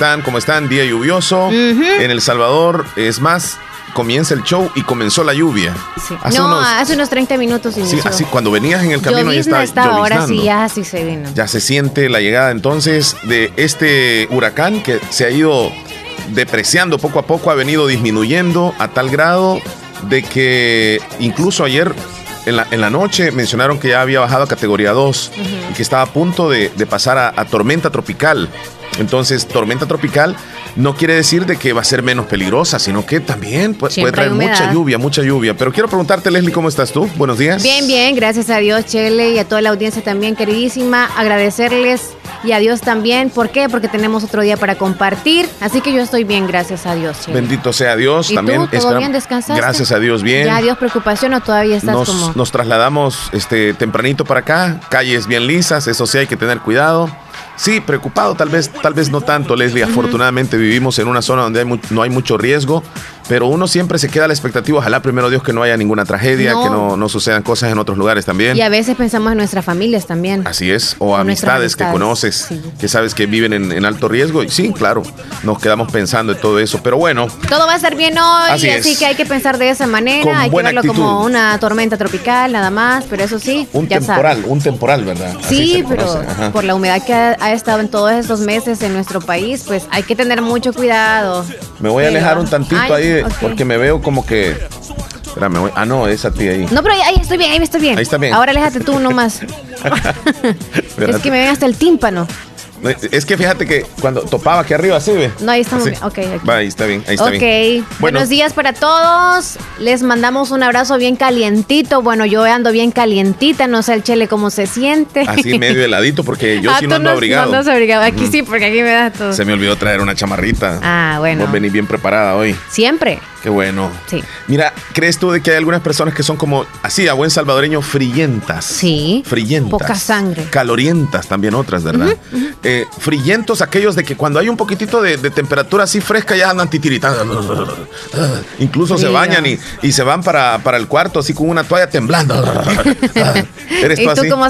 están? ¿Cómo están? Día lluvioso. En El Salvador, es más, comienza el show y comenzó la lluvia. Hace no, unos, hace unos 30 minutos inició. Sí, así cuando venías en el camino ya estaba, estaba ahora sí ya sí se vino. Ya se siente la llegada entonces de este huracán que se ha ido depreciando poco a poco, ha venido disminuyendo a tal grado de que incluso ayer en la, en la, noche mencionaron que ya había bajado a categoría 2 y que estaba a punto de, pasar a, tormenta tropical. Entonces, tormenta tropical no quiere decir de que va a ser menos peligrosa, sino que también puede, traer mucha lluvia, mucha lluvia. Pero quiero preguntarte, Leslie, ¿cómo estás tú? Buenos días. Bien, bien, gracias a Dios, Chele, y a toda la audiencia también, queridísima. Agradecerles y a Dios también. ¿Por qué? Porque tenemos otro día para compartir. Así que yo estoy bien, gracias a Dios. Bendito sea Dios. ¿Y también tú, ¿Todo bien? ¿Descansaste? Gracias a Dios, bien. ¿Ya Dios preocupación o todavía estás nos, como...? Nos trasladamos este, tempranito para acá, calles bien lisas, eso sí hay que tener cuidado. Sí, preocupado, tal vez, tal vez no tanto, Leslie. Afortunadamente vivimos en una zona donde no hay mucho riesgo, pero uno siempre se queda a la expectativa, ojalá primero Dios que no haya ninguna tragedia, que no, no, sucedan cosas en otros lugares también. Y a veces pensamos en nuestras familias también. Así es, o amistades, que conoces, que sabes que viven en, alto riesgo. Y sí, claro, nos quedamos pensando en todo eso, pero bueno. Todo va a estar bien hoy, así, que hay que pensar de esa manera, hay que verlo como una tormenta tropical nada más, pero eso sí. Un temporal, un temporal, ¿verdad? Sí, pero por la humedad que ha ha estado en todos estos meses en nuestro país, pues hay que tener mucho cuidado. Me voy a alejar un tantito ahí porque me veo como que... Espérame, voy... Ah, no, es a ti ahí. No, pero ahí, estoy bien, ahí estoy bien. Ahí está bien. Ahora aléjate tú nomás. es que me ven hasta el tímpano. Es que fíjate que cuando topaba aquí arriba, ¿sí ve? No, ahí estamos bien. Ok, Va, ahí está bien, ahí está bien. Buenos días para todos. Les mandamos un abrazo bien calientito. Bueno, yo ando bien calientita. No sé el chele cómo se siente. Así medio heladito porque yo ah, sí no ando abrigado. No abrigado. Aquí sí, porque aquí me da todo. Se me olvidó traer una chamarrita. Ah, bueno. Vos venís bien preparada hoy. Siempre. Qué bueno. Sí. Mira, ¿crees tú de que hay algunas personas que son como, así, a buen salvadoreño, frillentas? Sí. Frillentas. Poca sangre. Calorientas también otras, ¿verdad? Eh, frillentos aquellos de que cuando hay un poquitito de, temperatura así fresca ya andan titiritando. Incluso se bañan y, y, se van para, para, el cuarto así con una toalla temblando. ¿Eres tú ¿Y tú Cómo,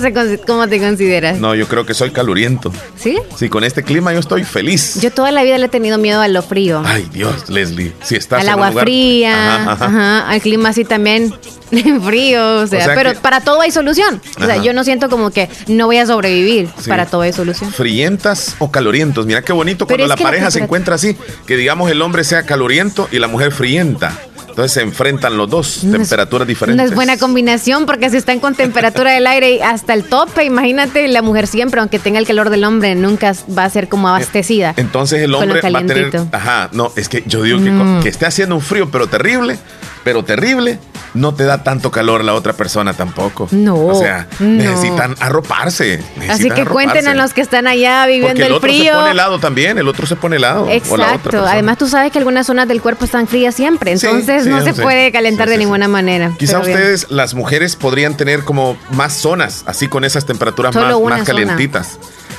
cómo te consideras? No, yo creo que soy caluriento. ¿Sí? Sí, con este clima yo estoy feliz. Yo toda la vida le he tenido miedo a lo frío. Ay, Dios, Leslie. Si estás Al agua fría, ajá, al clima así también frío, o sea, pero para todo hay solución. O sea, yo no siento como que no voy a sobrevivir, para todo hay solución. Frientas o calorientos, mira qué bonito cuando la pareja se encuentra así, que digamos el hombre sea caloriento y la mujer frienta. Entonces se enfrentan los dos, temperaturas diferentes. No es buena combinación porque si están con temperatura del aire hasta el tope, imagínate, la mujer siempre, aunque tenga el calor del hombre, nunca va a ser como abastecida. Entonces el hombre va a tener... Ajá, no, es que yo digo que, que esté haciendo un frío, pero terrible, pero terrible, no te da tanto calor la otra persona tampoco. No. O sea, necesitan arroparse. Así que cuenten a los que están allá viviendo el, frío. El otro se pone helado también, el otro se pone helado. Exacto. Además, tú sabes que algunas zonas del cuerpo están frías siempre, entonces no se puede calentar de ninguna manera. Quizá ustedes, las mujeres, podrían tener como más zonas, así con esas temperaturas más, más calentitas.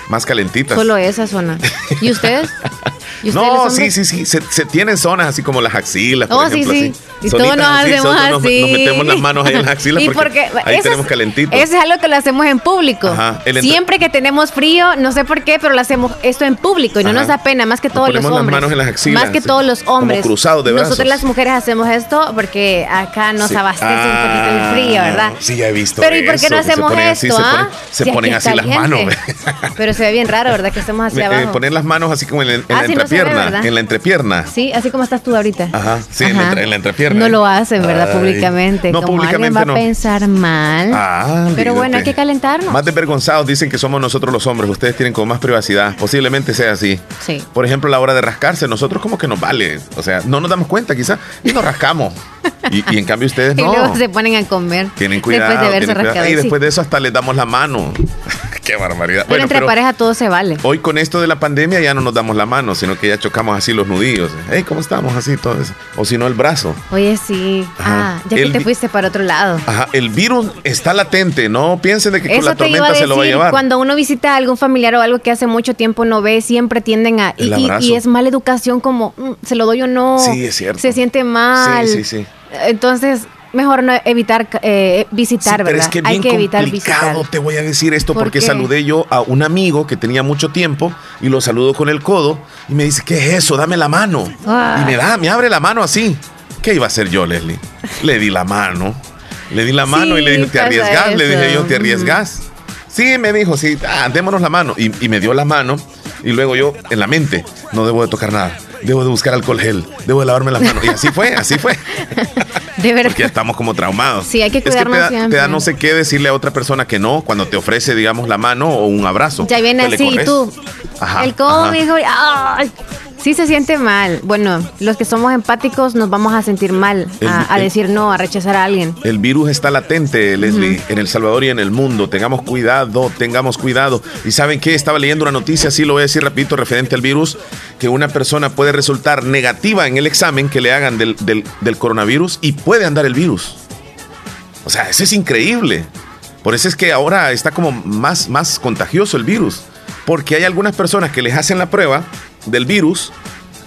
Más calentitas. Solo esa zona. ¿Y ustedes? no, sí, sí, sí. Se, tienen zonas así como las axilas. Por oh, ejemplo, sí, sí. Y todos nos hacemos así. Nos, metemos las manos ahí en las axilas porque, ahí tenemos calentito. Eso es algo que lo hacemos en público. Siempre que tenemos frío, no sé por qué, pero lo hacemos esto en público y no nos da pena, más que todos los hombres. las manos en las axilas. Más que todos los hombres. Como cruzados de brazos. Nosotros las mujeres hacemos esto porque acá nos abastece un poquito el ah, frío, ¿verdad? Sí, ya he visto Pero ¿y por qué no hacemos esto? Ah? Se ponen así las manos. Pero se ve bien raro, ¿verdad? Que estemos hacia eh, abajo. Poner las manos así como en la entrepierna. En la entrepierna. Sí, así como estás tú ahorita. Ajá, sí, En, la, entrepierna. No lo hacen, ¿verdad? públicamente. No, como alguien va a pensar mal. Ah, Pero bueno, hay que calentarnos. Más desvergonzados dicen que somos nosotros los hombres. Ustedes tienen como más privacidad. Posiblemente sea así. Sí. Por ejemplo, la hora de rascarse, nosotros como que nos vale. O sea, no nos damos cuenta quizás y nos rascamos. Y, en cambio ustedes no. Y luego se ponen a comer. Tienen cuidado. Después de verse Y después de eso hasta les damos la mano. Qué barbaridad. Pero entre pareja todo se vale. Hoy con esto de la pandemia ya no nos damos la mano, sino que ya chocamos así los nudillos. Hey, ¿cómo estamos? Así todo eso. O si no, el brazo. Oye, sí. Ah, ya que te fuiste para otro lado. Ajá, el virus está latente. No piensen de que con la tormenta se lo va a llevar. Cuando uno visita a algún familiar o algo que hace mucho tiempo no ve, siempre tienden a. Y, y, es mala educación como, mm, ¿se lo doy o no? Sí, es cierto. Se siente mal. Sí, sí, sí. Entonces, mejor no evitar eh, visitar, ¿verdad? es que Hay que evitar visitar. Te voy a decir esto porque saludé yo a un amigo que tenía mucho tiempo y lo saludo con el codo y me dice, ¿qué es eso? Dame la mano. Ah. Y me da, me abre la mano así. ¿Qué iba a hacer yo, Leslie? Le di la mano. Le di la mano y le dije, ¿te arriesgas? Le dije yo, ¿te arriesgas? Sí, me dijo, sí, ah, démonos la mano. Y, y me dio la mano y luego yo, en la mente, no debo de tocar nada debo de buscar alcohol gel, debo de lavarme las manos. Y así fue, así fue. De verdad. Porque ya estamos como traumados. Sí, hay que cuidarnos es que te da, te da, no sé qué decirle a otra persona que no cuando te ofrece, digamos, la mano o un abrazo. Ya viene así, y tú. Ajá, el codo, dijo, ¡ay! Sí se siente mal. Bueno, los que somos empáticos nos vamos a sentir mal a, decir no, a rechazar a alguien. El virus está latente, Leslie, en El Salvador y en el mundo. Tengamos cuidado, tengamos cuidado. ¿Y saben qué? Estaba leyendo una noticia, sí lo voy a decir rapidito, referente al virus, que una persona puede resultar negativa en el examen que le hagan del, del coronavirus y puede andar el virus. O sea, eso es increíble. Por eso es que ahora está como más, más contagioso el virus. Porque hay algunas personas que les hacen la prueba del virus,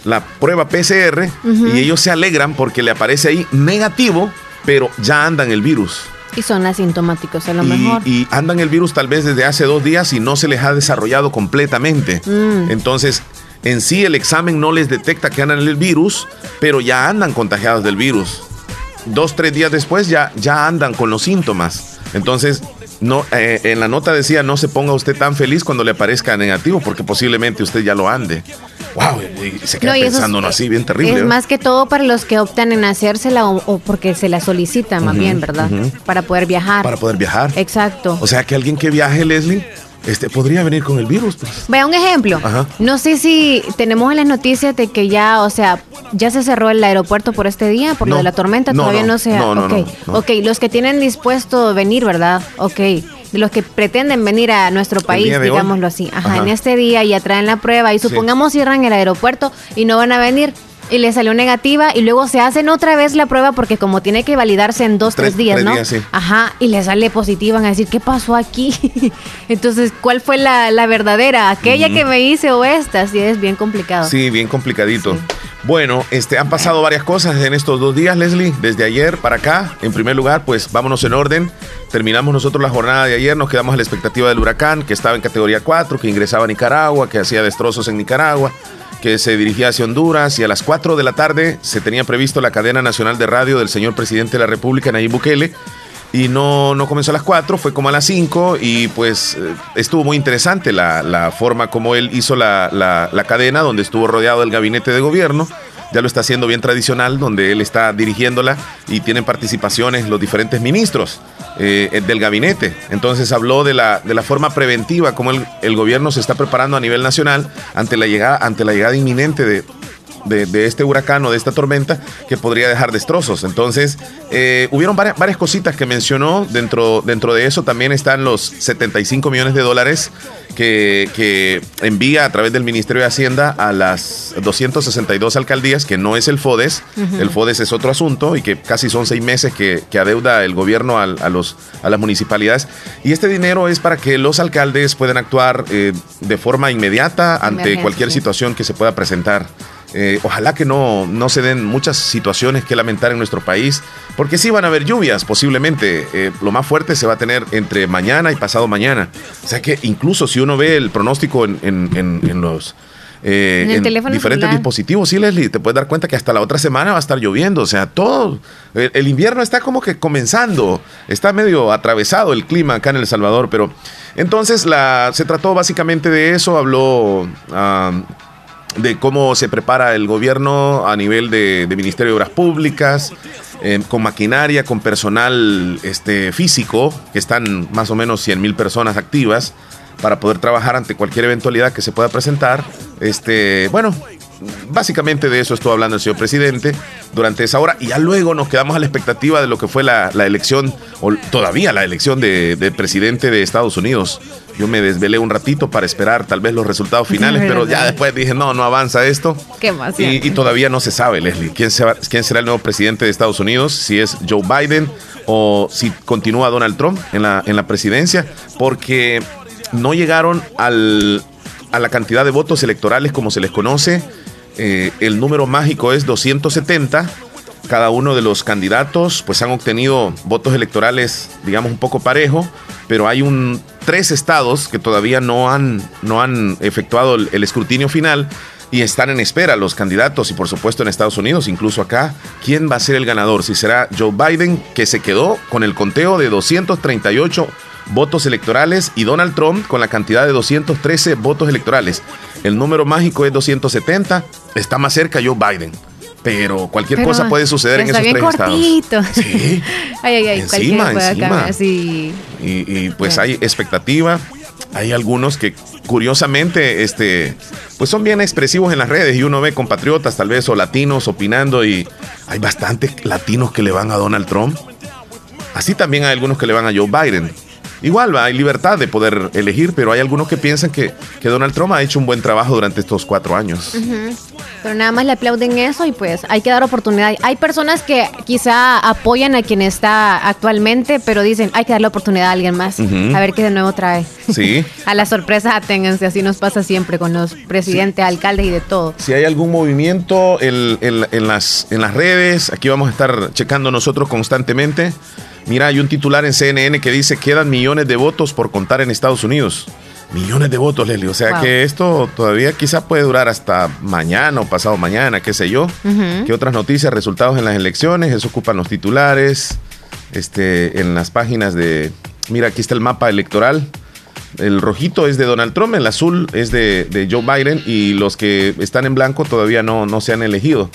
la prueba PCR, y ellos se alegran porque le aparece ahí negativo, pero ya andan el virus. Y son asintomáticos a lo mejor. Y andan el virus tal vez desde hace dos días y no se les ha desarrollado completamente. Mm. Entonces, en sí el examen no les detecta que andan el virus, pero ya andan contagiados del virus. Dos, tres días después ya, ya andan con los síntomas. Entonces, no, eh, en la nota decía no se ponga usted tan feliz cuando le aparezca negativo porque posiblemente usted ya lo ande. Wow, y se queda pensando es, así, bien terrible. Es más que todo para los que optan en hacérsela o, porque se la solicitan, más bien, ¿verdad? Para poder viajar. Para poder viajar. Exacto. O sea que alguien que viaje, Leslie, este, podría venir con el virus. Pues. Vea un ejemplo. No sé si tenemos en las noticias de que ya, o sea, ya se cerró el aeropuerto por este día, por lo de la tormenta, todavía no, se ha. No, okay. ok, los que tienen dispuesto venir, ¿verdad? Ok. De los que pretenden venir a nuestro país, digámoslo así. Ajá, en este día ya traen la prueba y supongamos cierran el aeropuerto y no van a venir y le salió negativa y luego se hacen otra vez la prueba porque como tiene que validarse en dos, tres, días, ¿no? Ajá, y le sale positiva, van a decir, ¿qué pasó aquí? Entonces, ¿cuál fue la, verdadera? ¿Aquella que me hice o esta? Sí, es bien complicado. Sí, bien complicadito. Bueno, este, han pasado varias cosas en estos dos días, Leslie, desde ayer para acá. En primer lugar, pues vámonos en orden. Terminamos nosotros la jornada de ayer, nos quedamos a la expectativa del huracán, que estaba en categoría 4, que ingresaba a Nicaragua, que hacía destrozos en Nicaragua que se dirigía hacia Honduras y a las 4 de la tarde se tenía previsto la cadena nacional de radio del señor presidente de la República, Nayib Bukele, y no, no comenzó a las 4, fue como a las 5 y pues eh, estuvo muy interesante la, forma como él hizo la, la cadena, donde estuvo rodeado del gabinete de gobierno. Ya lo está haciendo bien tradicional, donde él está dirigiéndola y tienen participaciones los diferentes ministros eh, del gabinete. Entonces habló de la, de la forma preventiva, como el, el, gobierno se está preparando a nivel nacional ante la llegada, ante la llegada inminente de, de, este huracán o de esta tormenta que podría dejar destrozos. Entonces, eh, hubieron varias, varias, cositas que mencionó. Dentro, dentro de eso también están los 75 millones de dólares que, que, envía a través del Ministerio de Hacienda a las 262 alcaldías, que no es el FODES. El FODES es otro asunto y que casi son seis meses que, que adeuda el gobierno a, a, los, a las municipalidades. Y este dinero es para que los alcaldes puedan actuar eh, de forma inmediata ante cualquier situación que se pueda presentar. Eh, ojalá que no, no se den muchas situaciones que lamentar en nuestro país, porque sí van a haber lluvias, posiblemente. Eh, lo más fuerte se va a tener entre mañana y pasado mañana. O sea que incluso si uno ve el pronóstico en, en, los... Eh, en, diferentes dispositivos, sí, Leslie, te puedes dar cuenta que hasta la otra semana va a estar lloviendo. O sea, todo. El, invierno está como que comenzando. Está medio atravesado el clima acá en El Salvador, pero. Entonces, la, se trató básicamente de eso. Habló. Ah, de cómo se prepara el gobierno a nivel de, Ministerio de Obras Públicas, eh, con maquinaria, con personal este, físico, que están más o menos 100 mil personas activas para poder trabajar ante cualquier eventualidad que se pueda presentar. Este, bueno, básicamente de eso estuvo hablando el señor presidente durante esa hora y ya luego nos quedamos a la expectativa de lo que fue la, elección, o todavía la elección de, de, presidente de Estados Unidos. Yo me desvelé un ratito para esperar tal vez los resultados finales, pero ya después dije, no, no avanza esto. ¿Qué más? Y, todavía no se sabe, Leslie, quién, quién será el nuevo presidente de Estados Unidos, si es Joe Biden o si continúa Donald Trump en la, en la presidencia, porque no llegaron al, a la cantidad de votos electorales como se les conoce. Eh, el número mágico es 270 cada uno de los candidatos pues han obtenido votos electorales, digamos, un poco parejo, pero hay un tres estados que todavía no han, no han efectuado el, escrutinio final y están en espera los candidatos y por supuesto en Estados Unidos, incluso acá, quién va a ser el ganador, si será Joe Biden, que se quedó con el conteo de 238 votos electorales y Donald Trump con la cantidad de 213 votos electorales. El número mágico es 270, está más cerca Joe Biden. Pero cualquier cosa puede suceder en esos tres estados. Sí. ay, ay, ay, encima, encima. Y, pues hay expectativa. Hay algunos que curiosamente este pues son bien expresivos en las redes y uno ve compatriotas tal vez o latinos opinando y hay bastantes latinos que le van a Donald Trump. Así también hay algunos que le van a Joe Biden. Igual hay libertad de poder elegir, pero hay algunos que piensan que, que Donald Trump ha hecho un buen trabajo durante estos cuatro años. Pero nada más le aplauden eso y pues hay que dar oportunidad. Hay personas que quizá apoyan a quien está actualmente, pero dicen hay que darle oportunidad a alguien más. A ver qué de nuevo trae. Sí. a la sorpresa aténganse, así nos pasa siempre con los presidentes, alcaldes y de todo. Si hay algún movimiento en, las, en las redes, aquí vamos a estar checando nosotros constantemente. Mira, hay un titular en CNN que dice quedan millones de votos por contar en Estados Unidos. Millones de votos, Leslie. O sea que esto todavía quizá puede durar hasta mañana o pasado mañana, qué sé yo. ¿Qué otras noticias, resultados en las elecciones? Eso ocupan los titulares. Este, en las páginas de. Mira, aquí está el mapa electoral. El rojito es de Donald Trump, el azul es de, Joe Biden y los que están en blanco todavía no, no se han elegido.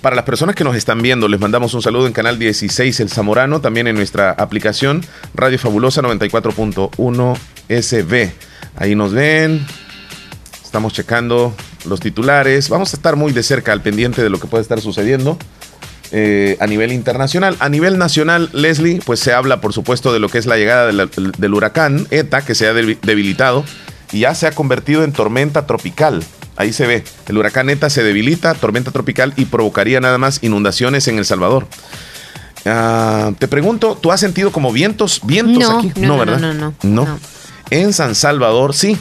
Para las personas que nos están viendo, les mandamos un saludo en Canal 16 El Zamorano, también en nuestra aplicación Radio Fabulosa 94.1 SB. Ahí nos ven, estamos checando los titulares, vamos a estar muy de cerca al pendiente de lo que puede estar sucediendo. Eh, a nivel internacional. A nivel nacional, Leslie, pues se habla, por supuesto, de lo que es la llegada del huracán ETA, que se ha debilitado y ya se ha convertido en tormenta tropical. Ahí se ve, el huracán ETA se debilita, tormenta tropical y provocaría nada más inundaciones en El Salvador. Ah, te pregunto, ¿tú has sentido como vientos, vientos aquí? No, ¿verdad? No, no, no, En San Salvador, sí.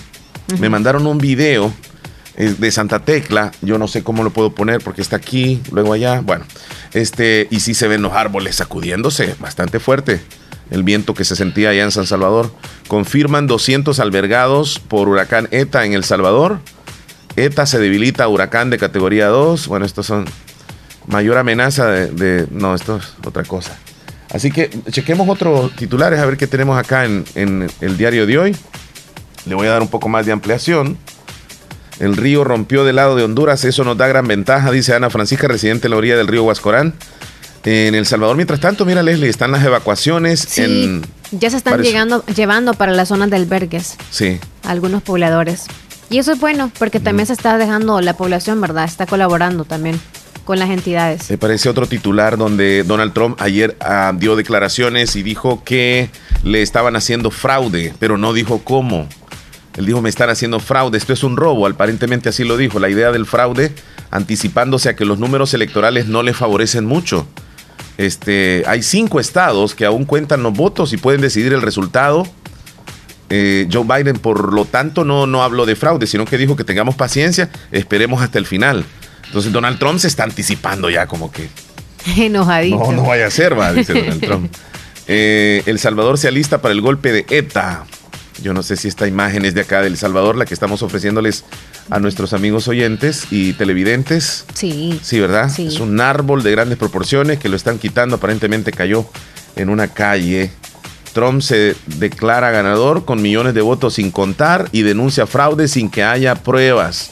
Me mandaron un video de Santa Tecla. Yo no sé cómo lo puedo poner porque está aquí, luego allá. Bueno, este, y sí se ven los árboles sacudiéndose bastante fuerte. El viento que se sentía allá en San Salvador. Confirman 200 albergados por huracán ETA en El Salvador. ETA se debilita huracán de categoría 2. Bueno, estos son mayor amenaza de, No, esto es otra cosa. Así que chequemos otros titulares a ver qué tenemos acá en, en el diario de hoy. Le voy a dar un poco más de ampliación. El río rompió del lado de Honduras, eso nos da gran ventaja, dice Ana Francisca, residente en la orilla del río Huascorán. En El Salvador, mientras tanto, mira Leslie, están las evacuaciones sí, Ya se están llegando, llevando para la zona de albergues. Sí. Algunos pobladores. Y eso es bueno, porque también se está dejando la población, ¿verdad? Está colaborando también con las entidades. Me parece otro titular donde Donald Trump ayer ah, dio declaraciones y dijo que le estaban haciendo fraude, pero no dijo cómo. Él dijo, me están haciendo fraude, esto es un robo, aparentemente así lo dijo. La idea del fraude, anticipándose a que los números electorales no le favorecen mucho. Este, hay cinco estados que aún cuentan los votos y pueden decidir el resultado. Eh, Joe Biden, por lo tanto, no, no habló de fraude, sino que dijo que tengamos paciencia, esperemos hasta el final. Entonces Donald Trump se está anticipando ya como que... Enojadito. No, no vaya a ser, va, dice Donald Trump. Eh, el Salvador se alista para el golpe de ETA. Yo no sé si esta imagen es de acá del Salvador, la que estamos ofreciéndoles a nuestros amigos oyentes y televidentes. Sí. Sí, ¿verdad? Es un árbol de grandes proporciones que lo están quitando. Aparentemente cayó en una calle. Trump se declara ganador con millones de votos sin contar y denuncia fraude sin que haya pruebas.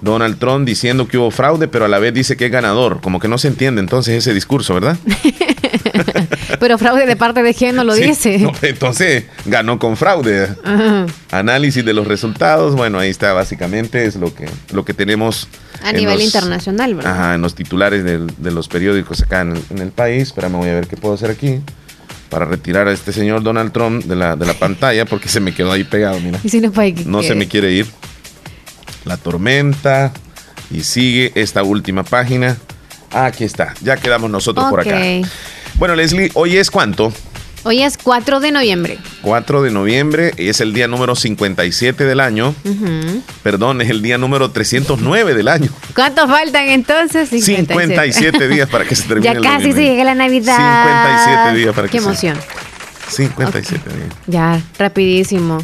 Donald Trump diciendo que hubo fraude, pero a la vez dice que es ganador. Como que no se entiende entonces ese discurso, ¿verdad? pero fraude de parte de quién no lo dice. entonces ganó con fraude. Análisis de los resultados, bueno, ahí está básicamente es lo que, lo que tenemos. A nivel internacional, ¿verdad? Ajá, en los titulares de los periódicos acá en, el país. Espérame, voy a ver qué puedo hacer aquí para retirar a este señor Donald Trump de la, de la pantalla porque se me quedó ahí pegado, mira. no se me quiere ir la tormenta y sigue esta última página. aquí está, ya quedamos nosotros por acá. Bueno, Leslie, hoy es cuánto? Hoy es 4 de noviembre. 4 de noviembre es el día número 57 del año. Perdón, es el día número 309 del año. ¿Cuántos faltan entonces? 57, días para que se termine Ya casi se llega la Navidad. 57 días para que Qué emoción. 57 días. Ya, rapidísimo.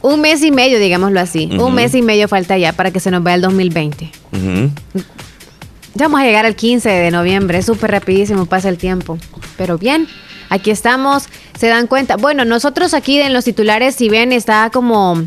Un mes y medio, digámoslo así. Un mes y medio falta ya para que se nos vea el 2020. Ya vamos a llegar al 15 de noviembre. Súper rapidísimo pasa el tiempo. Pero bien, aquí estamos. Se dan cuenta. Bueno, nosotros aquí en los titulares, si ven, está como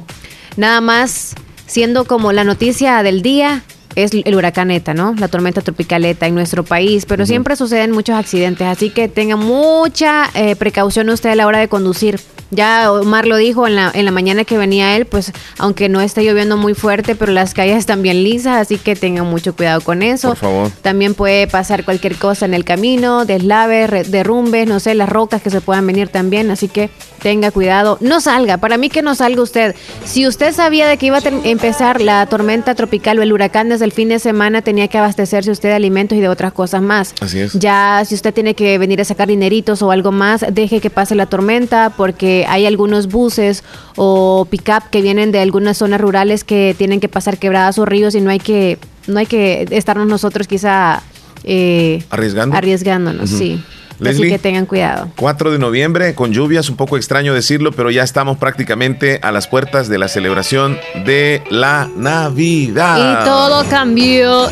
nada más siendo como la noticia del día es el huracán ETA, ¿no? La tormenta tropical ETA en nuestro país, pero siempre suceden muchos accidentes, así que tenga mucha eh, precaución usted a la hora de conducir. Ya Omar lo dijo en la, en la mañana que venía él, pues aunque no esté lloviendo muy fuerte, pero las calles están bien lisas, así que tengan mucho cuidado con eso. Por favor. También puede pasar cualquier cosa en el camino, deslaves, derrumbes, no sé, las rocas que se puedan venir también, así que tenga cuidado. No salga, para mí que no salga usted. Si usted sabía de que iba a empezar la tormenta tropical o el huracán desde el fin de semana, tenía que abastecerse usted de alimentos y de otras cosas más. Así es. Ya si usted tiene que venir a sacar dineritos o algo más, deje que pase la tormenta porque hay algunos buses o pick-up que vienen de algunas zonas rurales que tienen que pasar quebradas o ríos y no hay que, no hay que estarnos nosotros quizá eh, arriesgando. arriesgándonos, sí. Así que tengan cuidado. 4 de noviembre, con lluvias, un poco extraño decirlo, pero ya estamos prácticamente a las puertas de la celebración de la Navidad. Y todo cambió.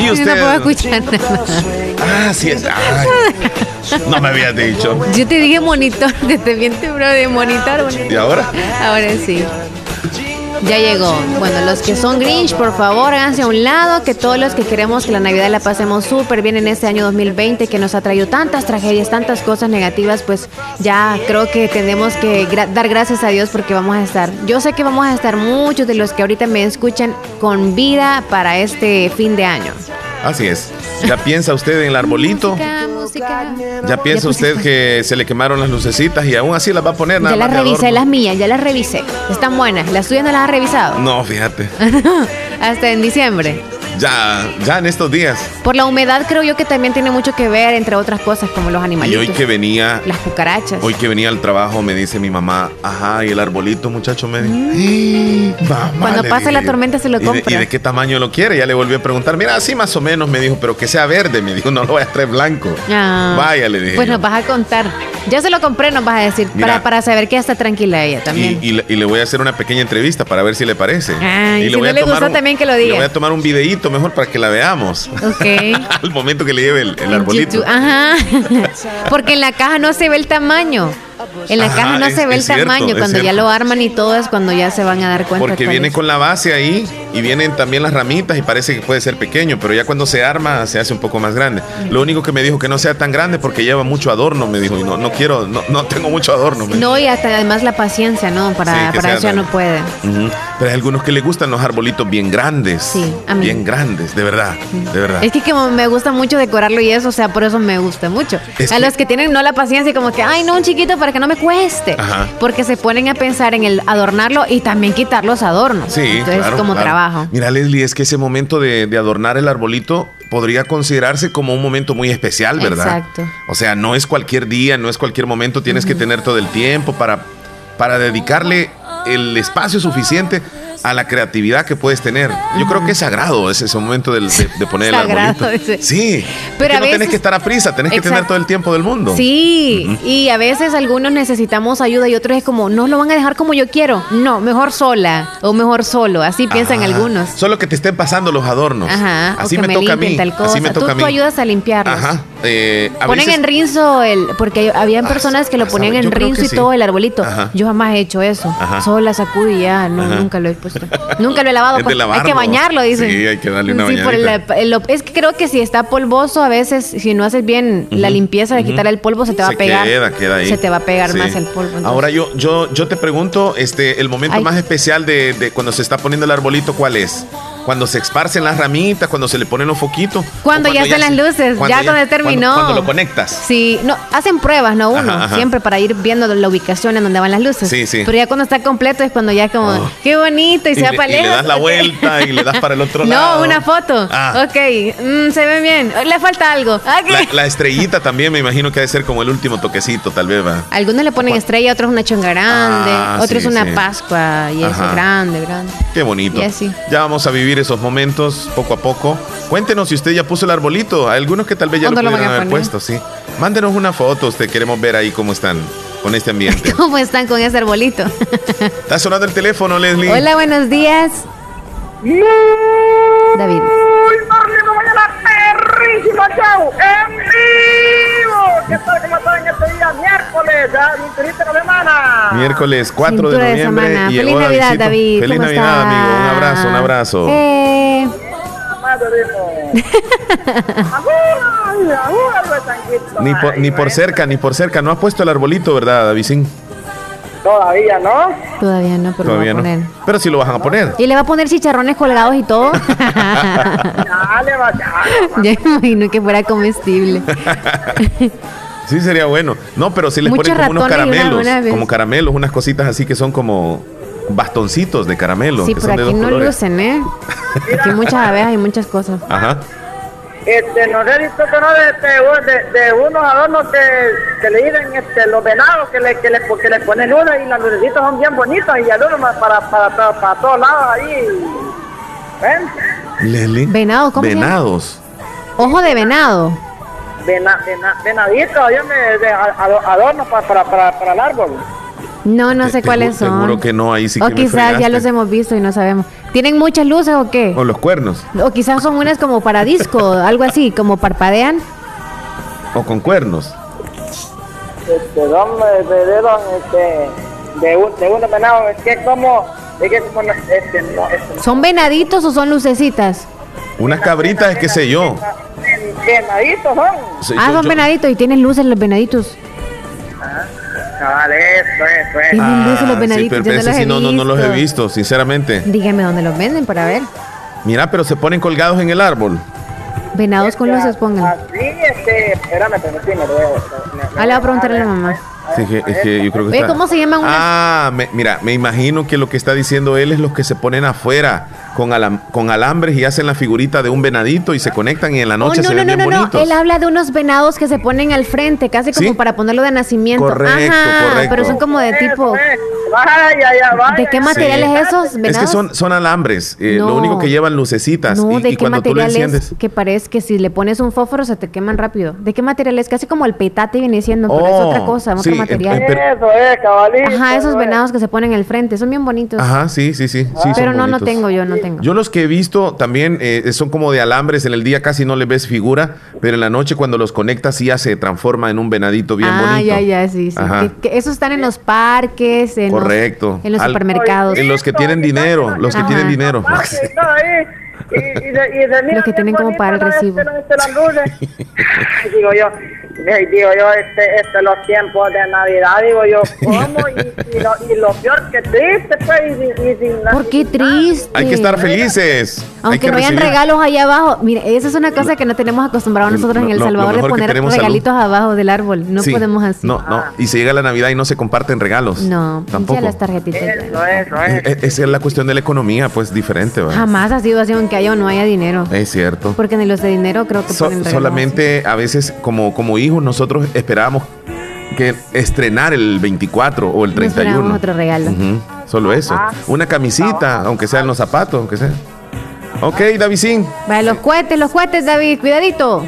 y usted. No puedo escuchar nada. Ah, sí es. no me habías dicho. Yo te dije monitor, desde bien bro, de monitor, ¿Y ahora? Ahora sí. Ya llegó. Bueno, los que son Grinch, por favor, háganse a un lado, que todos los que queremos que la Navidad la pasemos súper bien en este año 2020, que nos ha traído tantas tragedias, tantas cosas negativas, pues ya creo que tenemos que dar gracias a Dios porque vamos a estar. Yo sé que vamos a estar muchos de los que ahorita me escuchan con vida para este fin de año. Así es. ¿Ya piensa usted en el arbolito? ¿Ya piensa usted que se le quemaron las lucecitas y aún así las va a poner nada Ya las revisé, las mías, ya las revisé. Están buenas. ¿Las suyas no las ha revisado? No, fíjate. Hasta en diciembre. Ya, ya en estos días. Por la humedad creo yo que también tiene mucho que ver, entre otras cosas, como los animalitos. Y hoy que venía... Las cucarachas. Hoy que venía al trabajo me dice mi mamá, ajá, y el arbolito, muchacho, me dice... Mm. Cuando pasa la tormenta se lo compra. ¿Y de, qué tamaño lo quiere? Ya le volví a preguntar, mira, así más o menos, me dijo, pero que sea verde. Me dijo, no lo voy a traer blanco. Ah. Vaya, le dije. Pues nos vas a contar. Ya se lo compré, nos vas a decir, para, para saber que ya está tranquila ella también. Y, le, voy a hacer una pequeña entrevista para ver si le parece. y, le si no le gustó también que lo diga. le voy a tomar un videíto mejor para que la veamos. Ok. Al momento que le lleve el, arbolito. Ajá. Porque en la caja no se ve el tamaño. En la caja no se ve el tamaño, cuando ya lo arman y todo es cuando ya se van a dar cuenta. Porque viene con la base ahí y vienen también las ramitas y parece que puede ser pequeño, pero ya cuando se arma se hace un poco más grande. Lo único que me dijo que no sea tan grande porque lleva mucho adorno, me dijo, y no, no quiero, no, no tengo mucho adorno. No, y hasta además la paciencia, ¿no? Para, para eso ya no puede. Pero hay algunos que le gustan los arbolitos bien grandes. Sí, a mí. Bien grandes, de verdad, de verdad. Es que como me gusta mucho decorarlo y eso, o sea, por eso me gusta mucho. a los que tienen no la paciencia como que, ay, no, un chiquito para que no me cueste. Porque se ponen a pensar en el adornarlo y también quitar los adornos. Sí, Entonces, como trabajo. Mira, Leslie, es que ese momento de, adornar el arbolito podría considerarse como un momento muy especial, ¿verdad? Exacto. O sea, no es cualquier día, no es cualquier momento, tienes que tener todo el tiempo para, para dedicarle el espacio suficiente a la creatividad que puedes tener. Yo creo que es sagrado ese, ese momento de, poner el arbolito. Sí, pero no tienes que estar a prisa, tenés que tener todo el tiempo del mundo. Sí, y a veces algunos necesitamos ayuda y otros es como, no lo van a dejar como yo quiero. No, mejor sola o mejor solo, así piensan algunos. Solo que te estén pasando los adornos. Ajá, así me, toca a mí. Así me toca a mí. Tú ayudas a limpiarlos. Ajá. Eh, ponen en rinzo el, porque habían ah, personas que lo ponían en rinzo y todo el arbolito. Yo jamás he hecho eso. Solo la sacudí ya, no, nunca lo he puesto. nunca lo he lavado. Hay que bañarlo, dicen. Sí, hay que darle una sí, Es que creo que si está polvoso, a veces, si no haces bien la limpieza de quitar el polvo, se te va a pegar. Queda, queda ahí. Se te va a pegar más el polvo. Ahora yo, yo, yo te pregunto, este, el momento más especial de, de, cuando se está poniendo el arbolito, ¿cuál es? Cuando se esparcen las ramitas, cuando se le ponen los foquitos. Cuando, ya están las luces, ya, cuando terminó. Cuando, lo conectas. Sí, no, hacen pruebas, ¿no? Uno, siempre para ir viendo la ubicación en donde van las luces. Sí, sí. Pero ya cuando está completo es cuando ya como, oh. qué bonito y, se va para lejos. Y le das la vuelta y le das para el otro lado. No, una foto. Ah. Ok, mm, se ve bien. Le falta algo. La, estrellita también me imagino que debe ser como el último toquecito, tal vez va. Algunos le ponen estrella, otros una chonga grande, ah, otros una pascua y es grande, grande. Qué bonito. Ya vamos a vivir esos momentos poco a poco. Cuéntenos si usted ya puso el arbolito. Hay algunos que tal vez ya lo pudieron haber puesto, sí. Mándenos una foto, usted queremos ver ahí cómo están con este ambiente. ¿Cómo están con ese arbolito? Está sonando el teléfono, Leslie. Hola, buenos días. David. perrísima show en vivo. ¿Qué tal? ¿Cómo están en este día? Miércoles, ya, de semana. Miércoles 4 de noviembre. De y Feliz Navidad, David. Feliz Navidad, amigo. Un abrazo, un abrazo. Eh. ni, por, ni por cerca, ni por cerca. No has puesto el arbolito, ¿verdad, Davidín? Todavía no. Todavía no, pero Todavía lo a poner. Pero si lo van a poner. ¿Y le va a poner chicharrones colgados y todo? Dale, va, Ya imagino que fuera comestible. sí, sería bueno. No, pero si les ponen como unos caramelos. como caramelos, unas cositas así que son como bastoncitos de caramelo. Sí, pero aquí no lucen, ¿eh? Aquí muchas abejas y muchas cosas. Ajá. Este, no sé visto que no de, de, de, unos adornos que, que le dicen este, los venados que le, que le, que le ponen uno y las lucecitas son bien bonitas y adornos para, para, para, para, todos lados ahí. ¿Ven? Leli. Venado, ¿cómo Venados. Ojo de venado. Vena, vena, venadito, de adornos para, para, para, para el árbol. No, no sé cuáles son. Seguro que no, ahí sí o quizás ya los hemos visto y no sabemos. ¿Tienen muchas luces o qué? O los cuernos. O quizás son unas como para disco, algo así, como parpadean. O con cuernos. Este, ¿dónde de, este, de, un, de un venado? Es que como, es que este, no, este, ¿Son venaditos o son lucecitas? Unas cabritas, qué sé yo. Venaditos son. ah, son venaditos y tienen luces los venaditos. Vale, eso, eso, eso. Ah, los venaditos? Sí, pero ese no, no, no los he visto, sinceramente. Dígame dónde los venden para ver. Mira, pero se ponen colgados en el árbol. Venados con luces pongan. Así, este, espérame, pero sí, me lo voy Ah, le voy a preguntar a la mamá. Sí, es que yo creo que ¿Cómo se llaman Ah, mira, me imagino que lo que está diciendo él es los que se ponen afuera con, con alambres y hacen la figurita de un venadito y se conectan y en la noche oh, se ven bien bonitos. Él habla de unos venados que se ponen al frente, casi como para ponerlo de nacimiento. Correcto, correcto. Pero son como de tipo... ¿De qué materiales esos Es que son, son alambres, eh, lo único que llevan lucecitas. No, y, ¿de qué materiales Que parece que si le pones un fósforo se te queman rápido. ¿De qué materiales? Casi como el petate viene siendo, pero es otra oh, cosa, otro material. Eso es, cabalito. Ajá, esos venados que se ponen al frente, son bien bonitos. Ajá, sí, sí, sí. sí pero no, no tengo, yo no tengo. Yo los que he visto también eh, son como de alambres, en el día casi no le ves figura, pero en la noche cuando los conectas ya se transforma en un venadito bien bonito. Ah, ya, ya, sí, sí. esos están en los parques, en Correcto. Los, en los supermercados. En los que tienen dinero, los que tienen dinero. los que tienen como para el recibo. Digo yo, digo yo, este, este, los tiempos de Navidad, digo yo, ¿cómo? Y, y, lo, y lo, peor que triste, pues, y, y sin ¿Por qué triste? Hay que estar felices. Aunque no hayan regalos allá abajo. Mire, esa es una cosa que no tenemos acostumbrado nosotros en El Salvador de poner regalitos abajo del árbol. No podemos así. No, no. Y se llega la Navidad y no se comparten regalos. No, tampoco. las tarjetitas. Eso, eso, es. E, esa es la cuestión de la economía, pues diferente. ¿verdad? Jamás ha sido así, aunque haya o no haya dinero. Es cierto. Porque ni los de dinero creo que ponen Solamente a veces, como, como hijos, nosotros esperábamos que estrenar el 24 o el 31. No otro regalo. Solo eso. Una camisita, aunque sean los zapatos, aunque sea. Ok, David. Vale, los cohetes, los cohetes, David, cuidadito.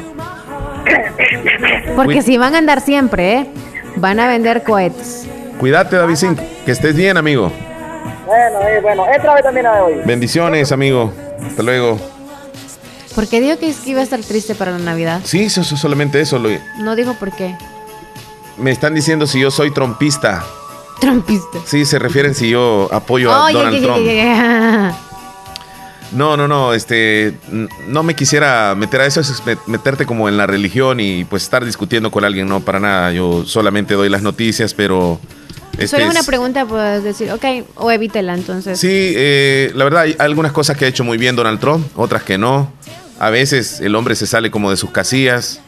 Porque si van a andar siempre, ¿eh? Van a vender cohetes. Cuídate, David Que estés bien, amigo. Bueno, eh, bueno. Otra vez también hoy. Bendiciones, amigo. Hasta luego. ¿Por qué dijo que iba a estar triste para la Navidad? Sí, eso, solamente eso. Lo... No dijo por qué. Me están diciendo si yo soy trompista. Trompista. Sí, se refieren si yo apoyo a Donald Trump. No, no, no, este, no me quisiera meter a eso, es meterte como en la religión y pues estar discutiendo con alguien, no, para nada, yo solamente doy las noticias, pero Este Solo una pregunta, puedes decir, ok, o evítela entonces. Sí, eh, la verdad hay algunas cosas que ha hecho muy bien Donald Trump, otras que no. A veces el hombre se sale como de sus casillas.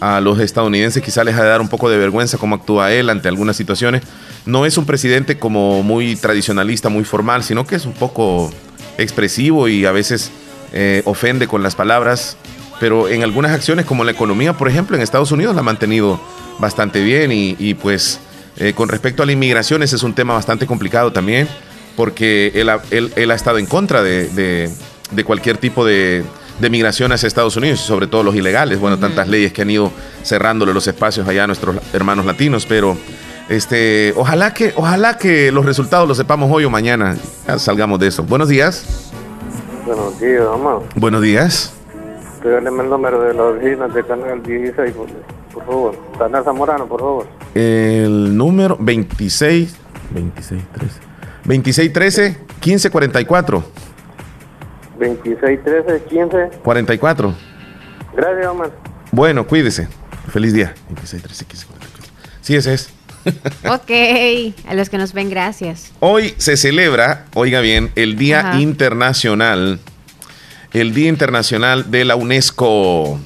A los estadounidenses quizá les ha de dar un poco de vergüenza cómo actúa él ante algunas situaciones. No es un presidente como muy tradicionalista, muy formal, sino que es un poco expresivo y a veces eh, ofende con las palabras. Pero en algunas acciones como la economía, por ejemplo, en Estados Unidos la ha mantenido bastante bien y pues eh, con respecto a la inmigración, ese es un tema bastante complicado también, porque él ha, estado en contra de, cualquier tipo de, migración hacia Estados Unidos, sobre todo los ilegales. Bueno, tantas leyes que han ido cerrándole los espacios allá a nuestros hermanos latinos, pero este, ojalá que, ojalá que los resultados los sepamos hoy o mañana. salgamos de eso. Buenos días. Buenos días, mamá. Buenos días. El número de la oficina de Canal 16, por favor. Canal Zamorano, por favor. El número 26, 26, 13. 26, 13, 15, 44. 26, 13, 15. 44. Gracias, Omar. Bueno, cuídese. Feliz día. 26, 13, 15, 44. Sí, ese es. ok, a los que nos ven, gracias. Hoy se celebra, oiga bien, el Día Internacional, el Día Internacional de la UNESCO.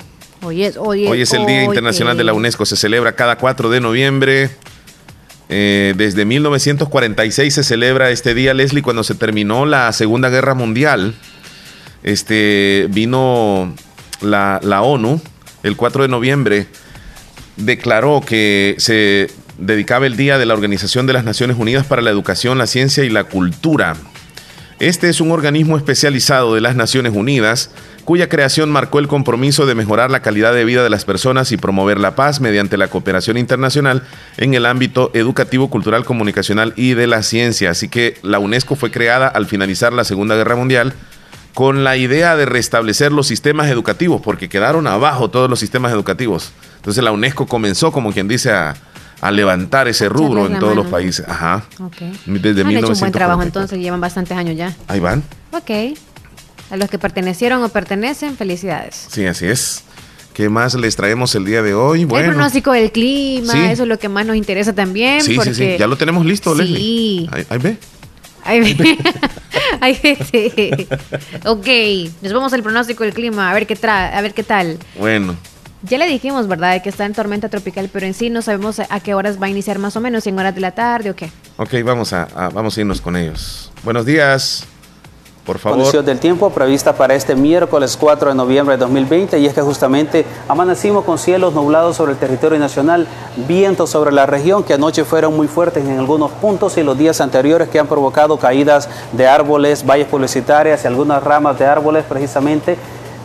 Hoy es, hoy es, el Día Internacional de la UNESCO. Se celebra cada 4 de noviembre. Eh, desde 1946 se celebra este día, Leslie, cuando se terminó la Segunda Guerra Mundial. Este, vino la, la ONU el 4 de noviembre, declaró que se dedicaba el Día de la Organización de las Naciones Unidas para la Educación, la Ciencia y la Cultura. Este es un organismo especializado de las Naciones Unidas cuya creación marcó el compromiso de mejorar la calidad de vida de las personas y promover la paz mediante la cooperación internacional en el ámbito educativo, cultural, comunicacional y de la ciencia. Así que la UNESCO fue creada al finalizar la Segunda Guerra Mundial con la idea de restablecer los sistemas educativos, porque quedaron abajo todos los sistemas educativos. Entonces la UNESCO comenzó, como quien dice, a, levantar ese rubro en todos los países. Ajá. Okay. Desde Han hecho un buen trabajo entonces, llevan bastantes años ya. Ahí van. Ok. A los que pertenecieron o pertenecen, felicidades. Sí, así es. ¿Qué más les traemos el día de hoy? Bueno, el pronóstico del clima, eso es lo que más nos interesa también. Sí, sí, sí, ya lo tenemos listo, sí. Leslie. Ahí, ve. Ahí ve. Ahí ve, sí. ok, nos vamos al pronóstico del clima, a ver qué tra a ver qué tal. Bueno. Ya le dijimos, ¿verdad?, que está en tormenta tropical, pero en sí no sabemos a qué horas va a iniciar más o menos, en horas de la tarde o qué. Ok, vamos a, a vamos a irnos con ellos. Buenos días. Por favor. Condición del tiempo prevista para este miércoles 4 de noviembre de 2020 y es que justamente amanecimos con cielos nublados sobre el territorio nacional, vientos sobre la región que anoche fueron muy fuertes en algunos puntos y los días anteriores que han provocado caídas de árboles, valles publicitarias y algunas ramas de árboles precisamente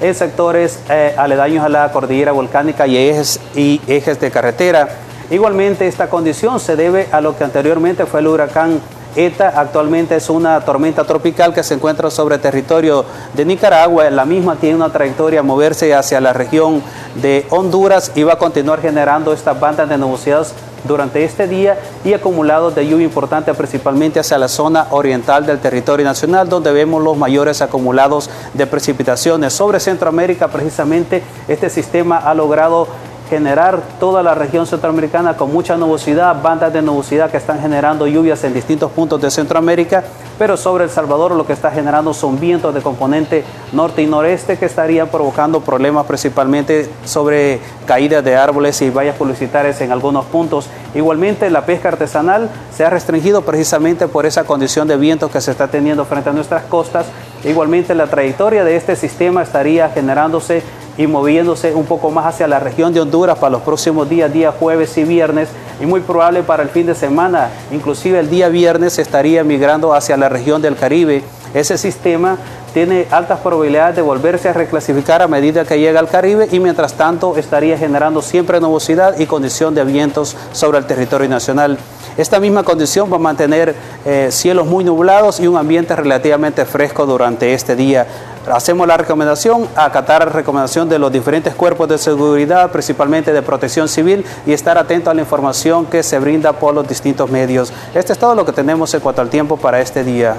en sectores eh, aledaños a la cordillera volcánica y ejes, y ejes de carretera. Igualmente esta condición se debe a lo que anteriormente fue el huracán ETA actualmente es una tormenta tropical que se encuentra sobre territorio de Nicaragua. La misma tiene una trayectoria a moverse hacia la región de Honduras y va a continuar generando estas bandas de nubosidad durante este día y acumulados de lluvia importante principalmente hacia la zona oriental del territorio nacional donde vemos los mayores acumulados de precipitaciones. Sobre Centroamérica precisamente este sistema ha logrado generar toda la región centroamericana con mucha nubosidad, bandas de nubosidad que están generando lluvias en distintos puntos de Centroamérica, pero sobre El Salvador lo que está generando son vientos de componente norte y noreste que estarían provocando problemas principalmente sobre caídas de árboles y vallas publicitarias en algunos puntos. Igualmente la pesca artesanal se ha restringido precisamente por esa condición de vientos que se está teniendo frente a nuestras costas. Igualmente la trayectoria de este sistema estaría generándose y moviéndose un poco más hacia la región de Honduras para los próximos días, día jueves y viernes, y muy probable para el fin de semana, inclusive el día viernes estaría migrando hacia la región del Caribe. Ese sistema tiene altas probabilidades de volverse a reclasificar a medida que llega al Caribe y mientras tanto estaría generando siempre nubosidad y condición de vientos sobre el territorio nacional. Esta misma condición va a mantener eh, cielos muy nublados y un ambiente relativamente fresco durante este día. Hacemos la recomendación, acatar la recomendación de los diferentes cuerpos de seguridad, principalmente de protección civil, y estar atento a la información que se brinda por los distintos medios. Este es todo lo que tenemos en cuanto al tiempo para este día.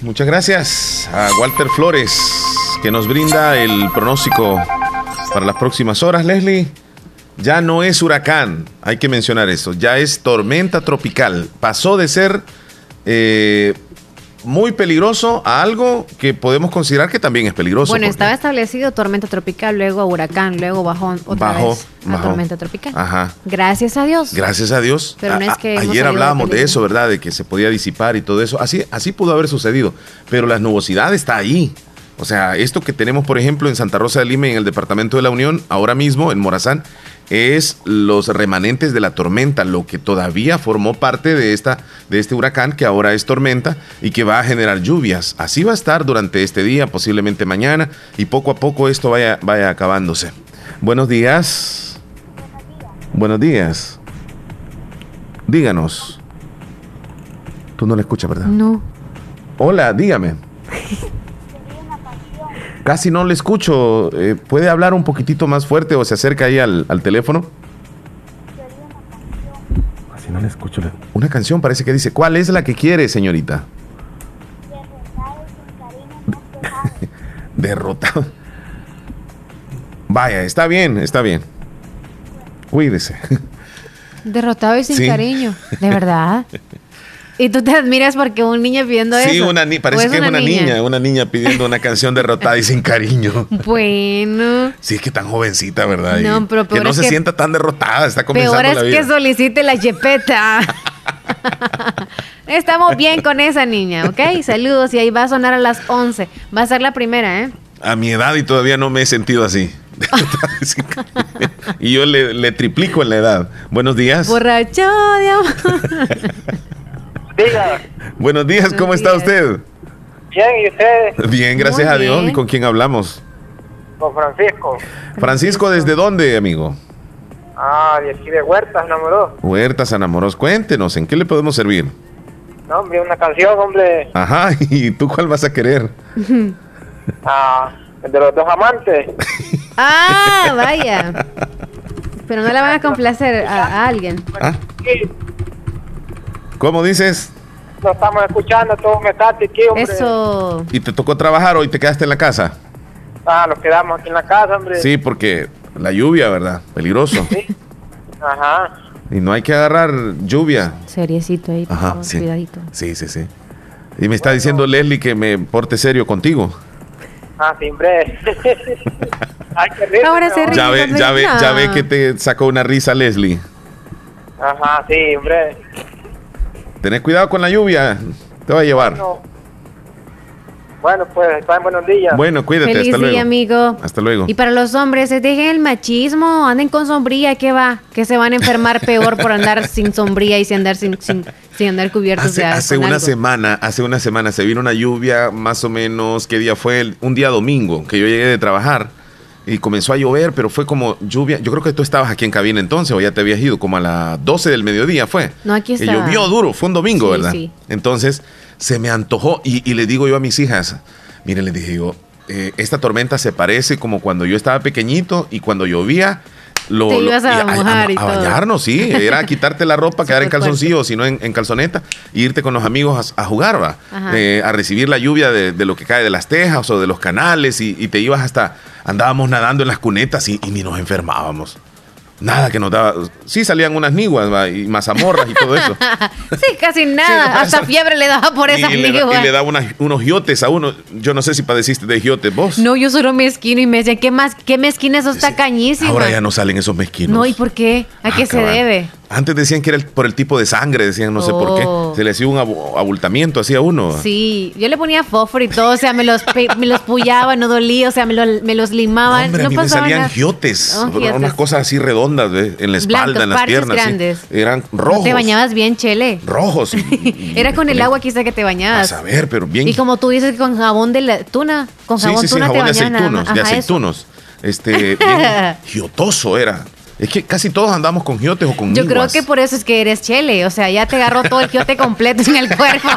Muchas gracias a Walter Flores, que nos brinda el pronóstico para las próximas horas, Leslie. Ya no es huracán, hay que mencionar eso, ya es tormenta tropical. Pasó de ser eh, muy peligroso a algo que podemos considerar que también es peligroso. Bueno, estaba establecido tormenta tropical, luego huracán, luego bajó otra vez a tormenta tropical. Ajá. Gracias a Dios. Gracias a Dios. Pero no es que ayer hablábamos de, eso, ¿verdad? De que se podía disipar y todo eso. Así, así pudo haber sucedido. Pero la nubosidad está ahí. O sea, esto que tenemos, por ejemplo, en Santa Rosa de Lima, en el departamento de la Unión, ahora mismo, en Morazán, es los remanentes de la tormenta, lo que todavía formó parte de, esta, de este huracán que ahora es tormenta y que va a generar lluvias. Así va a estar durante este día, posiblemente mañana, y poco a poco esto vaya, vaya acabándose. Buenos días. Buenos días. Díganos. Tú no le escuchas, ¿verdad? No. Hola, dígame. Casi no le escucho. Eh, ¿Puede hablar un poquitito más fuerte o se acerca ahí al, teléfono? Casi no le escucho. Una canción parece que dice, ¿cuál es la que quiere, señorita? Derrotado. Vaya, está bien, está bien. Cuídese. Derrotado y sin cariño, de verdad. Y tú te admiras porque un niño pidiendo eso. Sí, una parece que es una niña? una niña pidiendo una canción derrotada y sin cariño. Bueno. Sí, es que tan jovencita, ¿verdad? No, pero Que no se sienta tan derrotada, está comenzando peor es que solicite la chepeta. Estamos bien con esa niña, ¿ok? Saludos y ahí va a sonar a las 11. Va a ser la primera, ¿eh? A mi edad y todavía no me he sentido así. y yo le, le, triplico en la edad. Buenos días. Borracho de amor. Buenos días, ¿cómo está usted? Bien, ¿y usted? Bien, gracias a Dios. ¿Y con quién hablamos? Con Francisco. Francisco, ¿desde dónde, amigo? Ah, de aquí de Huertas, Enamoros. Huertas, Enamoros. Cuéntenos, ¿en qué le podemos servir? No, hombre, una canción, hombre. Ajá, ¿y tú cuál vas a querer? ah, el de los dos amantes. ah, vaya. Pero no la van a complacer a, alguien. ¿Ah? ¿Cómo dices? Lo estamos escuchando, todo me está aquí, hombre. Eso. ¿Y te tocó trabajar o te quedaste en la casa? Ah, nos quedamos aquí en la casa, hombre. Sí, porque la lluvia, ¿verdad? Peligroso. Sí. Ajá. Y no hay que agarrar lluvia. Seriecito ahí, Ajá, sí. cuidadito. Sí, sí, sí. Y me está diciendo Leslie que me porte serio contigo. Ah, sí, hombre. Ay, qué Ahora se ya ve, ya ve, ya ve que te sacó una risa Leslie. Ajá, sí, hombre. Tenés cuidado con la lluvia, te va a llevar. Bueno, pues, está buenos días. Bueno, cuídate, Feliz hasta día, luego. amigo. Hasta luego. Y para los hombres, dejen el machismo, anden con sombría, ¿qué va? Que se van a enfermar peor por andar sin sombría y sin andar sin, sin, andar cubiertos hace, de Hace una semana, hace una semana se vino una lluvia, más o menos, ¿qué día fue? Un día domingo, que yo llegué de trabajar y comenzó a llover, pero fue como lluvia. Yo creo que tú estabas aquí en cabina entonces, o ya te habías ido, como a las 12 del mediodía fue. No, aquí está. llovió duro, fue un domingo, ¿verdad? Sí. Entonces se me antojó y, le digo yo a mis hijas, miren, les dije yo, eh, esta tormenta se parece como cuando yo estaba pequeñito y cuando llovía lo, Te ibas a, mojar y a, bañarnos, sí. Era quitarte la ropa, quedar en calzoncillo, sino en, en, calzoneta, e irte con los amigos a, jugar, va. Eh, a recibir la lluvia de, lo que cae de las tejas o de los canales y, y te ibas hasta, andábamos nadando en las cunetas y, y ni nos enfermábamos. Nada que nos daba. Sí, salían unas niguas y mazamorras y todo eso. sí, casi nada. Hasta fiebre le daba por esas niguas. y le daba unos giotes a uno. Yo no sé si padeciste de giotes vos. No, yo solo mezquino y me decía, ¿qué más? ¿Qué mezquina esos tacañísimos? Ahora ya no salen esos mezquinos. No, ¿y por qué? ¿A qué ah, se debe? Antes decían que era por el tipo de sangre, decían no sé por qué. Oh. Se le hacía un abultamiento así a uno. Sí, yo le ponía fósforo y todo, o sea, me los, me los pullaba, no dolía, o sea, me, los limaba. No, a mí me salían giotes, oh, unas cosas así redondas en la espalda, en las piernas. Grandes. Eran rojos. te bañabas bien, chele. Rojos. era con el agua quizá que te bañabas. A ver, pero bien. Y como tú dices, con jabón de la tuna, con jabón sí, sí, tuna jabón de aceitunos, de aceitunos. Este, bien giotoso era. Es que casi todos andamos con giotes o con Yo creo que por eso es que eres chele. O sea, ya te agarró todo el giote completo en el cuerpo.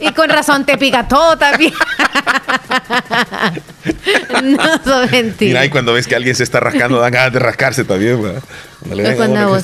y con razón te pica todo también. no, son mentira. Mira, y cuando ves que alguien se está rascando, dan ganas de rascarse también. Cuando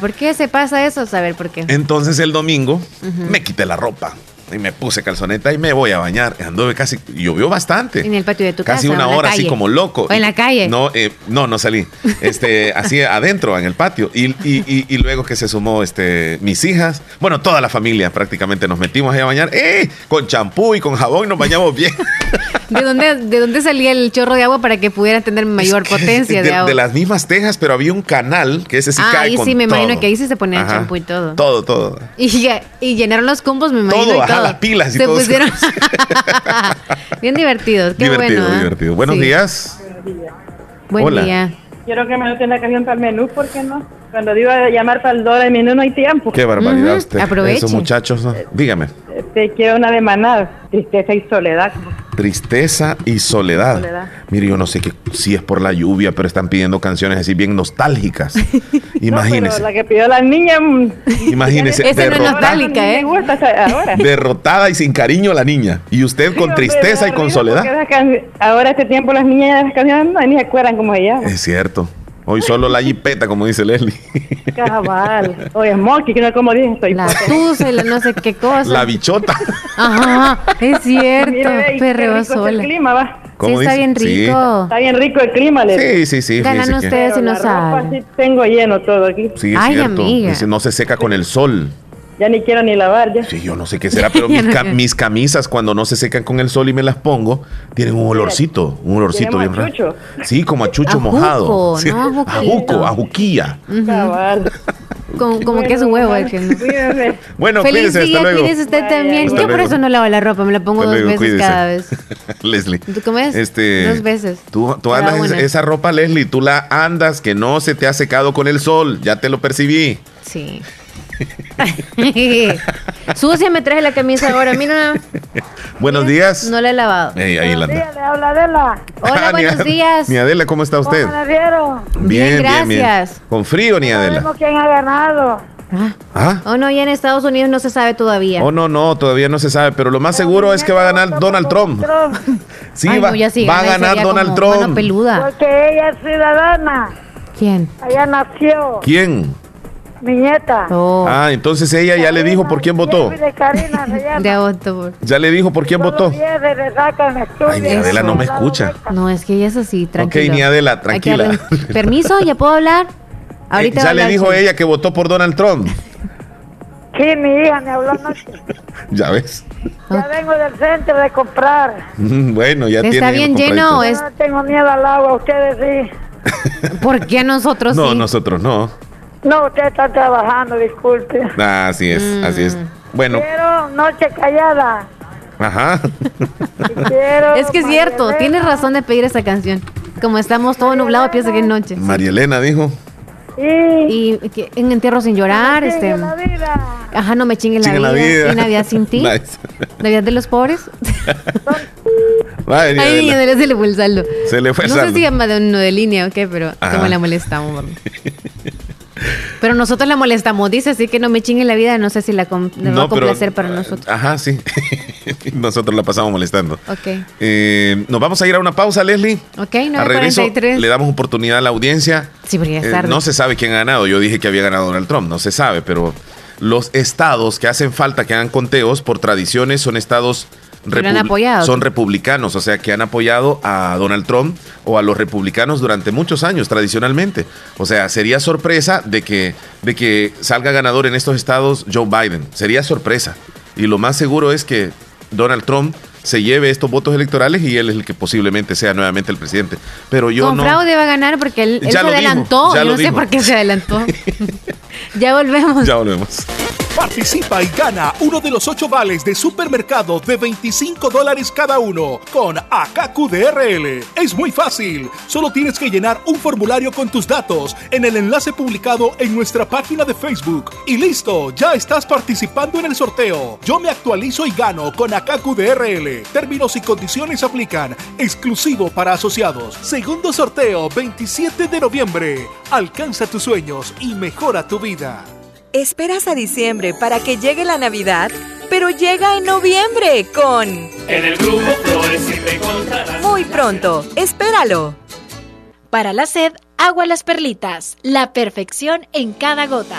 ¿Por qué se pasa eso? Saber por qué. Entonces el domingo me quité la ropa. Y me puse calzoneta y me voy a bañar. Anduve casi, llovió bastante. En el patio de tu casa. Casi una hora, así como loco. O en la calle. No, eh, no, no salí. Este, así adentro, en el patio. Y, y, y, luego que se sumó este, mis hijas, bueno, toda la familia prácticamente nos metimos ahí a bañar. ¡Eh! Con champú y con jabón y nos bañamos bien. ¿De dónde, ¿De dónde salía el chorro de agua para que pudiera tener mayor potencia de, agua? De las mismas tejas, pero había un canal que ese sí ah, cae. Ahí sí, me imagino que ahí sí se ponía champú y todo. Todo, todo. Y, y llenaron los cumbos, me imagino. Todo, las pilas y Se pusieron. Bien divertidos. Qué divertido, bueno. ¿eh? divertido. Buenos días. Buenos días. Buen día. Quiero que me noten la canción para el menú, ¿por qué no? Cuando iba a llamar para el dólar de menú no hay tiempo. Qué barbaridad usted. Aproveche. Esos muchachos, dígame. Te quiero una de maná, tristeza y soledad. Tristeza y soledad. Mire, yo no sé qué, si es por la lluvia, pero están pidiendo canciones así bien nostálgicas. Imagínese. la que pidió la niña. Mm, Imagínese. Esa no es nostálgica, ¿eh? Derrotada y sin cariño la niña. Y usted con tristeza y con soledad. Ahora este tiempo las niñas las canciones no, ni se acuerdan cómo se llama. Es cierto. Hoy solo la jipeta, como dice Leslie. Cabal. Oye, Smokey, que no como dije, estoy La tusa y la no sé qué cosa. La bichota. Ajá, es cierto. Perreo sola. el clima, va. Sí, está bien rico. Está bien rico el clima, Leslie. Sí, sí, sí. Ganan ustedes y no saben. Sí tengo lleno todo aquí. Sí, es Ay, cierto. amiga. Dice, no se seca con el sol. Ya ni quiero ni lavar ya. Sí, yo no sé qué será, pero mis, camisas cuando no se secan con el sol y me las pongo, tienen un olorcito, un olorcito bien raro. Sí, como a chucho mojado. a juco, a juquilla. Como, que es un huevo el que no. Bueno, Feliz cuídese, día, hasta luego. usted también. Yo por eso no lavo la ropa, me la pongo dos veces cada vez. Leslie. ¿Tú cómo es? Este, dos veces. Tú, tú andas esa ropa, Leslie, tú la andas que no se te ha secado con el sol, ya te lo percibí. Sí. Sucia me traje la camisa ahora, mira. Buenos días. No la he lavado. ahí buenos días, le habla Adela. Hola, buenos días. Mi Adela, ¿cómo está usted? ¿Cómo bien, bien, gracias. ¿Con frío, ni Adela? No quién ha ganado. ¿Ah? ¿Ah? Oh, no, ya en Estados Unidos no se sabe todavía. Oh, no, no, todavía no se sabe, pero lo más seguro es que va a ganar Donald Trump. sí, va, va a ganar Donald Trump. Peluda. Porque ella es ciudadana. ¿Quién? Allá nació. ¿Quién? Mi nieta. Oh. Ah, entonces ella ya le dijo por quién votó. De Karina Ya le dijo por quién votó. Ay, ni Adela no me escucha. No, es que ella es así, tranquila. Ok, ni Adela, tranquila. Permiso, ¿ya puedo hablar? Ahorita ya le dijo ella que votó por Donald Trump. Sí, mi hija me habló anoche. ya ves. Ya vengo del centro de comprar. bueno, ya tiene. Está bien lleno. Es... No tengo miedo al agua, ustedes sí. ¿Por qué nosotros no, sí? No, nosotros no. No, usted está trabajando, disculpe. Ah, así es, así es. Bueno. Quiero noche callada. Ajá. es que es cierto, tienes razón de pedir esa canción. Como estamos todo nublado, piensa que es noche. María Elena dijo. Sí. Y que en entierro sin llorar, no este. La vida. Ajá, no me chinguen la, la, vida. Y Navidad sin ti. Navidad de los pobres. Ay, Ay se le fue el saldo. Se le fue el no saldo. No sé si llama de uno de línea o qué, pero como la molestamos. Pero nosotros la molestamos, dice, así que no me chingue la vida, no sé si la va a complacer para nosotros. Ajá, sí. nosotros la pasamos molestando. Ok. Eh, Nos vamos a ir a una pausa, Leslie. Ok, 9.43. le damos oportunidad a la audiencia. Sí, porque eh, No se sabe quién ha ganado. Yo dije que había ganado Donald Trump, no se sabe, pero los estados que hacen falta que hagan conteos por tradiciones son estados son republicanos, o sea, que han apoyado a Donald Trump o a los republicanos durante muchos años, tradicionalmente. O sea, sería sorpresa de que, de que salga ganador en estos estados Joe Biden. Sería sorpresa. Y lo más seguro es que Donald Trump se lleve estos votos electorales y él es el que posiblemente sea nuevamente el presidente. Pero yo Con no. fraude va a ganar porque él, se adelantó. yo no sé por qué se adelantó. ya volvemos. Ya volvemos. Participa y gana uno de los ocho vales de supermercado de 25 dólares cada uno con AKQDRL. Es muy fácil. Solo tienes que llenar un formulario con tus datos en el enlace publicado en nuestra página de Facebook. Y listo, ya estás participando en el sorteo. Yo me actualizo y gano con AKQDRL. Términos y condiciones aplican. Exclusivo para asociados. Segundo sorteo 27 de noviembre. Alcanza tus sueños y mejora tu vida. Esperas a diciembre para que llegue la Navidad, pero llega en noviembre con... En el grupo Flores y te encontrarás. Muy pronto, espéralo. Para la sed, agua las perlitas, la perfección en cada gota.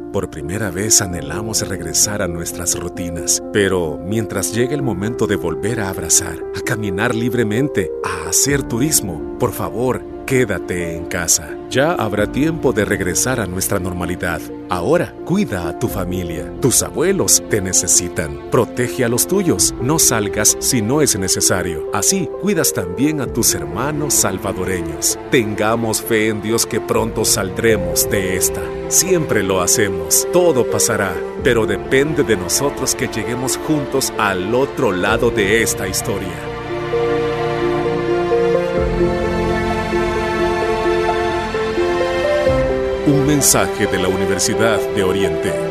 Por primera vez anhelamos regresar a nuestras rutinas. Pero mientras llegue el momento de volver a abrazar, a caminar libremente, a hacer turismo, por favor, quédate en casa. Ya habrá tiempo de regresar a nuestra normalidad. Ahora, cuida a tu familia. Tus abuelos te necesitan. Protege a los tuyos. No salgas si no es necesario. Así, cuidas también a tus hermanos salvadoreños. Tengamos fe en Dios que pronto saldremos de esta. Siempre lo hacemos. Todo pasará. Pero depende de nosotros que lleguemos juntos al otro lado de esta historia. Un mensaje de la Universidad de Oriente.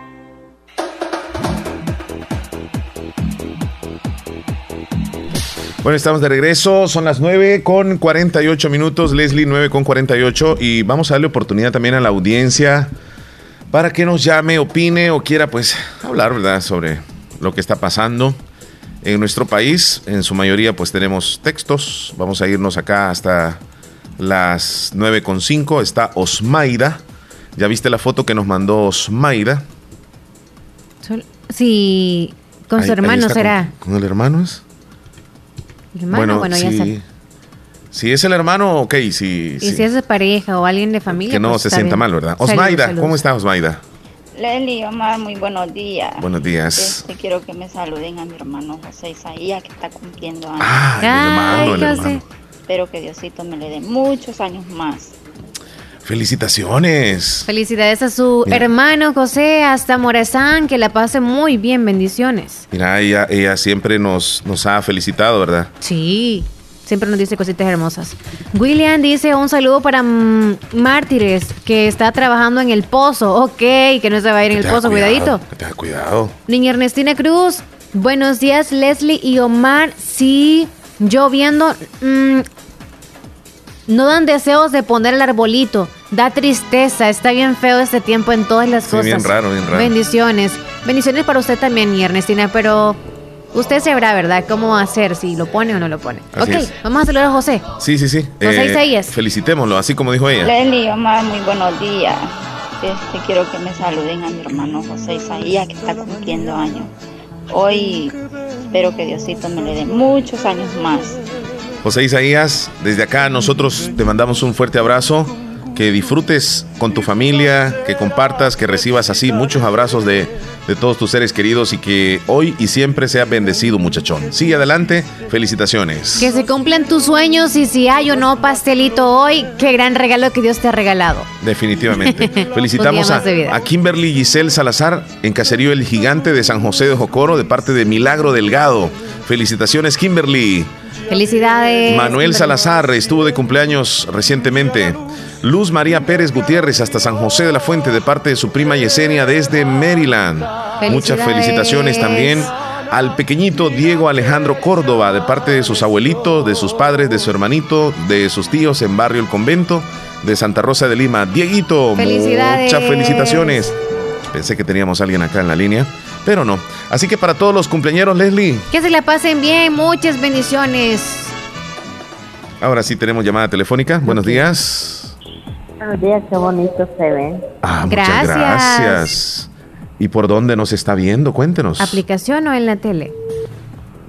Bueno, estamos de regreso, son las 9 con 48 minutos, Leslie 9 con 48 y vamos a darle oportunidad también a la audiencia para que nos llame, opine o quiera pues hablar, ¿verdad?, sobre lo que está pasando en nuestro país. En su mayoría pues tenemos textos, vamos a irnos acá hasta las 9 con 5, está Osmaida. ¿Ya viste la foto que nos mandó Osmaida? Sí, con su hermano será. ¿Con, el hermano es? Bueno, bueno ya si, si es el hermano, ok. Si, y si, es de pareja o alguien de familia. Que no pues se sienta mal, ¿verdad? Osmaida, ¿cómo está Osmaida? Leslie, Omar, muy buenos días. Buenos días. Este, quiero que me saluden a mi hermano José Isaías, que está cumpliendo años. Ah, mi hermano, el hermano. Espero que Diosito me le dé muchos años más. Felicitaciones. Felicidades a su hermano José hasta Morazán, que la pase muy bien, bendiciones. Mira, ella, ella siempre nos, nos ha felicitado, ¿verdad? Sí, siempre nos dice cositas hermosas. William dice un saludo para Mártires, que está trabajando en el pozo. Ok, que no se va a ir en el pozo, cuidadito. Cuidado. Niña Ernestina Cruz, buenos días Leslie y Omar. Sí, yo viendo... Mm, no dan deseos de poner el arbolito. Da tristeza. Está bien feo este tiempo en todas las cosas. Bien raro, bien raro. Bendiciones. Bendiciones para usted también, y Ernestina, pero usted sabrá, ¿verdad? ¿Cómo hacer? Si lo pone o no lo pone. ok, vamos a saludar a José. Sí, sí, sí. José eh, Isaías. Felicitémoslo, así como dijo ella. Leli, Omar, muy buenos días. Este, quiero que me saluden a mi hermano José Isaías, que está cumpliendo años. Hoy espero que Diosito me le dé muchos años más. José Isaías, desde acá nosotros te mandamos un fuerte abrazo que disfrutes con tu familia, que compartas, que recibas así muchos abrazos de, de todos tus seres queridos y que hoy y siempre seas bendecido, muchachón. Sigue adelante, felicitaciones. Que se cumplan tus sueños y si hay o no pastelito hoy, qué gran regalo que Dios te ha regalado. Definitivamente. Felicitamos a, a, Kimberly Giselle Salazar en Caserío El Gigante de San José de Jocoro de parte de Milagro Delgado. Felicitaciones, Kimberly. Felicidades. Manuel Salazar estuvo de cumpleaños recientemente. Luz María Pérez Gutiérrez hasta San José de la Fuente de parte de su prima Yesenia desde Maryland. Muchas felicitaciones también al pequeñito Diego Alejandro Córdoba de parte de sus abuelitos, de sus padres, de su hermanito, de sus tíos en Barrio El Convento de Santa Rosa de Lima. Dieguito, muchas felicitaciones. Pensé que teníamos a alguien acá en la línea, pero no. Así que para todos los cumpleaños, Leslie. Que se la pasen bien, muchas bendiciones. Ahora sí tenemos llamada telefónica. Buenos días. Buenos días, qué bonito se ven. Ah, gracias. muchas gracias. ¿Y por dónde nos está viendo? Cuéntenos. ¿Aplicación o en la tele?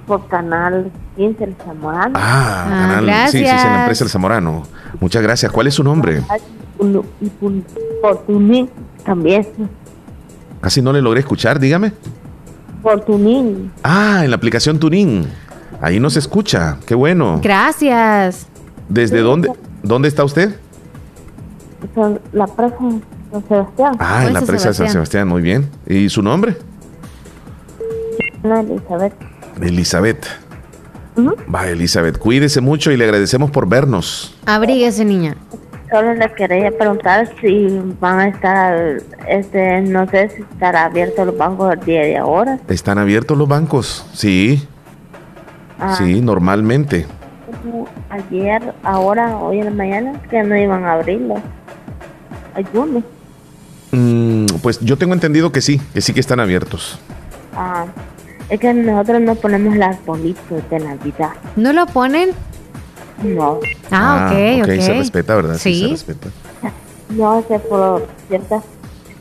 Por Canal 15 El Zamorano. Ah, ah canal, gracias. sí, sí, sí, en la empresa El Zamorano. Muchas gracias. ¿Cuál es su nombre? Y por también. Casi no le logré escuchar, dígame. Por Tunín. Ah, en la aplicación Tunín. Ahí nos escucha. Qué bueno. Gracias. ¿Desde dónde? ¿Dónde está usted? la presa de San Sebastián. Ah, en la presa de San Sebastián, muy bien. ¿Y su nombre? Elizabeth. Elizabeth. Va, Elizabeth, cuídese mucho y le agradecemos por vernos. Abríguese, niña. Solo le quería preguntar si van a estar, este, no sé si estará abiertos los bancos el día de ahora. ¿Están abiertos los bancos? Sí. Ah. Sí, normalmente. Ayer, ahora, hoy en la mañana, que no iban a abrirlo. Ayúdame. Mm, pues yo tengo entendido que sí, que sí que están abiertos. Ah, es que nosotros no ponemos las bolitas de Navidad. ¿No lo ponen? No. Ah, ok, ok. se respeta, ¿verdad? Sí, se respeta. No, sé por ciertas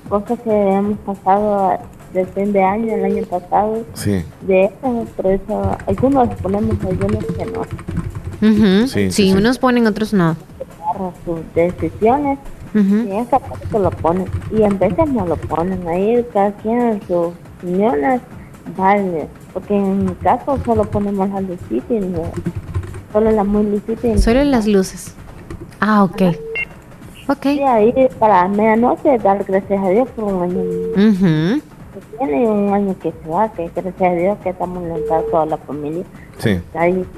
cosas que hemos pasado de fin de año, el año pasado. Sí. De eso, por eso, algunos ponemos, algunos que no. sí, sí, unos ponen, otros no. Sus decisiones y esa parte lo ponen. Y en veces no lo ponen. Ahí cada quien en sus opiniones vale. Porque en mi caso solo ponemos lucita y no, solo las muy lucitas. Solo las luces. Ah, ok. Ok. Y ahí para medianoche dar gracias a Dios por un año que tiene un año que se va, que gracias a Dios que estamos en toda la familia. Sí.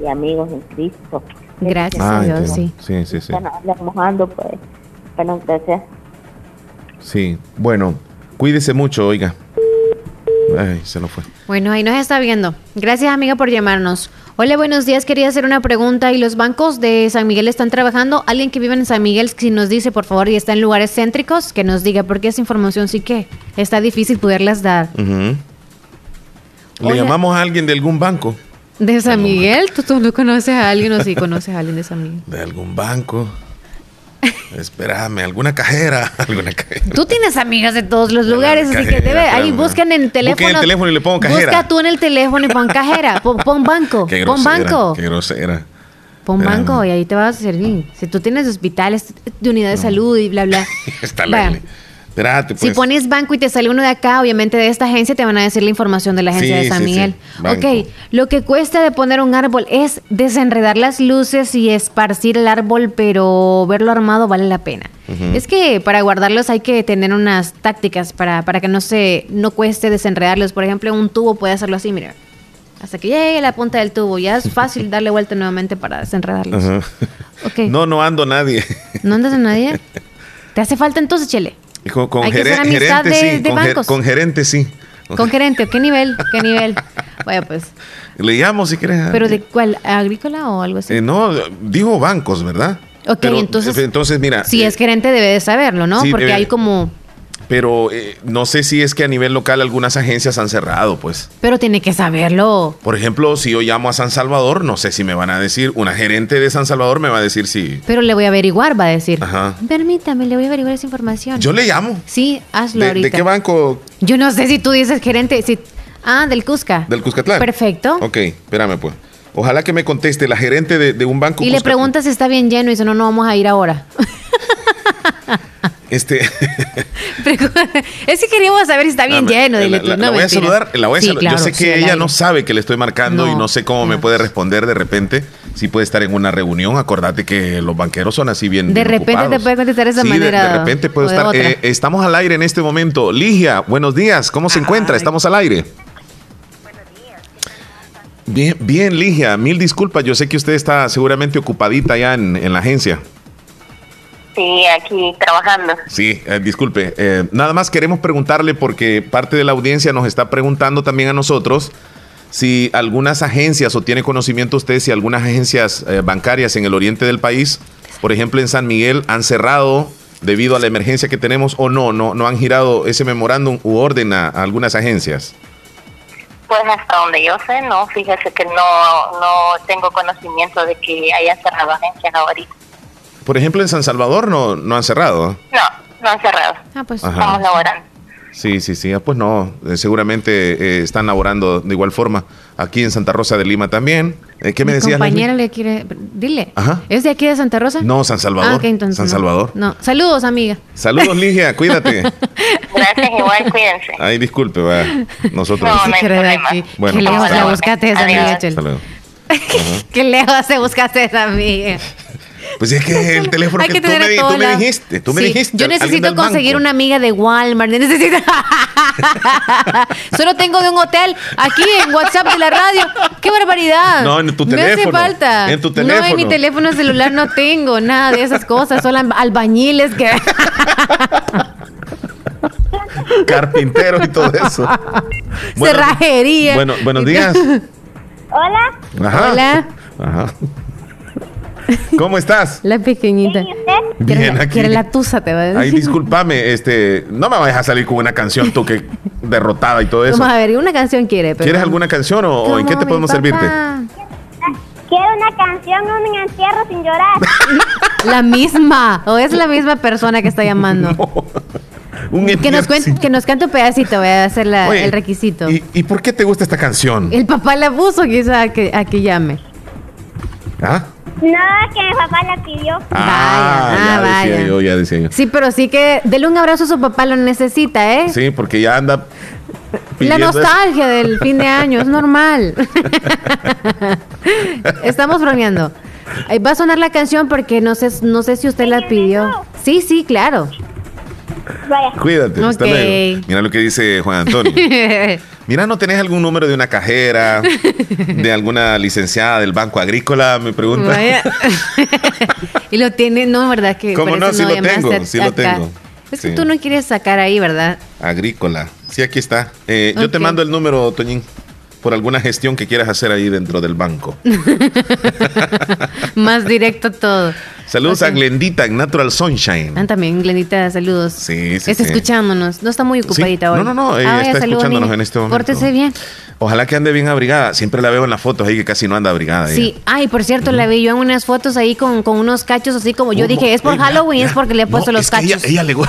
Y amigos en Cristo. Gracias a Dios, sí. Sí, sí, sí. mojando, pues bueno, gracias. Sí, bueno, cuídese mucho, oiga. Ay, se lo fue. Bueno, ahí nos está viendo. Gracias, amiga, por llamarnos. Hola, buenos días. Quería hacer una pregunta. ¿Y los bancos de San Miguel están trabajando? Alguien que vive en San Miguel, si nos dice, por favor, y está en lugares céntricos, que nos diga, porque esa información sí que está difícil poderlas dar. ¿Le llamamos a alguien de algún banco? ¿De San Miguel? ¿Tú, ¿Tú, no conoces a alguien o sí conoces a alguien de San Miguel? De algún banco. Espérame, alguna cajera, alguna cajera. Tú tienes amigas de todos los lugares, así que debe, ahí buscan en el teléfono. Busquen en el teléfono y le pongo cajera. Busca tú en el teléfono y pon cajera, pon, banco, qué pon banco. Qué grosera. Pon banco y ahí te vas a servir. Si tú tienes hospitales de unidad de salud y bla, bla. Está ley. Si pues. pones banco y te sale uno de acá, obviamente de esta agencia te van a decir la información de la agencia de San Miguel. ok, lo que cuesta de poner un árbol es desenredar las luces y esparcir el árbol, pero verlo armado vale la pena. Es que para guardarlos hay que tener unas tácticas para, para que no se no cueste desenredarlos. Por ejemplo, un tubo puede hacerlo así, mira. Hasta que llegue a la punta del tubo. Ya es fácil darle vuelta nuevamente para desenredarlos. No, no ando nadie. ¿No andas en nadie? ¿Te hace falta entonces, Chele? Con, con gerente, sí. con, gerente, sí. Con gerente, ¿qué nivel? ¿Qué nivel? Bueno, pues. Le llamo si quieres. ¿Pero de cuál? ¿Agrícola o algo así? Eh, no, dijo bancos, ¿verdad? Ok, entonces. Entonces, mira. Si es eh, gerente, debe de saberlo, ¿no? Porque hay como pero eh, no sé si es que a nivel local algunas agencias han cerrado, pues. Pero tiene que saberlo. Por ejemplo, si yo llamo a San Salvador, no sé si me van a decir, una gerente de San Salvador me va a decir si... Pero le voy a averiguar, va a decir. Ajá. Permítame, le voy a averiguar esa información. Yo le llamo. Sí, hazlo ¿De, ¿De qué banco? Yo no sé si tú dices gerente, si Ah, del Cusca. Del Cuscatlán. Perfecto. Ok, espérame pues. Ojalá que me conteste la gerente de, un banco. Y le pregunta si está bien lleno y dice, no, no vamos a ir ahora. Este. es que queríamos saber si está bien lleno. la, voy a saludar. La voy a saludar. Yo sé que ella no sabe que le estoy marcando y no sé cómo me puede responder de repente. Si puede estar en una reunión, acordate que los banqueros son así bien. De repente te puede contestar de esa manera. De, repente puedo estar. Eh, estamos al aire en este momento. Ligia, buenos días. ¿Cómo se encuentra? Estamos al aire. Bien, bien, Ligia, mil disculpas. Yo sé que usted está seguramente ocupadita ya en la agencia. Sí, aquí trabajando. Sí, eh, disculpe. Eh, nada más queremos preguntarle porque parte de la audiencia nos está preguntando también a nosotros si algunas agencias o tiene conocimiento usted si algunas agencias eh, bancarias en el oriente del país, por ejemplo en San Miguel, han cerrado debido a la emergencia que tenemos o no, no, no han girado ese memorándum u orden a, algunas agencias. Pues hasta donde yo sé, no, fíjese que no, no tengo conocimiento de que haya cerrado agencias ahorita. Por ejemplo, en San Salvador no, no han cerrado. No, no han cerrado. Ah, pues estamos laborando. Sí, sí, sí. Ah, pues no, eh, seguramente eh, están laborando de igual forma. Aquí en Santa Rosa de Lima también. Eh, ¿Qué me decías? compañera le quiere. Dile. Ajá. ¿Es de aquí de Santa Rosa? No, San Salvador. Ah, entonces. San Salvador. No. Saludos, amiga. Saludos, Ligia. Cuídate. Gracias, igual, cuídense. Ay, disculpe, va. Nosotros. No, no hay aquí. Bueno, Qué lejos se buscaste esa amiga, Qué lejos se buscaste esa amiga. Pues es que el teléfono que, tú, me, dijiste, tú me dijiste. Yo necesito conseguir una amiga de Walmart. Necesito... Solo tengo de un hotel aquí en WhatsApp de la radio. ¡Qué barbaridad! No, en tu teléfono. Me hace falta. En tu teléfono. No, en mi teléfono celular no tengo nada de esas cosas. Solo albañiles que. Carpinteros y todo eso. Cerrajería. Bueno, buenos días. Hola. Hola. Ajá. ¿Cómo estás? La pequeñita. Bien, aquí. Quiere la tusa, te va a decir. Ay, discúlpame, este, no me vayas a salir con una canción tú que derrotada y todo eso. Vamos a ver, una canción quiere. ¿Quieres alguna canción o, en qué te podemos servirte? Quiero una canción, un entierro sin llorar. la misma, o es la misma persona que está llamando. Un que, nos cuente, que nos cante un pedacito, voy a hacer el requisito. ¿y, por qué te gusta esta canción? El papá la puso quizá a que, a que llame. ¿Ah? No, que mi papá la pidió. Ah, vaya, ya ah, decía yo, ya decía yo. Sí, pero sí que dele un abrazo a su papá, lo necesita, ¿eh? Sí, porque ya anda. La nostalgia del fin de año, es normal. Estamos bromeando. Va a sonar la canción porque no sé, no sé si usted la pidió. Sí, sí, claro. Cuídate. Hasta Mira lo que dice Juan Antonio. Mira, ¿no tenés algún número de una cajera, de alguna licenciada del Banco Agrícola? Me pregunta. y lo tiene, no, ¿verdad? Que ¿Cómo no? Sí lo tengo, sí lo tengo. Es que tú no quieres sacar ahí, ¿verdad? Agrícola. Sí, aquí está. Eh, yo te mando el número, Toñín por alguna gestión que quieras hacer ahí dentro del banco. Más directo todo. Saludos a Glendita en Natural Sunshine. Ah, también, Glendita, saludos. Sí, sí. Está escuchándonos. No está muy ocupadita hoy. No, no, no. Ella ah, está escuchándonos en este momento. Pórtese bien. Ojalá que ande bien abrigada. Siempre la veo en las fotos ahí que casi no anda abrigada. Sí. Ay, por cierto, la vi yo en unas fotos ahí con, con unos cachos así como yo dije, es por Halloween, es porque le he puesto los cachos. ella, le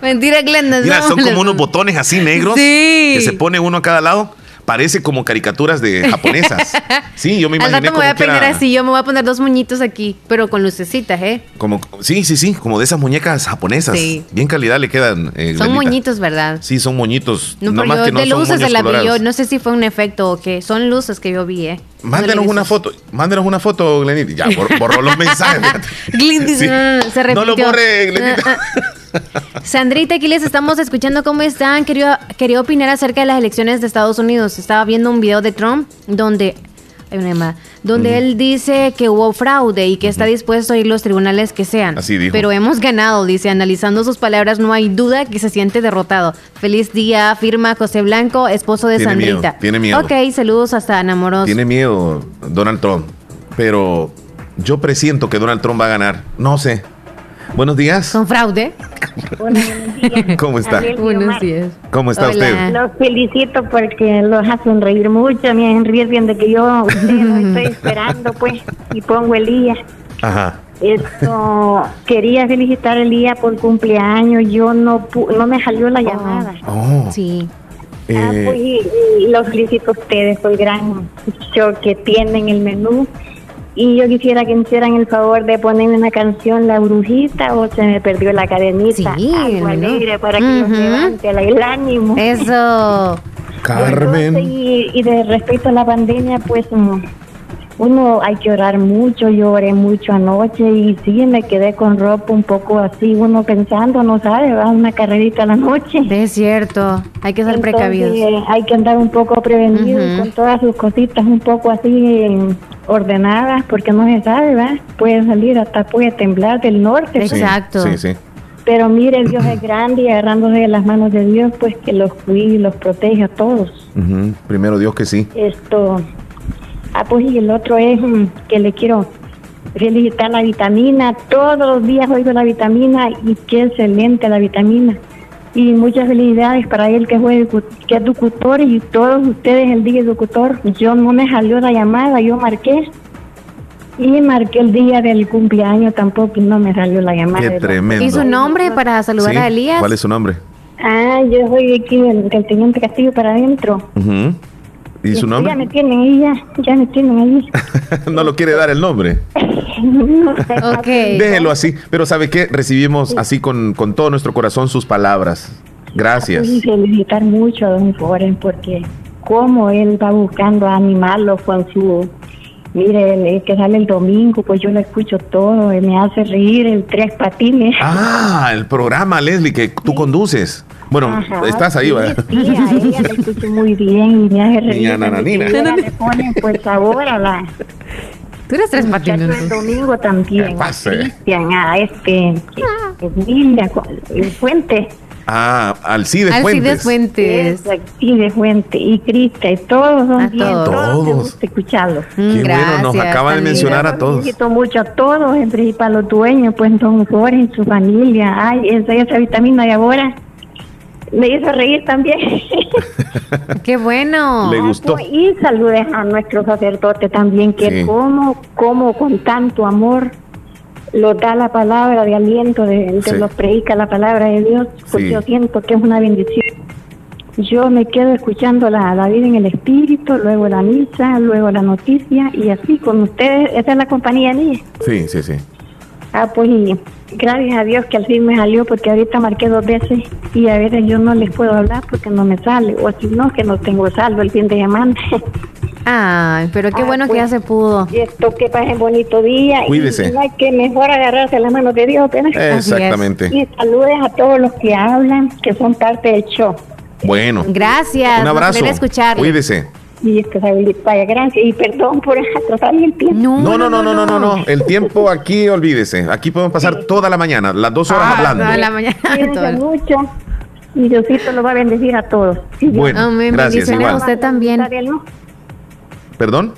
Mentira, Glenda. Mira, son como unos botones así negros sí. que se pone uno a cada lado parece como caricaturas de japonesas. Sí, yo me imaginé Al rato me voy a peinar así, yo me voy a poner dos muñitos aquí, pero con lucecitas, ¿eh? Como, sí, sí, sí, como de esas muñecas japonesas. Sí. Bien calidad le quedan. Eh, son moñitos, ¿verdad? Sí, son moñitos. No, más que no de luces se la vi yo, no sé si fue un efecto o qué, son luces que yo vi, ¿eh? Mándenos una foto, mándenos una foto, Glenita. Ya, borró los mensajes. se repitió. No lo borre, Glenita. Sandrita, aquí les estamos escuchando cómo están. Quería, quería opinar acerca de las elecciones de Estados Unidos. Estaba viendo un video de Trump donde hay una donde él dice que hubo fraude y que está dispuesto a ir los tribunales que sean. Así dijo. Pero hemos ganado, dice, analizando sus palabras, no hay duda que se siente derrotado. Feliz día, firma José Blanco, esposo de Sandrita. tiene miedo. Ok, saludos hasta enamoros. Tiene miedo Donald Trump, pero yo presiento que Donald Trump va a ganar. No sé. Buenos días. ¿Con fraude? buenos días. ¿Cómo está? Buenos días. ¿Cómo está usted? Los felicito porque los hacen reír mucho. Me hacen reír viendo que yo estoy esperando, pues, y pongo el día. Ajá. Esto, quería felicitar el día por cumpleaños. Yo no no me salió la oh. llamada. Oh. Sí. Ah, eh, pues, y, los felicito a ustedes por el gran show que tienen el menú. Y yo quisiera que me hicieran el favor de ponerme una canción, La Brujita, o se me perdió la cadenita. Sí, algo alegre para que nos levante el ánimo. Eso. Carmen. y, y, de respecto a la pandemia, pues mm, uno hay que orar mucho, yo oré mucho anoche y sí, me quedé con ropa un poco así, uno pensando, no sabe, va una carrerita a la noche. Es cierto, hay que ser precavidos. Hay que andar un poco prevenido con todas sus cositas un poco así ordenadas, porque no se sabe, ¿va? Puede salir hasta puede temblar del norte. Exacto. Sí, sí. Pero mire, Dios es grande y agarrándose de las manos de Dios, pues que los cuide y los protege a todos. Primero Dios que sí. Esto, Ah, pues y el otro es mm, que le quiero felicitar la vitamina. Todos los días oigo la vitamina y qué excelente la vitamina. Y muchas felicidades para él que, fue, que es locutor y todos ustedes el día de locutor. Yo no me salió la llamada, yo marqué. Y marqué el día del cumpleaños tampoco y no me salió la llamada. Qué tremendo. ¿Y su nombre para saludar a Elías? ¿Cuál es su nombre? Ah, yo soy aquí del, Teniente Castillo para adentro. ¿Y su nombre? Ya me tienen ahí, ya, ya me tienen ahí. no lo quiere dar el nombre. ok. Déjelo así. Pero ¿sabe qué? Recibimos así con, con todo nuestro corazón sus palabras. Gracias. Y felicitar mucho a don Foren porque como él va buscando animarlo con su... Mire, el, que sale el domingo, pues yo lo escucho todo, me hace reír el Tres Patines. Ah, el programa, Leslie, que tú conduces. Bueno, estás ahí, ¿verdad? Sí, a ella escucho muy bien y me hace reír. Niña Nananina. Le ponen pues sabor a la... Tú eres tres patines. El domingo también. Pase. Cristian, a este, Emilia, el Fuente. Ah, Alcides Fuentes. Alcides Fuentes. Alcides Fuentes y Cristian, y todos son bien. Todos. todos. escucharlos. Qué bueno, nos acaba de mencionar a todos. Felicito mucho a todos, en principal a los dueños, pues Don Jorge y su familia. Ay, esa, esa vitamina de ahora me hizo reír también. Qué bueno. Le gustó. Y saludes a nuestro sacerdote también, que como, como con tanto amor lo da la palabra de aliento, de, de lo predica la palabra de Dios, porque yo siento que es una bendición. Yo me quedo escuchando la, la vida en el espíritu, luego la misa, luego la noticia, y así con ustedes, esa es la compañía mía. Sí, sí, sí. Ah, pues gracias a Dios que al fin me salió porque ahorita marqué dos veces y a veces yo no les puedo hablar porque no me sale o si no que no tengo saldo el fin de semana. Ay, pero qué ah, bueno que ya pues, se pudo. Y esto que pasen bonito día. Cuídese. Y hay que mejor agarrarse las manos de Dios. Exactamente. Y saludes a todos los que hablan, que son parte del show. Bueno. Gracias. Un abrazo. Escuchar. Cuídese. Y es vaya, gracias. Y perdón por atrasar el tiempo. No no no, no, no, no, no, El tiempo aquí, olvídese. Aquí podemos pasar toda la mañana, las dos horas ah, hablando. Toda la mañana. mucho. Y Diosito lo va a bendecir a todos. bueno, gracias. Igual. A usted también. ¿Perdón?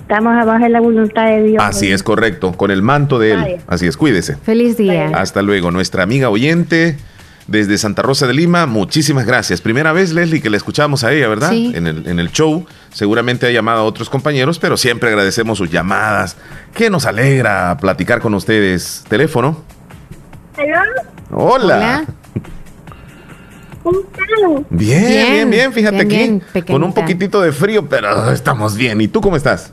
Estamos abajo de la voluntad de Dios. Así es, correcto. Con el manto de Él. Así es, cuídese. Feliz día. Hasta luego. Nuestra amiga oyente desde Santa Rosa de Lima. Muchísimas gracias. Primera vez, Leslie, que le escuchamos a ella, ¿verdad? Sí. En, el, en el show. Seguramente ha llamado a otros compañeros, pero siempre agradecemos sus llamadas. Que nos alegra platicar con ustedes. Teléfono. Hola. ¿Cómo están? Bien, bien, bien, Fíjate aquí. con un poquitito de frío, pero estamos bien. ¿Y tú cómo estás?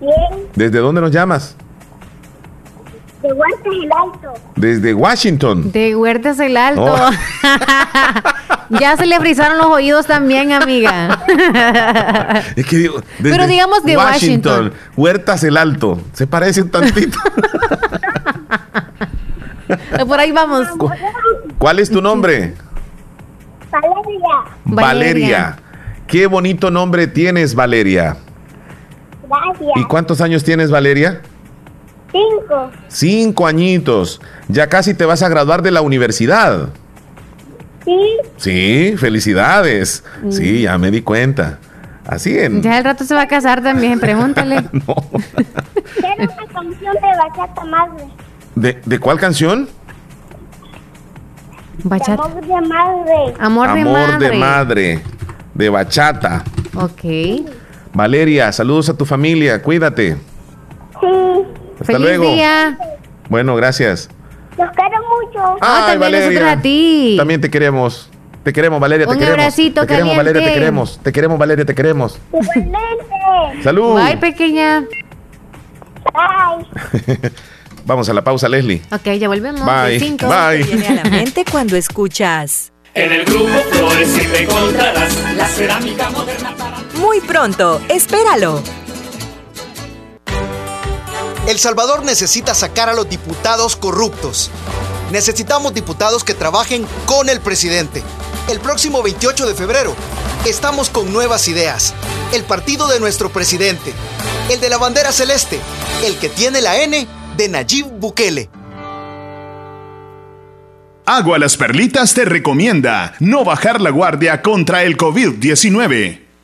Bien. ¿Desde dónde nos llamas? De Huertas el Alto. Desde Washington. De Huertas el Alto. Oh. ya se le frizaron los oídos también, amiga. es que digo, Pero digamos de Washington, Huertas el Alto. Se parece un tantito. Por ahí vamos. ¿Cuál es tu nombre? Valeria. Valeria. Qué bonito nombre tienes, Valeria. Gracias. ¿Y cuántos años tienes, Valeria? Cinco. Cinco añitos. Ya casi te vas a graduar de la universidad. Sí. Sí, felicidades. Mm. Sí, ya me di cuenta. Así en... Ya el rato se va a casar también, pregúntale. no. Quiero una canción de Bachata Madre. ¿De, ¿De cuál canción? Bachata. Amor de madre. Amor, de Amor de madre. De bachata. Ok. Valeria, saludos a tu familia, cuídate. Sí. Hasta Feliz luego. día. Bueno, gracias. Los quiero mucho. Ah, también Valeria. a ti. También te queremos. Te queremos, Valeria, te Un queremos. abracito te queremos, caliente. Valeria, te queremos. Te queremos, Valeria, te queremos. Salud. Bye, pequeña. Vamos a la pausa, Leslie. Ok, ya volvemos. Bye. Cinco. Bye. Viene a la mente cuando escuchas. En el grupo Flores siempre encontrarás la cerámica moderna para... Muy pronto, espéralo. El Salvador necesita sacar a los diputados corruptos. Necesitamos diputados que trabajen con el presidente. El próximo 28 de febrero estamos con nuevas ideas. El partido de nuestro presidente. El de la bandera celeste. El que tiene la N de Nayib Bukele. Agua Las Perlitas te recomienda no bajar la guardia contra el COVID-19.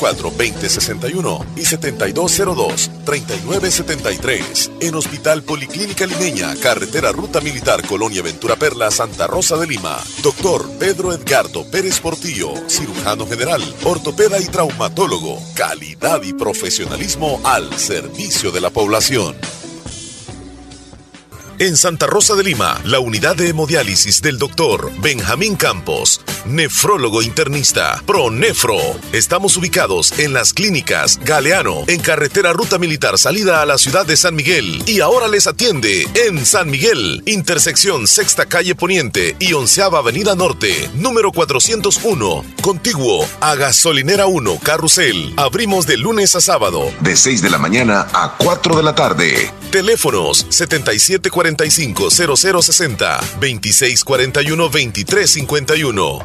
2061 y 7202-3973. En Hospital Policlínica Limeña, Carretera Ruta Militar Colonia Ventura Perla, Santa Rosa de Lima. Doctor Pedro Edgardo Pérez Portillo, cirujano general, ortopeda y traumatólogo. Calidad y profesionalismo al servicio de la población. En Santa Rosa de Lima, la unidad de hemodiálisis del doctor Benjamín Campos, nefrólogo internista, Pronefro. Estamos ubicados en las clínicas Galeano, en carretera Ruta Militar salida a la ciudad de San Miguel. Y ahora les atiende en San Miguel, intersección Sexta Calle Poniente y Onceava Avenida Norte, número 401, contiguo a Gasolinera 1, Carrusel. Abrimos de lunes a sábado. De 6 de la mañana a 4 de la tarde. Teléfonos 7745-0060, 2641-2351.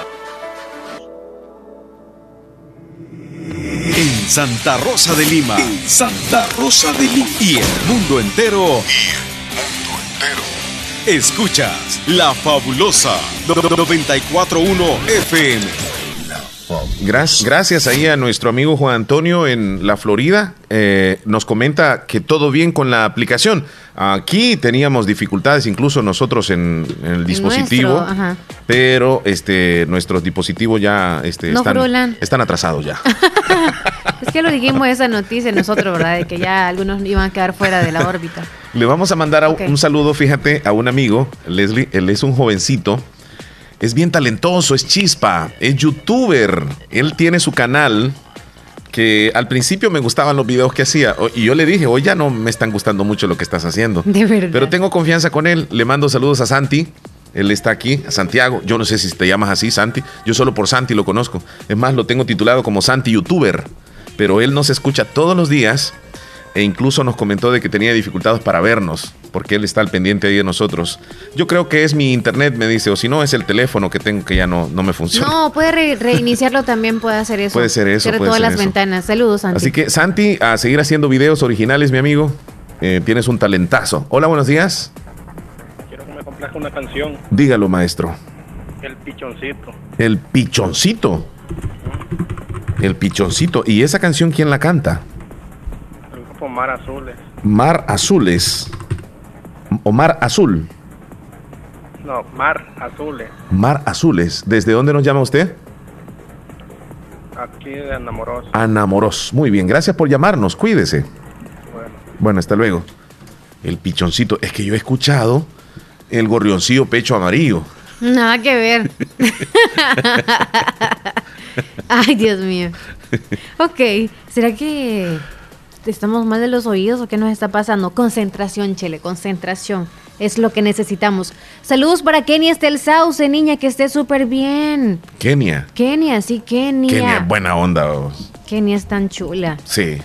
En Santa Rosa de Lima. Santa Rosa de Lima. Y el mundo entero. Escuchas La Fabulosa 941 FM. Gracias, gracias ahí a nuestro amigo Juan Antonio en la Florida. Eh, nos comenta que todo bien con la aplicación. Aquí teníamos dificultades incluso nosotros en, en el dispositivo, Nuestro, ajá. pero este nuestros dispositivos ya este, No están, están atrasados ya. Es que lo dijimos esa noticia nosotros, ¿verdad? De que ya algunos iban a quedar fuera de la órbita. Le vamos a mandar a- un saludo, fíjate, a un amigo, Leslie. Él es un jovencito. Es bien talentoso, es chispa, es youtuber. Él tiene su canal que al principio me gustaban los videos que hacía. Y yo le dije, hoy ya no me están gustando mucho lo que estás haciendo. De verdad. Pero tengo confianza con él. Le mando saludos a Santi. Él está aquí, a Santiago. Yo no sé si te llamas así, Santi. Yo solo por Santi lo conozco. Es más, lo tengo titulado como Santi YouTuber. Pero él nos escucha todos los días e incluso nos comentó de que tenía dificultades para vernos. porque él está al pendiente ahí de nosotros. Yo creo que es mi internet, me dice, o si no, es el teléfono que tengo que ya no, no me funciona. No, puede reiniciarlo también, puede hacer eso. Puede ser eso. Cierra todas las ventanas. Saludos, Santi. Así que, Santi, a seguir haciendo videos originales, mi amigo. Eh, tienes un talentazo. Hola, buenos días. Quiero que me complazca una canción. Dígalo, maestro. El pichoncito. El pichoncito. El pichoncito. ¿Y esa canción quién la canta? Grupo Mar Azules. Mar Azules. O Mar Azul. No, Mar Azules. Mar Azules. ¿Desde dónde nos llama usted? Aquí de Anamoros. Anamoros. Muy bien, gracias por llamarnos. Cuídese. Bueno. Bueno, hasta luego. El pichoncito. Es que yo he escuchado el gorrioncillo pecho amarillo. Nada que ver. Ay, Dios mío. Ok, ¿será que estamos mal de los oídos o qué nos está pasando? Concentración, Chele, concentración. Es lo que necesitamos. Saludos para Kenia Estel Sauce, niña, que esté súper bien. Kenia. Kenia, sí, Kenia. Kenia, buena onda. Vos. Kenia es tan chula. Sí.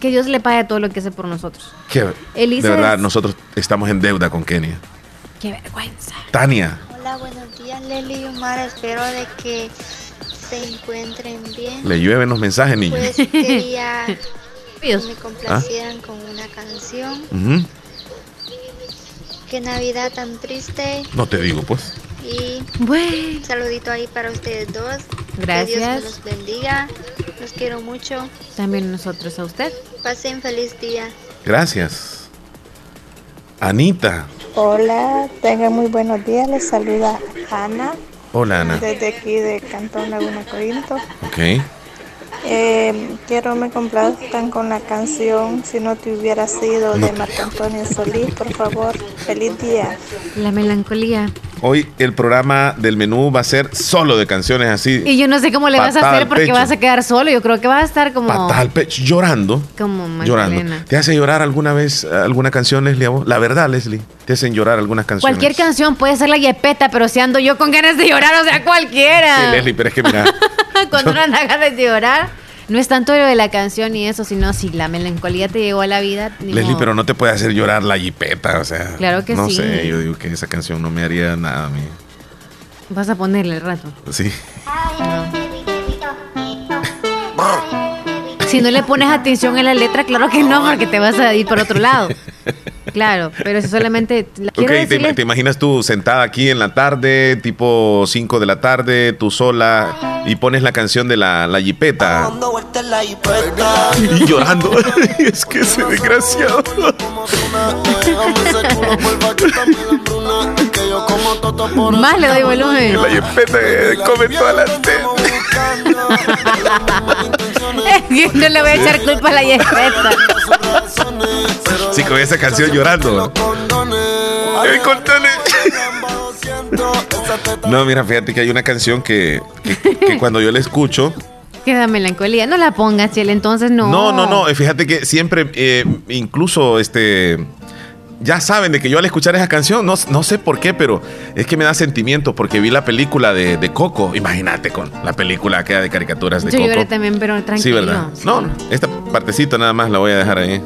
Que Dios le pague todo lo que hace por nosotros. de verdad, nosotros estamos en deuda con Kenia. Qué vergüenza. Tania. Hola, buenos días, Leli y Omar. Espero de que se encuentren bien. Le llueven los mensajes, niños. Pues quería me complacieran con una canción. Qué Navidad tan triste. No te digo, pues. Y un saludito ahí para ustedes dos. Gracias. Que Dios los bendiga. Los quiero mucho. También nosotros a usted. Pasen feliz día. Gracias. Anita. Hola, tengan muy buenos días. Les saluda Ana. Hola, Ana. Desde aquí de Cantón Laguna Corinto. Ok. Eh, quiero me complazcan con la canción Si no te hubiera sido de Marco Antonio Solís, por favor. Feliz día. La melancolía. Hoy el programa del menú va a ser solo de canciones así. Y yo no sé cómo le vas a hacer porque vas a quedar solo. Yo creo que vas a estar como. Patada al pecho, llorando. Como llorando. ¿Te hace llorar alguna vez alguna canción, Leslie? La verdad, Leslie. ¿Te hacen llorar algunas canciones? Cualquier canción puede ser la yepeta, pero si ando yo con ganas de llorar, o sea, cualquiera. Sí, Leslie, pero es que mira. Cuando uno anda ganas de llorar. No es tanto lo de la canción y eso, sino si la melancolía te llegó a la vida. Leslie, pero no te puede hacer llorar la jipeta, o sea. Claro que no sí. No sé, yo digo que esa canción no me haría nada a mí. Vas a ponerle el rato. Sí. Si no le pones atención a la letra, claro que no, porque te vas a ir por otro lado. Claro, pero si solamente... La ok, te, te, imaginas tú sentada aquí en la tarde, tipo 5 de la tarde, tú sola, y pones la canción de la, la jipeta. Y llorando. es que ese desgraciado. Más le doy volumen. La jipeta come toda la no le voy a echar culpa a la jipeta. Sí, con esa canción llorando. No, mira, fíjate que hay una canción que, que, cuando yo la escucho. Queda melancolía. No la pongas, Chile, entonces no. No, no, no. Fíjate que siempre, eh, incluso este. Ya saben de que yo al escuchar esa canción, no, no sé por qué, pero es que me da sentimiento porque vi la película de, de Coco. Imagínate con la película que de caricaturas de yo Coco. Yo también, pero tranquilo. Sí, ¿verdad? No, no, esta partecita nada más la voy a dejar ahí.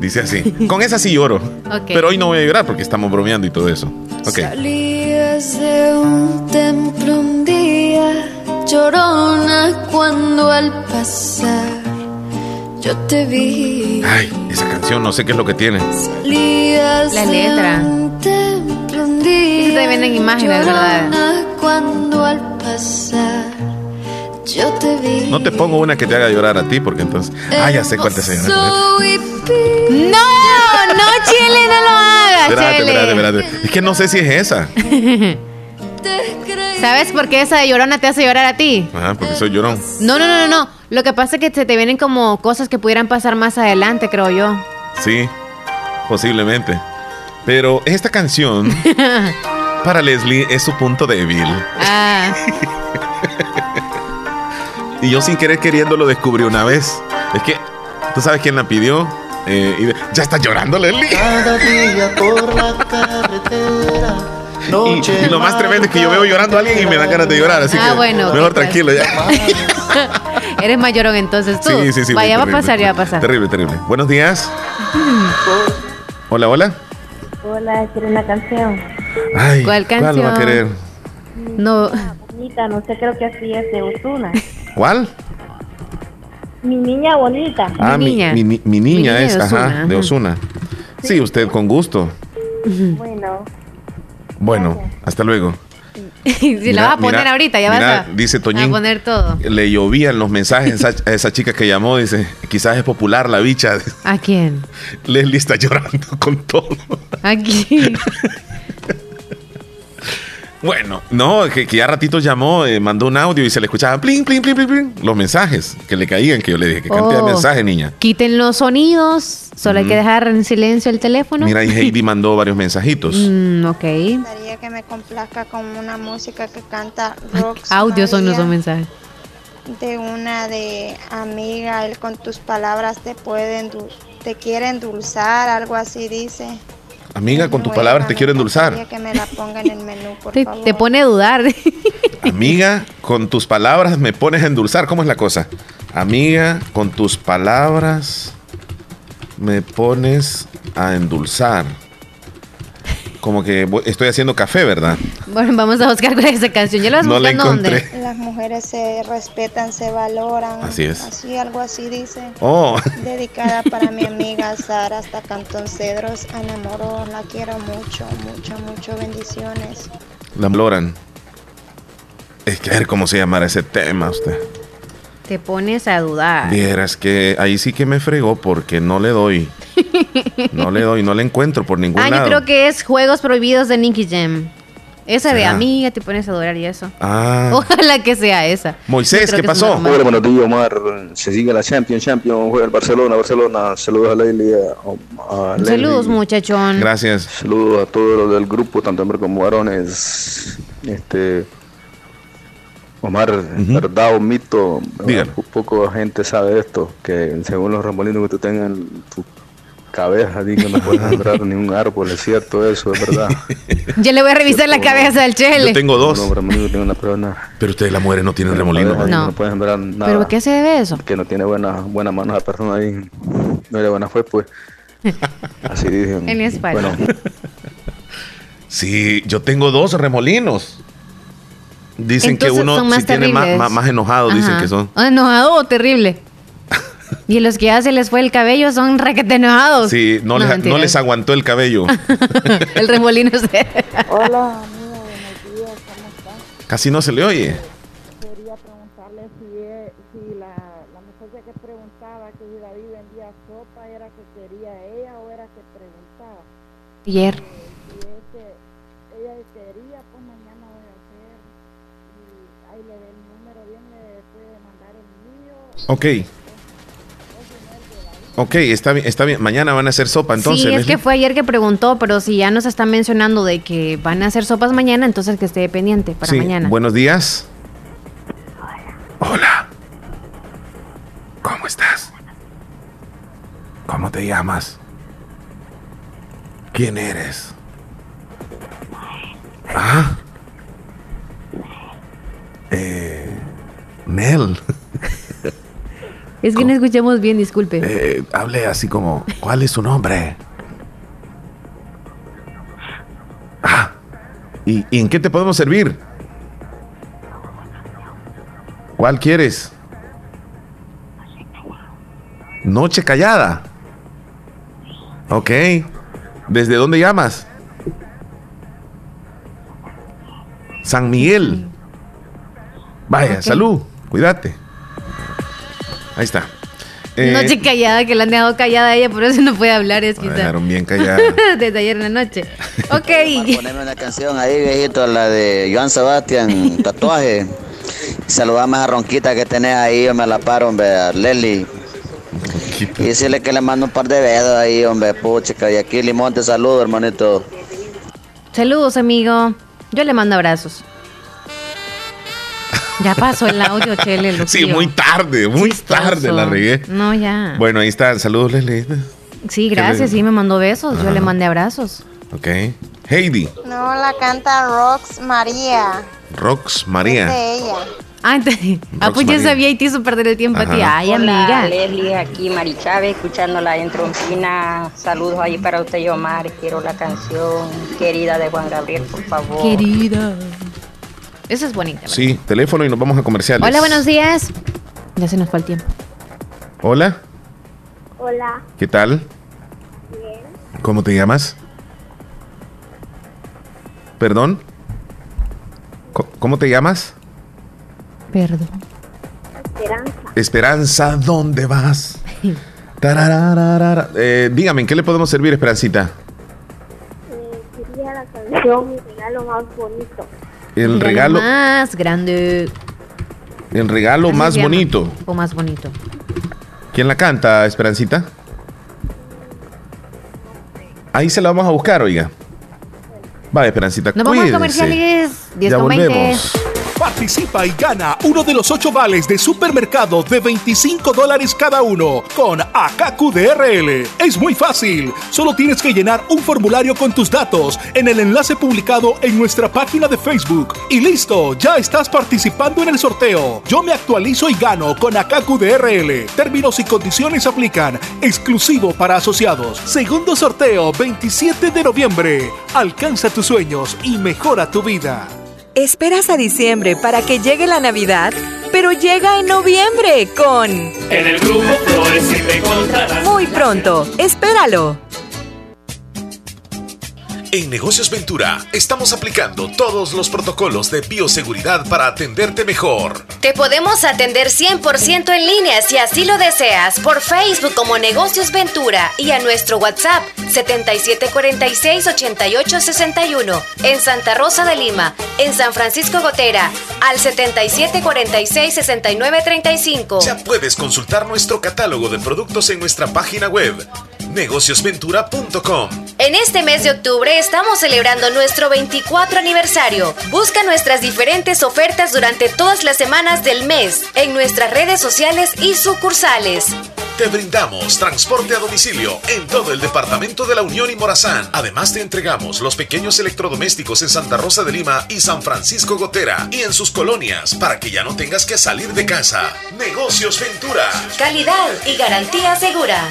Dice así. Con esa sí lloro. Okay. Pero hoy no voy a llorar porque estamos bromeando y todo eso. Ok. Salías de un templo un día, llorona cuando al pasar yo te vi. Ay, esa canción no sé qué es lo que tiene. Salías La letra. Y te vienen imágenes, ¿verdad? llorona cuando al pasar yo te vi. No te pongo una que te haga llorar a ti porque entonces. Ah, ya sé cuál te hace llorar. No, no, Chile, no lo hagas, Espérate, Chile. espérate, espérate. Es que no sé si es esa. ¿Sabes por qué esa de llorona te hace llorar a ti? Ajá, porque soy llorón. No, no, no, no, no. Lo que pasa es que se te vienen como cosas que pudieran pasar más adelante, creo yo. Sí, posiblemente. Pero esta canción, para Leslie, es su punto débil. Ah. y yo sin querer queriendo lo descubrí una vez. Es que, ¿tú sabes quién la pidió? Eh, y ya está llorando Leslie. Cada día por la carretera. Y, y lo más tremendo es que yo veo llorando a alguien y me dan ganas de llorar, así Ah, que bueno, mejor tranquilo ya. Eres mayorón entonces tú. Sí, sí, sí. Vaya, va a pasar, ya va a pasar. Terrible, terrible. Buenos días. Hola, hola. Hola, quiero una canción. Ay, ¿Cuál canción? ¿Cuál va a querer? No. Bonita, no sé, creo que así es de Osuna. ¿Cuál? Mi niña bonita. Ah, mi, mi, mi, mi niña niña es, de ajá, de. Osuna. Sí, usted con gusto. Bueno, Bueno, hasta luego. si Mira, la vas a poner mira, ahorita, ya mira, vas a, dice a Toñín. poner todo. Le llovían los mensajes a esa, a esa chica que llamó. Dice, quizás es popular la bicha. ¿A quién? Leslie está llorando con todo. ¿A quién? Bueno, no, que, que ya ratito llamó, eh, mandó un audio y se le escuchaba plin, plin, plin, plin, plin, los mensajes que le caían, que yo le dije, que cantidad Oh. de mensajes, niña. Quiten los sonidos, solo hay que dejar en silencio el teléfono. Mira, y Heidi mandó varios mensajitos. Mm, ok. gustaría que me complazca con una música que canta Rox Audios son, María, mensajes. de una de amiga, él con tus palabras te puede endu- te quiere endulzar, algo así dice. Amiga, con tus palabras te quiero endulzar. gustaría que me la ponga en el menú, por Te, favor. te pone a dudar. Amiga, con tus palabras me pones a endulzar. ¿Cómo es la cosa? Amiga, con tus palabras me pones a endulzar. Como que estoy haciendo café, ¿verdad? bueno, vamos a buscar cuál es esa canción. ¿Ya la vas No la buscando dónde? encontré. Las mujeres se respetan, se valoran. Así es. Así, algo así dice. Oh. Dedicada para mi amiga Sara hasta Cantón Cedros. Enamoró, la quiero mucho, mucho, mucho. Bendiciones. La valoran. Es que a ver cómo se llamará ese tema usted. Te pones a dudar. Vieras que ahí sí que me fregó porque no le doy. No le doy, no le encuentro por ningún Ah, yo lado. creo que es Juegos Prohibidos de Nicky Jam. Esa de ¿Será? amiga, te pones a dudar y eso. Ah, Ojalá que sea esa. Moisés, Yo ¿qué pasó? Hola, buenos días, Omar. Se sigue la Champions, Champions, juega el Barcelona, Barcelona. Saludos a Leili. A, a. Saludos, muchachón. Gracias. Saludos a todos los del grupo, tanto hombres como varones. Este. Omar, verdad o mito, Dígalo. Un poco gente sabe esto, que según los remolinos que tú tengas en tu cabeza, di que no puedes sembrar ni un árbol, es cierto eso, es verdad. Yo le voy a revisar la cabeza del chele. Yo tengo dos. No, remolino tiene una persona Pero ustedes las mujeres no tienen que remolino. puede- No. No puede sembrar nada. ¿Pero qué se debe eso? que no tiene buena buena mano esa persona ahí no era buena fue pues así dicen En España. bueno Sí, yo tengo dos remolinos. Dicen Entonces que uno son más si tiene más, más, más enojado, dicen Ajá. que son. Ah, ¿Enojado o terrible? y los que ya se les fue el cabello son requete enojados. Sí, no, les, no les aguantó el cabello. el remolino se... hola, amiga, buenos días, ¿cómo estás? Casi no se le oye. Quería preguntarle si, e- si la, la muchacha que preguntaba que si David vendía sopa era que quería ella o era que preguntaba. Ayer. Si es que ella quería, pues mañana voy a hacer. Y ahí le dé el número bien, le puede mandar el mío. Ok. Ok, está bien, está bien. Mañana van a hacer sopa, entonces. sí, es Leslie. que fue ayer que preguntó, pero si ya nos están mencionando de que van a hacer sopas mañana, entonces que esté pendiente para Sí, mañana. Buenos días. Hola. ¿Cómo estás? ¿Cómo te llamas? ¿Quién eres? Ah. Eh, Nel. es que no escuchamos bien, disculpe. Eh, hable así como, ¿cuál es su nombre? Ah, ¿y, y en qué te podemos servir? ¿Cuál quieres? Noche callada. Ok. ¿Desde dónde llamas? San Miguel. Vaya, salud. Cuídate. Ahí está. Eh, Noche callada, que la han dejado callada a ella, por eso no puede hablar, es me quizá. dejaron bien callada. Desde ayer en la noche. Ok. Poneme una canción ahí, viejito, la de Joan Sebastián, tatuaje. Saludame a Ronquita que tenés ahí, yo me la paro, hombre, a Leslie. Y decirle que le mando un par de dedos ahí, hombre, puchica. Y aquí Limón te saludo, hermanito. Saludos, amigo. Yo le mando abrazos. Ya pasó el audio, Chele. lo Sí, muy tarde, muy Chistoso. tarde la regué. No, ya. Bueno, ahí están. Saludos, Leslie. Sí, gracias. Sí, me mandó besos. Yo le mandé abrazos. Ok. Heidi, No, la canta Rox María. Rox Es María. de ella. Ah, ah pues ya sabía y te hizo perder el tiempo a ti. Ay, Hola, amiga. Leslie, aquí Mari Chávez, escuchándola en Trompina. Saludos ahí para usted y Omar. Quiero la canción Querida de Juan Gabriel, por favor. Querida. Esa es. ¿verdad? Sí, teléfono y nos vamos a comerciales. Hola, buenos días. Ya se nos fue el tiempo. Hola. Hola. ¿Qué tal? Bien. ¿Cómo te llamas? ¿Perdón? ¿Cómo te llamas? Perdón. Esperanza. Esperanza, ¿dónde vas? Tarararara. Eh, dígame, ¿en qué le podemos servir, Esperancita? Eh, quería la canción Mi regalo más bonito. El regalo, Más grande. el regalo Así más bonito. O más bonito. ¿Quién la canta, Esperancita? Ahí se la vamos a buscar, oiga. Vaya, Esperancita, Nos vamos a cuídense. comerciales. 10 Ya con 20. volvemos. Participa y gana uno de los ocho vales de supermercado de 25 dólares cada uno con Akaku DRL. Es muy fácil. Solo tienes que llenar un formulario con tus datos en el enlace publicado en nuestra página de Facebook. Y listo, ya estás participando en el sorteo. Yo me actualizo y gano con Akaku DRL. Términos y condiciones aplican. Exclusivo para asociados. Segundo sorteo 27 de noviembre. Alcanza tus sueños y mejora tu vida. Esperas a diciembre para que llegue la Navidad, pero llega en noviembre con... En el grupo Flores siempre encontrarás. Muy pronto, espéralo. En Negocios Ventura estamos aplicando todos los protocolos de bioseguridad para atenderte mejor. Te podemos atender 100% en línea si así lo deseas por Facebook como Negocios Ventura y a nuestro WhatsApp 77468861 en Santa Rosa de Lima, en San Francisco Gotera al 77466935. Ya puedes consultar nuestro catálogo de productos en nuestra página web negociosventura.com. En este mes de octubre estamos celebrando nuestro 24 aniversario. Busca nuestras diferentes ofertas durante todas las semanas del mes en nuestras redes sociales y sucursales. Te brindamos transporte a domicilio en todo el departamento de la Unión y Morazán. Además te entregamos los pequeños electrodomésticos en Santa Rosa de Lima y San Francisco Gotera y en sus colonias para que ya no tengas que salir de casa. Negocios Ventura. Calidad y garantía segura.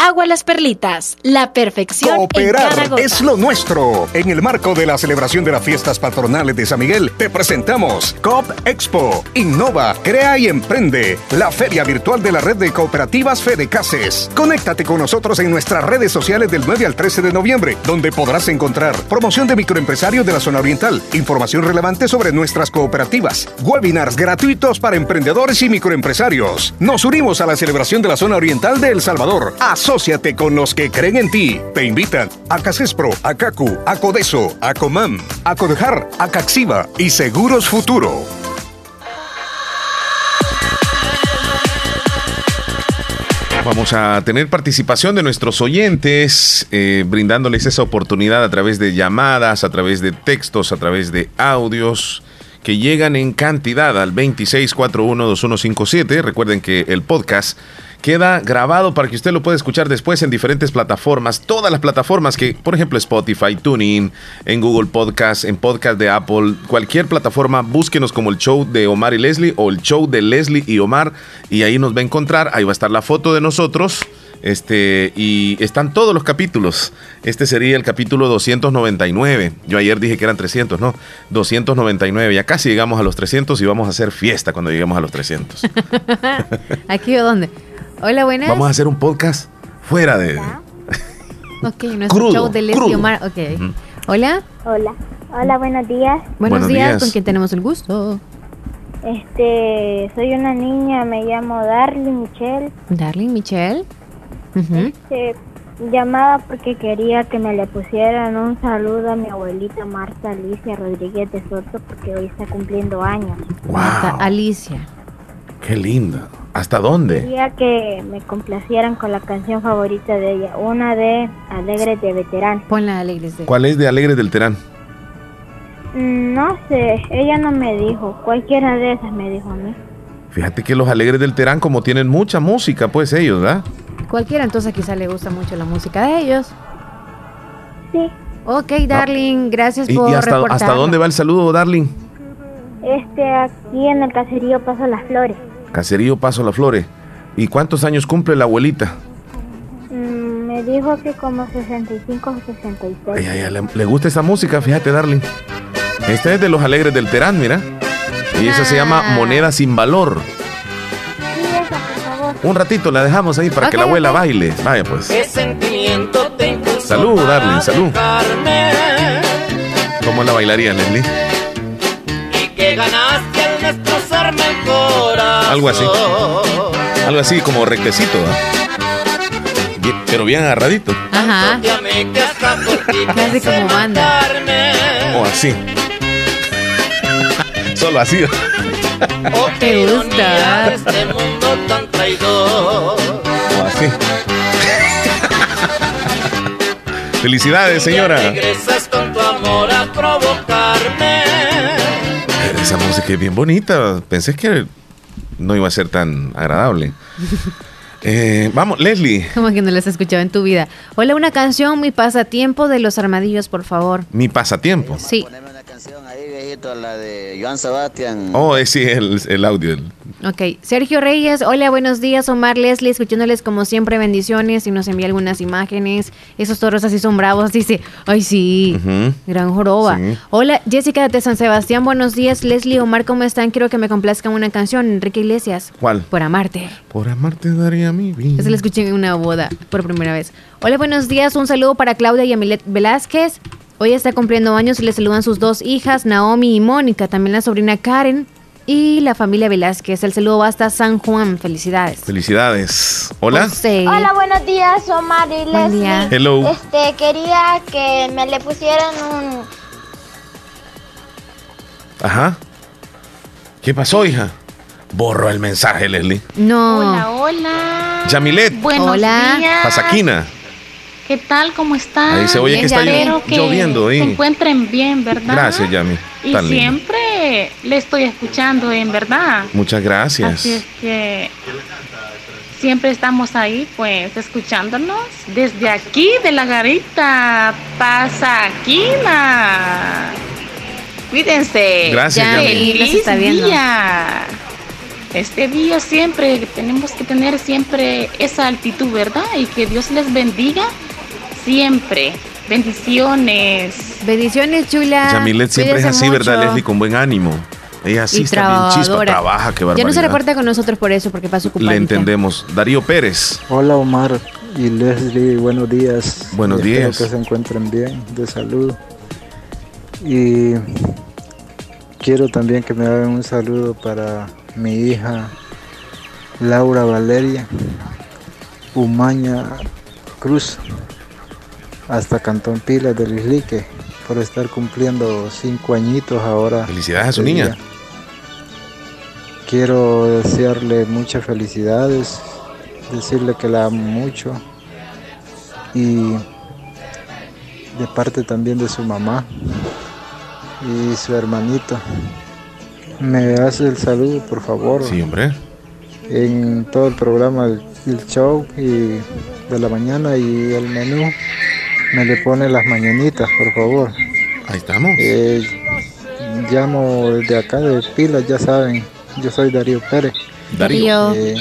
Agua Las Perlitas, la perfección Cooperar es lo nuestro. En el marco de la celebración de las fiestas patronales de San Miguel, te presentamos COP Expo. Innova, crea y emprende. La feria virtual de la red de cooperativas Fede Cases. Conéctate con nosotros en nuestras redes sociales del 9 al 13 de noviembre, donde podrás encontrar promoción de microempresarios de la zona oriental, información relevante sobre nuestras cooperativas, webinars gratuitos para emprendedores y microempresarios. Nos unimos a la celebración de la zona oriental de El Salvador. Asociate con los que creen en ti. Te invitan a Casespro, a Cacu, a Codeso, a Comam, a Codejar, a Caxiva y Seguros Futuro. Vamos a tener participación de nuestros oyentes, eh, brindándoles esa oportunidad a través de llamadas, a través de textos, a través de audios que llegan en cantidad al 26412157. Recuerden que el podcast queda grabado para que usted lo pueda escuchar después en diferentes plataformas, todas las plataformas que, por ejemplo, Spotify, TuneIn, en Google Podcast, en Podcast de Apple, cualquier plataforma, búsquenos como el show de Omar y Leslie o el show de Leslie y Omar y ahí nos va a encontrar, ahí va a estar la foto de nosotros. Este, y están todos los capítulos. Este sería el capítulo 299. Yo ayer dije que eran 300, ¿no? 299. Ya casi llegamos a los 300 y vamos a hacer fiesta cuando lleguemos a los 300. ¿Aquí o dónde? Hola, buenas. Vamos a hacer un podcast fuera de. ok, nuestro show de Leslie Omar. Ok. Hola. Hola. Hola, buenos días. Buenos, días. ¿con quién tenemos el gusto? Este, soy una niña, me llamo Darling Michelle. Darling Michelle. Este, llamaba porque quería que me le pusieran un saludo a mi abuelita Marta Alicia Rodríguez de Soto porque hoy está cumpliendo años. Marta Alicia. Qué linda. ¿Hasta dónde? Quería que me complacieran con la canción favorita de ella, una de Alegres de Veterán. Ponla Alegres de ¿Cuál es de Alegres del Terán? Mm, no sé, ella no me dijo, cualquiera de esas me dijo a mí. Fíjate que los Alegres del Terán como tienen mucha música, pues ellos, ¿verdad? Cualquiera, entonces quizá le gusta mucho la música de ellos. Sí. Ok, Darling, gracias por ¿Y hasta, hasta dónde va el saludo, Darling? Este, aquí en el caserío Paso Las Flores. Caserío Paso Las Flores. ¿Y cuántos años cumple la abuelita? Mm, me dijo que como 65 o 66. Ay, le, gusta esa música, fíjate, Darling. Esta es de los Alegres del Terán, mira. Y esa se llama ah. Moneda sin Valor. Sí, esa, por favor. Un ratito la dejamos ahí para que la abuela baile. Vaya pues. Salud, Darling, salud. ¿Cómo la bailaría, Leslie? Y que ganaste destrozarme el corazón. Algo así. Algo así como rectecito, pero bien agarradito. Ajá. Casi como banda. O así. Solo así. Oh, te gusta. Este mundo tan traidor. O así. Felicidades, señora. Regresas con tu amor a provocarme. Esa música es bien bonita. Pensé que no iba a ser tan agradable. Eh, vamos, Leslie. Como que no las has escuchado en tu vida. Hola, una canción, Mi Pasatiempo de los Armadillos, por favor. Mi Pasatiempo. Sí la de Joan Sebastián. Oh, sí, el, el audio. Ok. Sergio Reyes, hola, buenos días. Omar Leslie, escuchándoles como siempre, bendiciones. Y nos envía algunas imágenes. Esos toros así son bravos. Dice, ay, sí, gran joroba. Hola, Jessica de San Sebastián, buenos días. Leslie, Omar, ¿cómo están? Quiero que me complazcan una canción. Enrique Iglesias. ¿Cuál? Por amarte. Por amarte daría mi vida. Esa la escuché en una boda por primera vez. Hola, buenos días. Un saludo para Claudia y Amilet Velázquez. Hoy está cumpliendo años y le saludan sus dos hijas, Naomi y Mónica, también la sobrina Karen y la familia Velázquez. El saludo va hasta San Juan. Felicidades. Felicidades. Hola. Hola, buenos días, Omar y Leslie. Hello. Este, quería que me le pusieran un... Ajá. ¿Qué pasó, hija? Borro el mensaje, Leslie. No. Hola, hola. Yamilet. Buenos Hola. días. Pasaquina. ¿Qué tal? ¿Cómo están? Ahí se oye que está Espero que lloviendo. Se encuentren bien, ¿verdad? Gracias, Yami. Y Tan lindo. siempre le estoy escuchando, en verdad. Muchas gracias. Así es que siempre estamos ahí, pues, escuchándonos desde aquí de la garita Pasaquina. Cuídense. Gracias, Feliz Yami. Nos está viendo. día. este día siempre tenemos que tener siempre esa altitud, ¿verdad? Y que Dios les bendiga siempre. Bendiciones. Bendiciones, chula. Yamilet siempre es así, ¿verdad, Leslie? Con buen ánimo. Ella sí está bien chispa, trabaja, qué barbaridad. Ya no se reporta con nosotros por eso, porque pasa ocupado. Le entendemos. Darío Pérez. Hola, Omar y Leslie, buenos días. Buenos días. Espero que se encuentren bien, de salud. Y quiero también que me hagan un saludo para mi hija Laura Valeria Umaña Cruz, hasta Cantón Pilas del Islique, por estar cumpliendo cinco añitos ahora. Felicidades a su niña. Quiero desearle muchas felicidades, decirle que la amo mucho y de parte también de su mamá y su hermanito. Me hace el saludo, por favor. Sí, hombre. En todo el programa, el, show y de la mañana y el menú, me le pone las mañanitas, por favor. Ahí estamos. Eh, llamo desde acá de Pilas, ya saben. Yo soy Darío Pérez. Darío. Eh,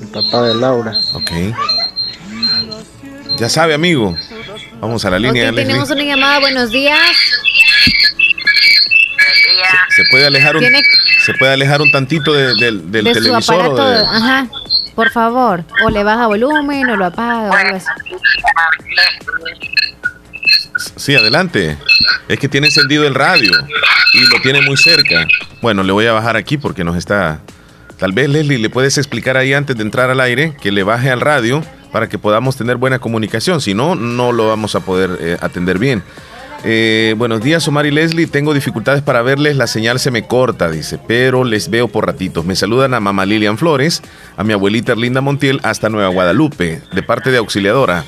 el papá de Laura. Ok. Ya sabe, amigo. Vamos a la línea. Okay, tenemos una llamada. Buenos días. Se, puede alejar un, se puede alejar un tantito del televisor. Ajá. Por favor. O le baja volumen o lo apaga o algo así. Sí, adelante. Es que tiene encendido el radio y lo tiene muy cerca. Bueno, le voy a bajar aquí porque nos está. Tal vez, Leslie, le puedes explicar ahí antes de entrar al aire que le baje al radio para que podamos tener buena comunicación. Si no, no lo vamos a poder eh, atender bien. Eh, buenos días, Omar y Leslie. Tengo dificultades para verles, la señal se me corta, dice, pero les veo por ratitos. Me saludan a mamá Lilian Flores, a mi abuelita Erlinda Montiel, hasta Nueva Guadalupe, de parte de Auxiliadora.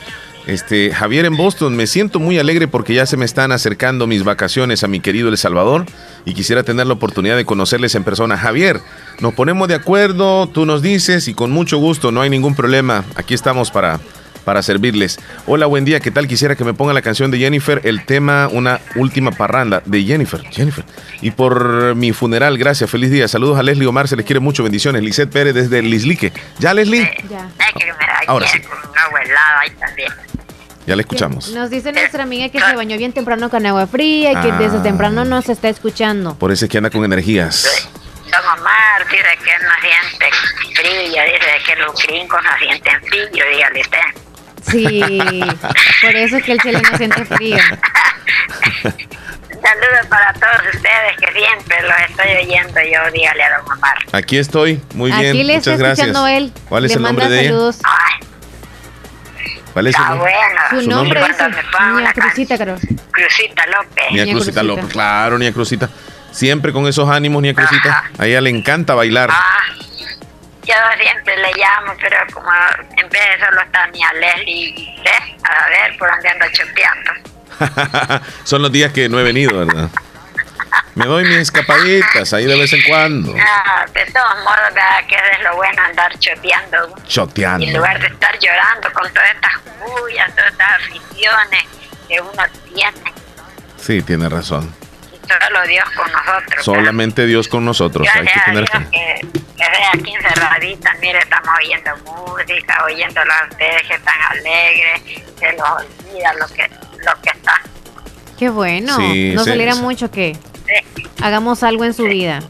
Este, Javier en Boston, me siento muy alegre porque ya se me están acercando mis vacaciones a mi querido El Salvador y quisiera tener la oportunidad de conocerles en persona. Javier, nos ponemos de acuerdo, tú nos dices y con mucho gusto, no hay ningún problema. Aquí estamos para, para servirles. Hola, buen día, ¿qué tal? Quisiera que me ponga la canción de Jennifer, el tema Una última parranda de Jennifer. Jennifer. Y por mi funeral, gracias, feliz día. Saludos a Leslie Omar, se les quiere mucho, bendiciones. Lisette Pérez desde Lislique. ¿Ya, Leslie? Ya. Ahora sí. Ya le escuchamos. Nos dice nuestra amiga que se bañó bien temprano con agua fría y que desde ah. temprano nos está escuchando. Por eso es que anda con energías. Don Omar dice que no siente frío, dice que los gringos no sienten frío, dígale usted. Sí, por eso es que el cielo no siente frío. Saludos para todos ustedes que siempre los estoy oyendo yo, dígale a Don Omar. Aquí estoy, muy bien, Aquí le muchas está escuchando gracias. Él. ¿Cuál es le el nombre de saludos. Ay. ¿Cuál es Está bueno. Su, ¿Su nombre, nombre? es Niña Cruzita, creo. Crucita López. Nia Cruzita López, claro, Nia Cruzita. Siempre con esos ánimos, Nia Cruzita. A ella le encanta bailar. Ah, yo siempre le llamo, pero como en vez de solo está mi Leslie, ¿eh? a ver por dónde ando chopeando. Son los días que no he venido, ¿verdad? Me doy mis escapaditas ahí de vez en cuando. Ah, de todos modos, ¿verdad? que es lo bueno andar choteando. Choteando. En lugar de estar llorando con todas estas bullas, todas estas aficiones que uno tiene. Sí, tiene razón. Solo Dios con nosotros. Solamente Dios con nosotros. Hay que tener fe. Que, que aquí encerraditas, mire, estamos oyendo música, oyéndolo a ustedes que están alegres, se los olvida lo que, lo que está. Qué bueno. Sí, no sí, saliera sí. mucho que hagamos algo en su vida.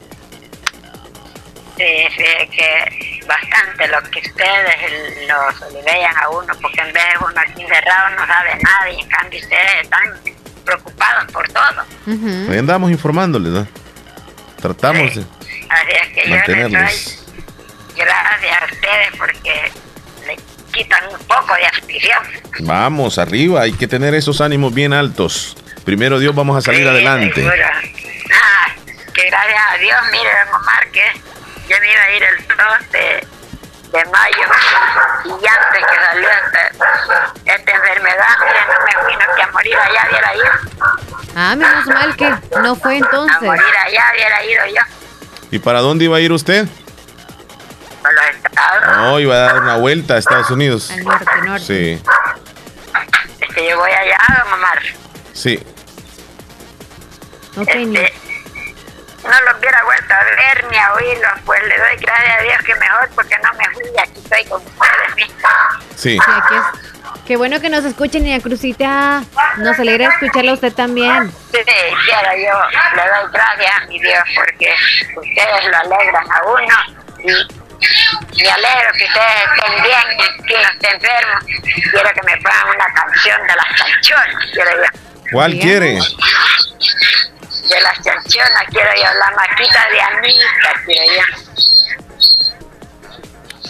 Sí, sí, que bastante lo que ustedes los vean a uno, porque en vez de uno aquí encerrado no sabe nada y en cambio ustedes están preocupados por todo. Ahí andamos informándoles, ¿no? Tratamos de Así es que yo les doy mantenerles. gracias a ustedes porque le quitan un poco de aflicción. Vamos, arriba, hay que tener esos ánimos bien altos. Primero Dios, vamos a salir adelante. Seguro. Ah, que gracias a Dios, mire, don Omar, que yo me iba a ir el 2 de, de mayo y antes que salió esta, esta enfermedad, mire, no me vino que a morir allá hubiera ido. Ah, menos mal que no fue A entonces. morir allá hubiera ido yo. ¿Y para dónde iba a ir usted? A los estados. No, iba a dar una vuelta a Estados Unidos. Al norte, norte. Sí, Es que yo voy allá, don Omar. sí. Este, no los hubiera vuelto a ver ni a oírlos, pues le doy gracias a Dios que mejor porque no me fui, aquí estoy con ustedes. Sí. Qué bueno que nos escuchen, niña Crucita. Nos alegra escucharla a usted también. Sí, quiero yo le doy gracias a mi Dios porque ustedes lo alegran a uno y me alegro que ustedes estén bien, que no estén enfermos. Quiero que me pongan una canción de las canchonas, quiero yo. ¿Cuál quiere? De las canchonas, quiero yo. La maquita de Anita, quiero yo.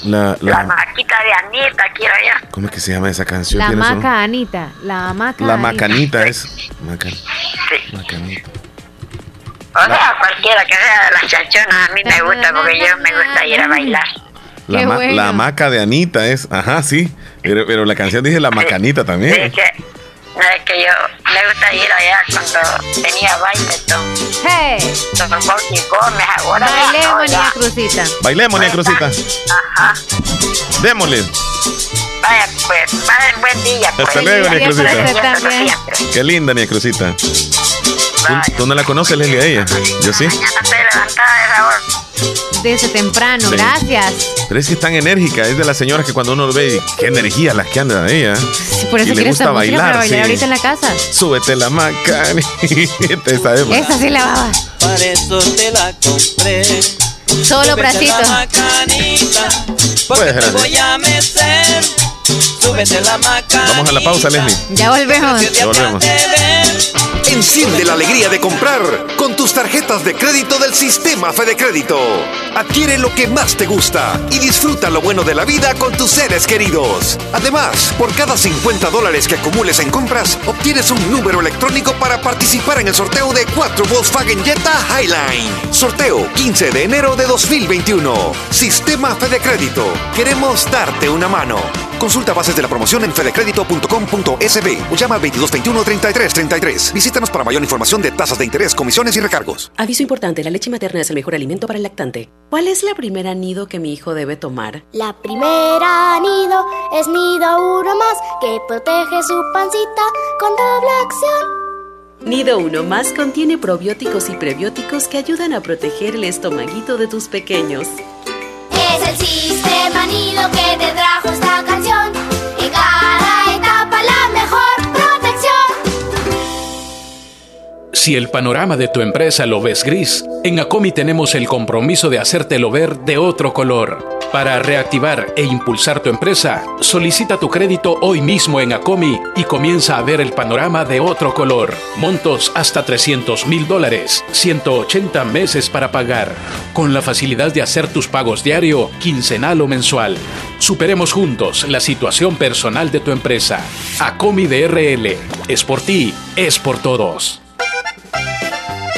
La, la, maquita de Anita, quiero yo. ¿Cómo es que se llama esa canción? La maca Anita. La maca La macanita es. Maca, sí. Macanita. O sea, cualquiera que sea de las chanchonas, a mí me gusta porque yo me gusta ir a bailar. La, ma, la maca de Anita es, ajá, sí. Pero, pero la canción dice la macanita también. Sí, que, no, es que yo me gusta ir allá cuando tenía baile. Todo. ¡Hey! Gómez, ahora. Bailemos, niña Crucita. Bailemos, niña Crucita. Ajá. Démosle. Vaya, pues, pasen buen día. Pues. Hasta luego, niña Crucita. Qué linda, niña Crucita. ¿Tú, ¿Tú, no la conoces, Leslie, a ella? Yo sí. Mañana estoy levantada de esa hora. Desde temprano, sí. gracias. Pero es que es tan enérgica, es de las señoras que cuando uno lo ve, qué energía las que andan ella. Sí, por eso y le gusta bailar, para bailar sí. ahorita en la casa. Súbete la maca. Esa, Esa sí la baba. Para eso te la compré. Solo bracitos. Porque te voy a mecer. Súbete la maca. Vamos a la pausa, Leslie. Ya volvemos. Ya volvemos. Enciende la alegría de comprar con tus tarjetas de crédito del sistema Fede Crédito. Adquiere lo que más te gusta y disfruta lo bueno de la vida con tus seres queridos. Además, por cada 50 dólares que acumules en compras, obtienes un número electrónico para participar en el sorteo de 4 Volkswagen Jetta Highline. Sorteo 15 de enero de 2021. Sistema Fede Crédito. Queremos darte una mano. Consulta bases de la promoción en fedecredito.com.sb o llama al 2221-3333. Visítanos para mayor información de tasas de interés, comisiones y recargos. Aviso importante, la leche materna es el mejor alimento para el lactante. ¿Cuál es la primera nido que mi hijo debe tomar? La primera nido es nido uno más que protege su pancita con doble acción. Nido 1 más contiene probióticos y prebióticos que ayudan a proteger el estomaguito de tus pequeños. Es el sistema nido que te trajo Si el panorama de tu empresa lo ves gris, en Acomi tenemos el compromiso de hacértelo ver de otro color. Para reactivar e impulsar tu empresa, solicita tu crédito hoy mismo en Acomi y comienza a ver el panorama de otro color. Montos hasta 300 mil dólares, 180 meses para pagar, con la facilidad de hacer tus pagos diario, quincenal o mensual. Superemos juntos la situación personal de tu empresa. Acomi DRL. Es por ti, es por todos. Bye.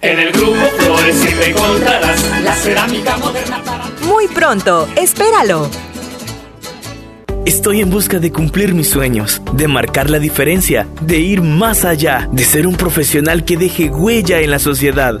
En el grupo Flores siempre encontrarás la cerámica moderna para... Muy pronto, espéralo. Estoy en busca de cumplir mis sueños, de marcar la diferencia, de ir más allá, de ser un profesional que deje huella en la sociedad.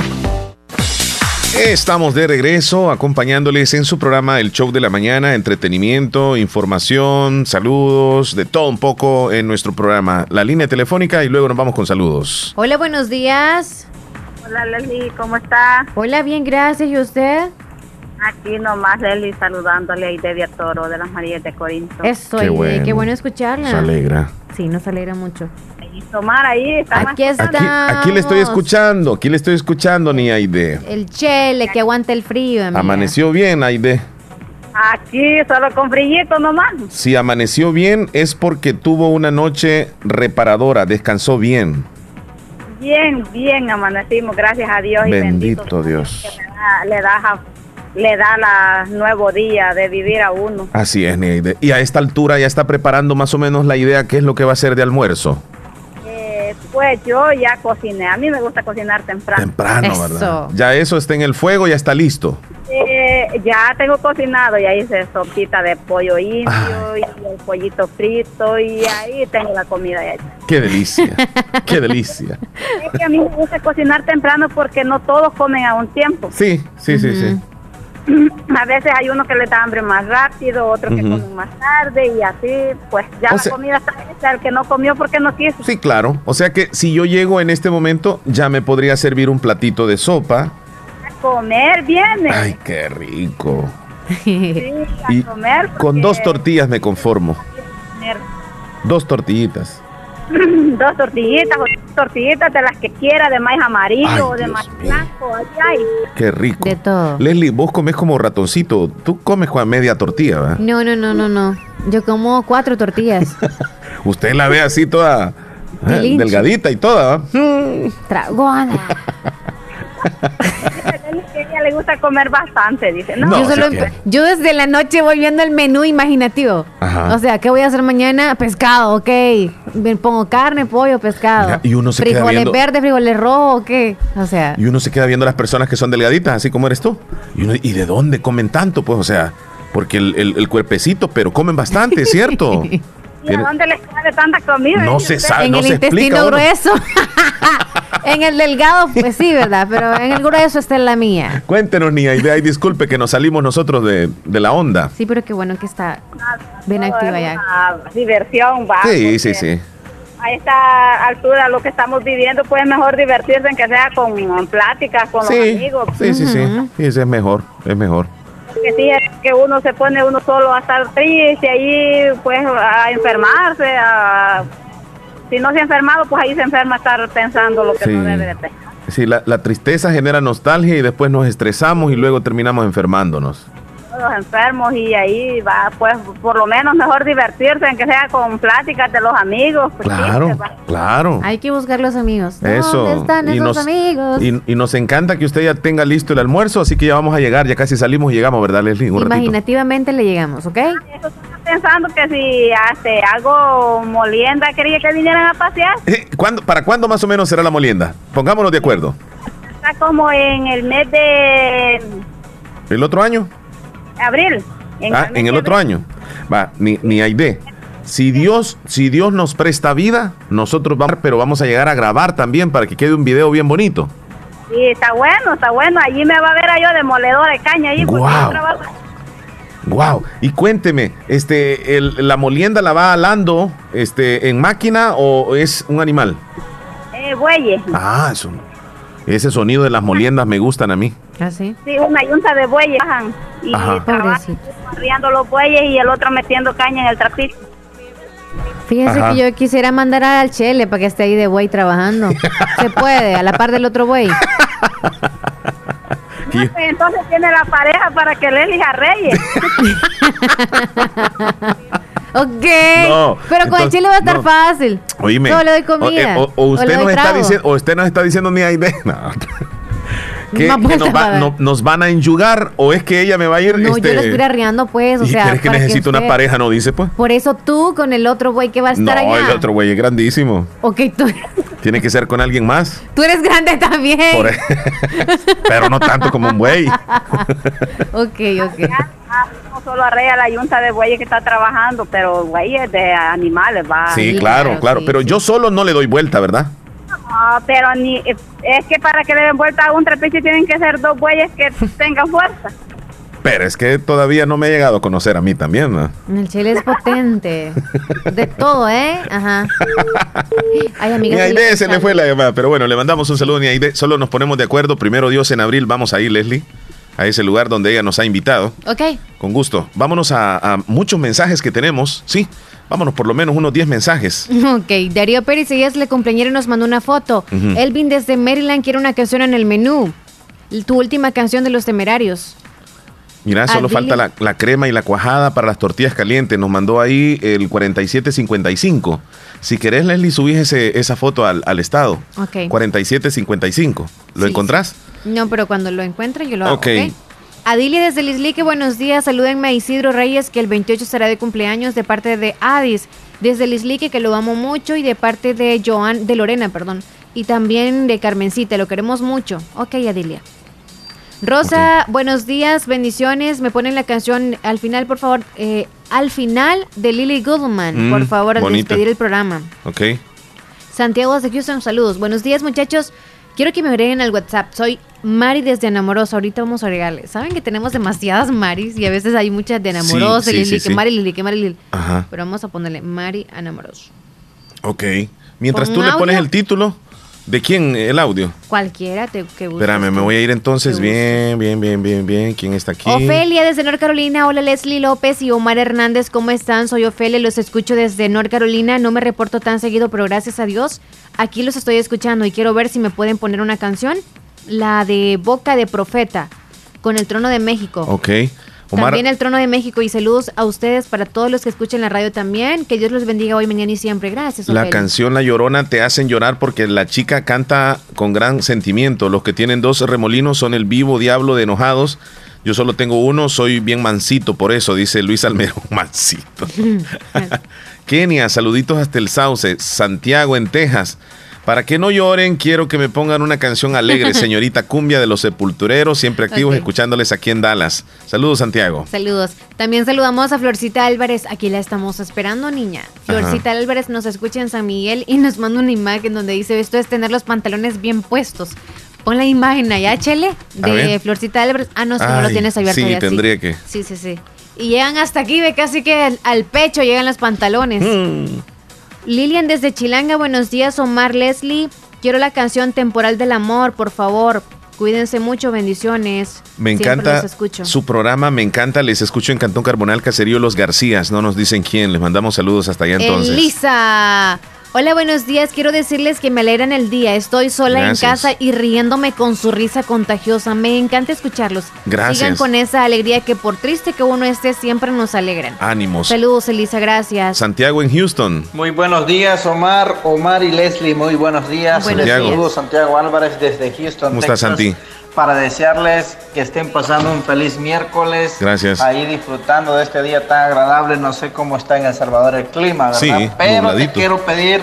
Estamos de regreso acompañándoles en su programa El Show de la Mañana, entretenimiento, información, saludos, de todo un poco en nuestro programa. La línea telefónica y luego nos vamos con saludos. Hola, buenos días. Hola Leslie, ¿cómo está? Hola, bien, gracias. ¿Y usted? Aquí nomás Leslie saludándole a Idedia Toro de las Marías de Corinto. Eso, qué bueno, qué bueno escucharla. Se alegra. Sí, nos alegra mucho. Tomar ahí está Aquí está. Aquí, le estoy escuchando, aquí le estoy escuchando, ni Aide. El chele que aguanta el frío. Amiga. Amaneció bien, Aide. Aquí, solo con brillito nomás. Si amaneció bien es porque tuvo una noche reparadora, descansó bien. Bien, bien amanecimos, gracias a Dios. Bendito, y bendito Dios. le da le da la nuevo día de vivir a uno. Así es, Neide. Y a esta altura ya está preparando más o menos la idea qué es lo que va a hacer de almuerzo. Pues yo ya cociné. A mí me gusta cocinar temprano. Temprano, ¿verdad? Ya eso está en el fuego, ya está listo. Eh, ya tengo cocinado, ya hice sopita de pollo indio y el pollito frito y ahí tengo la comida hecha. Qué delicia, qué delicia. Es que a mí me gusta cocinar temprano porque no todos comen a un tiempo. Sí, sí, sí, sí. A veces hay uno que le da hambre más rápido, otro que come más tarde y así, pues ya la comida está hecha, el que no comió porque no quiso. Sí, claro. O sea que si yo llego en este momento, ya me podría servir un platito de sopa. A comer viene. Ay, qué rico. Sí, a comer. Con dos tortillas me conformo. Dos tortillitas. dos tortillitas o tortillitas de las que quiera, de maíz amarillo o de maíz blanco. Ay, Qué rico. De todo. Leslie, vos comes como ratoncito. Tú comes con media tortilla, ¿verdad? No, no, no, no, no. Yo como cuatro tortillas. Usted la ve así toda eh, delgadita y toda, ¿verdad? Tragona. ella le gusta comer bastante, dice. No, yo, desde la noche voy viendo el menú imaginativo. O sea, ¿qué voy a hacer mañana? Pescado, ok. Pongo carne, pollo, pescado. y uno se frijoles queda viendo, verdes, frijoles rojos, ¿qué? O sea. Y uno se queda viendo las personas que son delgaditas, así como eres tú. Y, uno, ¿y de dónde comen tanto? Pues, o sea, porque el, el, cuerpecito, pero comen bastante, ¿cierto? ¿Y a dónde les cabe tanta comida? No se sabe, en no el se intestino grueso. en el delgado, pues sí, ¿verdad? Pero en el grueso está en la mía. Cuéntenos, Nia, y disculpe que nos salimos nosotros de, de, la onda. Sí, pero qué bueno que está bien activa ya. Diversión, va. Sí, sí, sí. A esta altura, lo que estamos viviendo, pues mejor divertirse en que sea con pláticas, con los amigos. Sí, sí, sí. Sí, es mejor, es mejor que sí es que uno se pone uno solo a estar triste ahí pues a enfermarse a si no se ha enfermado pues ahí se enferma a estar pensando lo que no debe de pensar. Sí la, la tristeza genera nostalgia y después nos estresamos y luego terminamos enfermándonos los enfermos y ahí va, pues por lo menos mejor divertirse, en que sea con pláticas de los amigos. Pues, claro, claro. Hay que buscar los amigos. Eso. ¿Dónde están esos amigos? Y, nos encanta que usted ya tenga listo el almuerzo, así que ya vamos a llegar, ya casi salimos y llegamos, ¿verdad, Leslie? Un Imaginativamente le llegamos, ¿ok? Ah, eso pensando que si hace algo molienda, quería que vinieran a pasear. Eh, ¿Cuándo, ¿Para cuándo más o menos será la molienda? Pongámonos de acuerdo. Está como en el mes de... ¿El otro año? Abril. En, ah, en el otro año. Va, ni, ni de Si Dios, si Dios nos presta vida, nosotros vamos, pero vamos a llegar a grabar también para que quede un video bien bonito. Sí, está bueno, está bueno. Allí me va a ver a yo demoledor de caña ahí. Wow. Wow. Y cuénteme, este, el, la molienda la va alando, este, en máquina o es un animal? Eh, bueyes. Ah, eso. Ese sonido de las moliendas me gustan a mí. ¿Ah, sí? Sí, una yunta de bueyes bajan y riando los bueyes y el otro metiendo caña en el trapito. Fíjese que yo quisiera mandar al Chele para que esté ahí de buey trabajando. Se puede, a la par del otro buey. Pues, entonces tiene la pareja para que le elija Reyes. ok. pero con el chile va a estar fácil. Oíme. Solo le doy comida. O, o, usted, nos está diciendo, o usted nos está diciendo ni idea. No. Que, nos, van a enyugar o es que ella me va a ir. No, este, yo lo estoy arriando, pues. O sea, ¿Crees que necesito una pareja? No dice, pues. Por eso tú con el otro güey que va a estar allá. No, el otro güey es grandísimo. Ok, tú. Tiene que ser con alguien más. Tú eres grande también. E- pero no tanto como un güey. ok, ok. No solo arrea la yunta de bueyes que está trabajando, pero güeyes de animales va. Sí, claro, claro. pero yo solo no le doy vuelta, ¿verdad? Ah, pero ni es que para que le den vuelta a un trapecio tienen que ser dos bueyes que tengan fuerza. Pero es que todavía no me ha llegado a conocer a mí también, ¿no? El chile es potente. De todo, ¿eh? Ajá. Ay, amiga. Ni Aide se le fue la llamada, pero bueno, le mandamos un saludo, ni Aide. Solo nos ponemos de acuerdo. Primero Dios en abril, vamos a ir, Leslie, a ese lugar donde ella nos ha invitado. Ok. Con gusto. Vámonos a, muchos mensajes que tenemos, sí. Vámonos por lo menos unos 10 mensajes. Ok, Darío Pérez es le cumpleañero nos mandó una foto. Elvin desde Maryland quiere una canción en el menú. Tu última canción de los temerarios. Mira, solo falta la, crema y la cuajada para las tortillas calientes. Nos mandó ahí el 4755. Si querés, Leslie, subís ese, esa foto al, estado. Ok. 4755. ¿Lo encontrás? No, pero cuando lo encuentre yo lo hago. Ok. Adilia desde Lislique, buenos días. Salúdenme a Isidro Reyes, que el 28 será de cumpleaños de parte de Adis. Desde Lislique, que lo amo mucho. Y de parte de Joan, de Lorena, perdón. Y también de Carmencita, lo queremos mucho. Ok, Adilia. Rosa, buenos días, bendiciones. Me ponen la canción al final, por favor. Eh, al final de Lily Goodman, mm, por favor, al despedir el programa. Ok. Santiago de Houston, saludos. Buenos días, muchachos. Quiero que me agreguen al WhatsApp. Soy Mari desde Enamorosa. Ahorita vamos a agregarle. Saben que tenemos demasiadas Maris y a veces hay muchas de Enamorosa. Lili, que Mari, Lili, que Mari, Lili. Ajá. Pero vamos a ponerle Mari Enamorosa. Ok. Mientras tú le pones el título. ¿De quién el audio? Cualquiera te, que Espérame, me voy a ir entonces bien, bien, bien, bien, bien. ¿Quién está aquí? Ofelia desde North Carolina. Hola Leslie López y Omar Hernández, ¿cómo están? Soy Ofelia, los escucho desde North Carolina. No me reporto tan seguido, pero gracias a Dios aquí los estoy escuchando y quiero ver si me pueden poner una canción. La de Boca de Profeta, con el trono de México. Ok. También el Trono de México y saludos a ustedes para todos los que escuchen la radio también. Que Dios los bendiga hoy, mañana y siempre. Gracias. La canción La Llorona te hacen llorar porque la chica canta con gran sentimiento. Los que tienen dos remolinos son el vivo diablo de enojados. Yo solo tengo uno, soy bien mansito por eso, dice Luis Almero. Mansito. Kenia, saluditos hasta el Sauce. Santiago en Texas. Para que no lloren, quiero que me pongan una canción alegre, señorita Cumbia de los Sepultureros, siempre activos escuchándoles aquí en Dallas. Saludos, Santiago. Saludos. También saludamos a Florcita Álvarez, aquí la estamos esperando, niña. Florcita Álvarez nos escucha en San Miguel y nos manda una imagen donde dice, esto es tener los pantalones bien puestos. Pon la imagen allá, Chele, de Florcita Álvarez. Ah, no, si no lo tienes abierto. Sí, tendría que. Sí, sí, sí. Y llegan hasta aquí, ve casi que al, pecho llegan los pantalones. Mm. Lilian desde Chilanga, buenos días. Omar Leslie, quiero la canción Temporal del Amor, por favor. Cuídense mucho, bendiciones. Me encanta su programa, me encanta, les escucho en Cantón Carbonal, Caserío Los Garcías, no nos dicen quién, les mandamos saludos hasta allá entonces. Elisa, Hola, buenos días. Quiero decirles que me alegran el día. Estoy sola en casa y riéndome con su risa contagiosa. Me encanta escucharlos. Gracias. Sigan con esa alegría que por triste que uno esté, siempre nos alegran. Ánimos. Saludos, Elisa. Gracias. Santiago en Houston. Muy buenos días, Omar, Omar y Leslie. Muy buenos días. Saludos, Santiago Álvarez desde Houston. ¿Cómo estás, Santi? Para desearles que estén pasando un feliz miércoles. Gracias. Ahí disfrutando de este día tan agradable. No sé cómo está en El Salvador el clima, ¿verdad? Sí, Pero te quiero pedir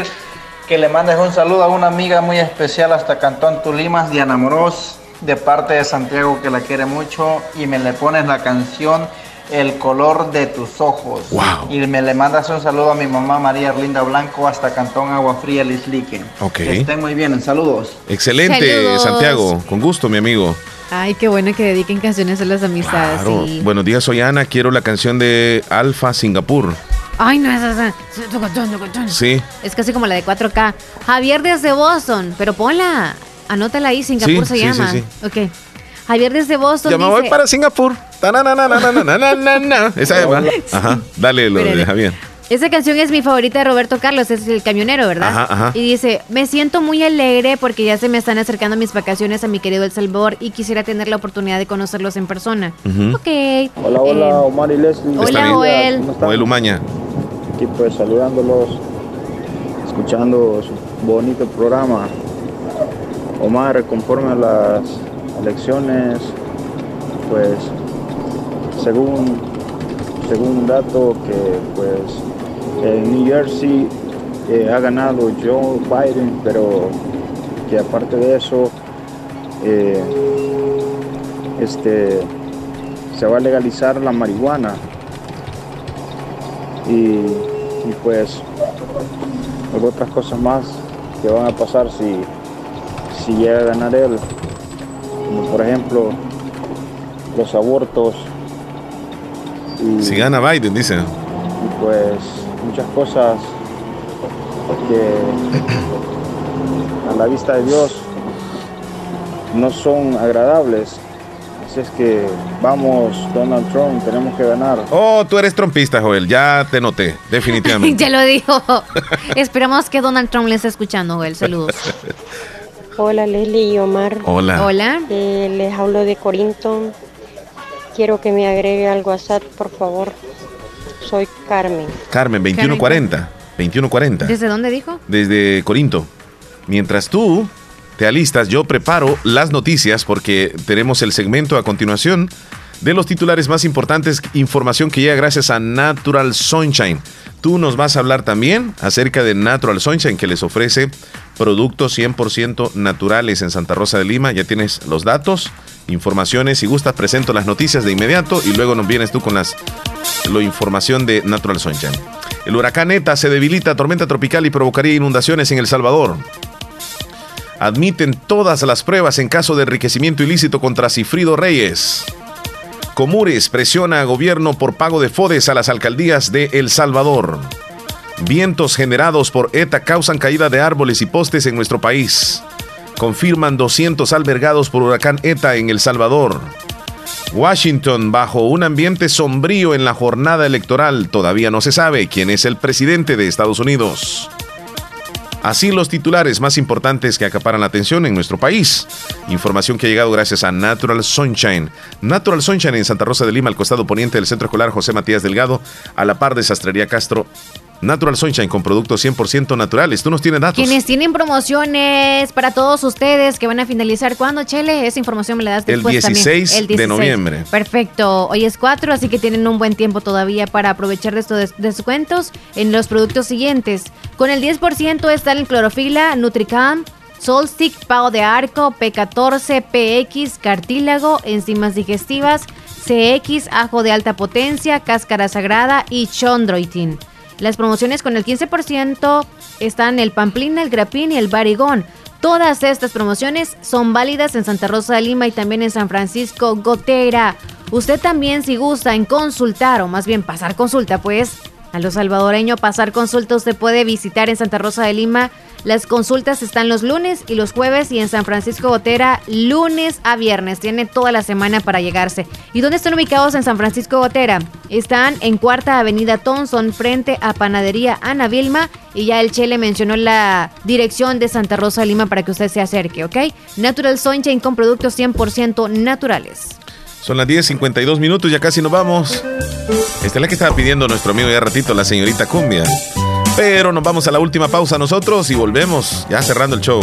que le mandes un saludo a una amiga muy especial hasta Cantón Tulimas, Diana Moros, de parte de Santiago que la quiere mucho. Y me le pones la canción el color de tus ojos. Y me le mandas un saludo a mi mamá María Erlinda Blanco hasta Cantón Agua Fría Lislique. Ok. Que estén muy bien, saludos. Excelente, Santiago. Con gusto, mi amigo. Ay, qué bueno que dediquen canciones a las amistades. Buenos días, soy Ana. Quiero la canción de Alfa Singapur. Ay, no, esa Sí. Es casi como la de 4K. Javier desde Boston, pero ponla. Anótala ahí, Singapur se llama. Sí, sí, ok. Javier desde Boston. Ya me voy para Singapur. Esa es, Ajá. Dale lo de Javier. Esa canción es mi favorita de Roberto Carlos, es el camionero, ¿verdad? Ajá, ajá. Y dice, me siento muy alegre porque ya se me están acercando mis vacaciones a mi querido El Salvador y quisiera tener la oportunidad de conocerlos en persona. Ok. Hola, hola, eh, Omar y Leslie. Hola, Joel. Joel Umaña. Aquí pues saludándolos, escuchando su bonito programa. Omar, conforme a las elecciones, pues según según un dato que pues en New Jersey eh, ha ganado Joe Biden, pero que aparte de eso, eh, este, se va a legalizar la marihuana. Y, y pues otras cosas más que van a pasar si si llega a ganar él, como por ejemplo los abortos. si gana Biden, dice. Y pues muchas cosas que a la vista de Dios no son agradables. Así es que vamos, Donald Trump, tenemos que ganar. Oh, tú eres trompista, Joel, ya te noté, definitivamente. ya lo dijo. Esperamos que Donald Trump le esté escuchando, Joel. Saludos. Hola, Leslie y Omar. Hola. Hola. Eh, les hablo de Corinto. Quiero que me agregue al WhatsApp, por favor. Soy Carmen. Carmen, 2140. 2140. ¿Desde dónde dijo? Desde Corinto. Mientras tú te alistas, yo preparo las noticias porque tenemos el segmento a continuación de los titulares más importantes, información que llega gracias a Natural Sunshine. Tú nos vas a hablar también acerca de Natural Sunshine que les ofrece productos 100% naturales en Santa Rosa de Lima. Ya tienes los datos, informaciones. Si gustas, presento las noticias de inmediato y luego nos vienes tú con las la información de Natural Sunshine. El huracán ETA se debilita tormenta tropical y provocaría inundaciones en El Salvador admiten todas las pruebas en caso de enriquecimiento ilícito contra Cifrido Reyes. Comures presiona a gobierno por pago de FODES a las alcaldías de El Salvador. Vientos generados por ETA causan caída de árboles y postes en nuestro país. Confirman 200 albergados por huracán ETA en El Salvador. Washington bajo un ambiente sombrío en la jornada electoral. Todavía no se sabe quién es el presidente de Estados Unidos. Así los titulares más importantes que acaparan la atención en nuestro país. Información que ha llegado gracias a Natural Sunshine. Natural Sunshine en Santa Rosa de Lima, al costado poniente del Centro Escolar José Matías Delgado, a la par de Sastrería Castro Natural Sunshine con productos 100% naturales. Tú nos tienes datos. Quienes tienen promociones para todos ustedes que van a finalizar. ¿Cuándo, Chele? Esa información me la das después el 16 El 16 de noviembre. Perfecto. Hoy es 4, así que tienen un buen tiempo todavía para aprovechar de estos descuentos en los productos siguientes. Con el 10% está el clorofila, Nutricam, Solstick, Pau de Arco, P14, PX, Cartílago, enzimas digestivas, CX, ajo de alta potencia, cáscara sagrada y chondroitin. Las promociones con el 15% están el Pamplina, el Grapín y el Barigón. Todas estas promociones son válidas en Santa Rosa de Lima y también en San Francisco Gotera. Usted también si gusta en consultar o más bien pasar consulta, pues a los salvadoreños pasar consulta usted puede visitar en Santa Rosa de Lima las consultas están los lunes y los jueves y en San Francisco Gotera lunes a viernes. Tiene toda la semana para llegarse. ¿Y dónde están ubicados en San Francisco Gotera? Están en Cuarta Avenida Thompson frente a Panadería Ana Vilma y ya el Che le mencionó la dirección de Santa Rosa Lima para que usted se acerque, ¿ok? Natural Sunshine con productos 100% naturales. Son las 10.52 minutos, ya casi nos vamos. Esta es la que estaba pidiendo nuestro amigo ya ratito, la señorita Cumbia. Pero nos vamos a la última pausa nosotros y volvemos, ya cerrando el show.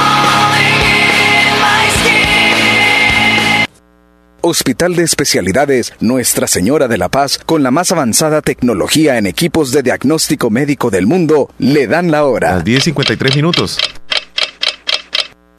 Hospital de Especialidades Nuestra Señora de la Paz, con la más avanzada tecnología en equipos de diagnóstico médico del mundo, le dan la hora. Las 10.53 minutos.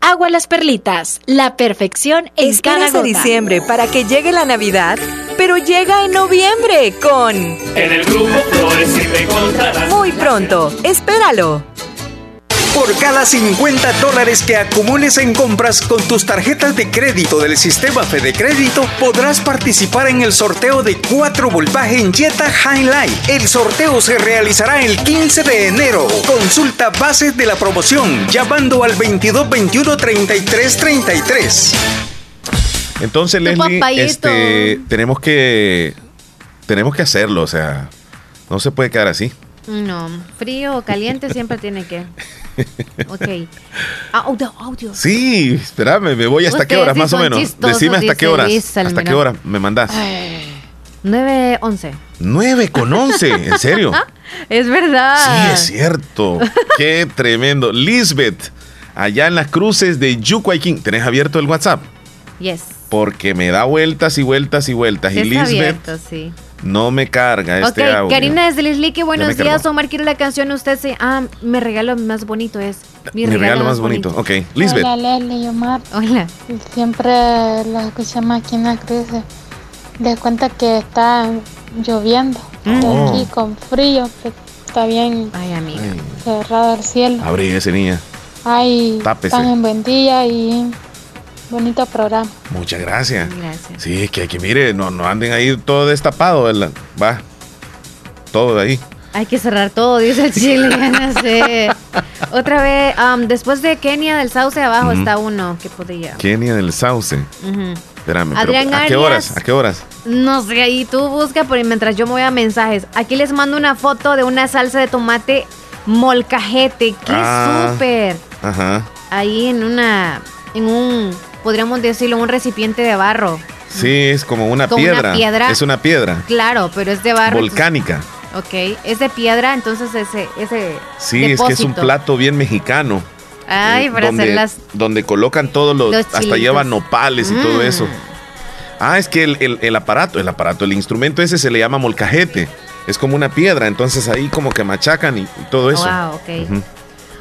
agua las perlitas. La perfección en cada Esperas a gota. diciembre para que llegue la Navidad, pero llega en noviembre con... En el grupo Flores siempre encontrarás. Muy pronto, espéralo. Por cada 50 dólares que acumules en compras con tus tarjetas de crédito del sistema Fede Crédito, podrás participar en el sorteo de 4 voltaje en Jetta Highlight. El sorteo se realizará el 15 de enero. Consulta bases de la promoción llamando al 2221 3333. Entonces, Leslie, este, tenemos que tenemos que hacerlo, o sea, no se puede quedar así. No, frío o caliente siempre tiene que. Ok. Audio, audio. Sí, espérame, me voy hasta qué sí más o menos. Decime hasta qué horas. ¿Hasta qué hora me mandás? 9, 11. 9 con 11, ¿en serio? Es verdad. Sí, es cierto. Qué tremendo. Lisbeth, allá en las cruces de Yucuayquín. ¿Tenés abierto el WhatsApp? Yes. Porque me da vueltas y vueltas y vueltas. Y Lisbeth abierto, sí. No me carga este ok, audio. Karina desde Lislique, buenos días. Omar, quiero la canción. Usted se. Ah, mi regalo más bonito es. Mi, Mi regalo más bonito. Ok, Lisbeth. Hola Leslie y Omar. Hola. Siempre los escuchamos aquí en la cruz. Les cuento que está lloviendo. Oh. Aquí con frío, está bien Ay, amiga. cerrado el cielo. Abríguese, niña. Ay, Tápese. están en buen día y bonito programa. Muchas gracias. Gracias. Sí, es que, que mire, no, no anden ahí todo destapado. ¿verdad? Va. Todo de ahí. Hay que cerrar todo, dice el chile. no sé. Otra vez, am, después de Kenia del Sauce abajo está uno que podría. Kenia del Sauce. Ujú. Espérame, pero Adrián ¿a qué Arias. horas? ¿A qué horas? No sé, ahí tú busca por mientras yo me voy a mensajes. Aquí les mando una foto de una salsa de tomate molcajete. ¡Qué Ah. súper! Ajá. Ahí en una, en un, podríamos decirlo, un recipiente de barro. Sí, es como una Como una piedra. piedra. Es una piedra. Claro, pero es de barro. Volcánica. Ok, es de piedra, entonces ese, ese Sí, es que es un plato bien mexicano. Ay, eh, para donde, hacer las... donde colocan todos los, Los hasta llevan nopales y todo Mm. eso. Ah, es que el, el- el aparato, el aparato, el instrumento ese se le llama molcajete. Es como una piedra, entonces ahí como que machacan y, y todo eso. Wow, ok.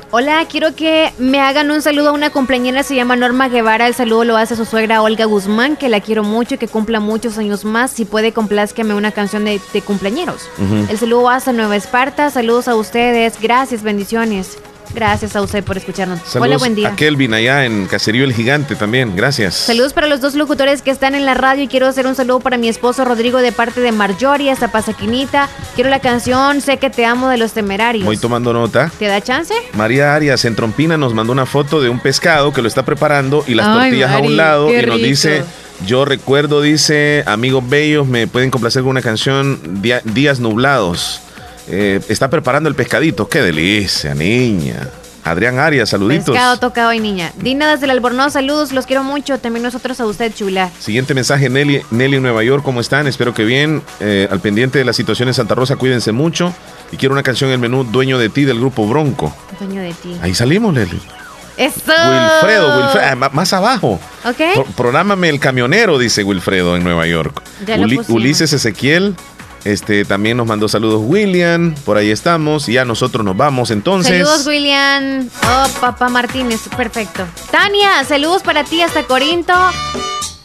Hola, quiero que me hagan un saludo a una compañera, se llama Norma Guevara. El saludo lo hace su suegra Olga Guzmán, que la quiero mucho y que cumpla muchos años más. Si puede, complázcame una canción de, de cumpleañeros. El saludo hasta Nueva Esparta. Saludos a ustedes. Gracias, bendiciones. Gracias a usted por escucharnos. Hola, buen día. a Kelvin allá en Caserío El Gigante también, gracias. Saludos para los dos locutores que están en la radio y quiero hacer un saludo para mi esposo Rodrigo de parte de Marjorie hasta Pasaquinita. Quiero la canción Sé que te amo de los temerarios. Voy tomando nota. ¿Te da chance? María Arias en Trompina nos mandó una foto de un pescado que lo está preparando y las Ay, tortillas a un lado y nos rico. dice, yo recuerdo, dice, amigos bellos, me pueden complacer con una canción, Día- Días Nublados. Eh, está preparando el pescadito, qué delicia, niña. Adrián Arias, saluditos. Pescado tocado y niña. Dina desde el Albornoz, saludos, los quiero mucho. También nosotros a usted, chula. Siguiente mensaje, Nelly, Nelly en Nueva York, ¿cómo están? Espero que bien. Eh, al pendiente de la situación en Santa Rosa, cuídense mucho. Y quiero una canción en el menú Dueño de ti del grupo Bronco. Dueño de ti. Ahí salimos, Nelly. ¡Eso! Wilfredo, Wilfredo, ah, más abajo. ¿Ok? Pro- Prográmame el camionero, dice Wilfredo en Nueva York. Ya lo. Ulises Ezequiel, este también nos mandó saludos William, por ahí estamos, y ya nosotros nos vamos entonces. Saludos, William. Oh, papá Martínez, perfecto. Tania, saludos para ti hasta Corinto.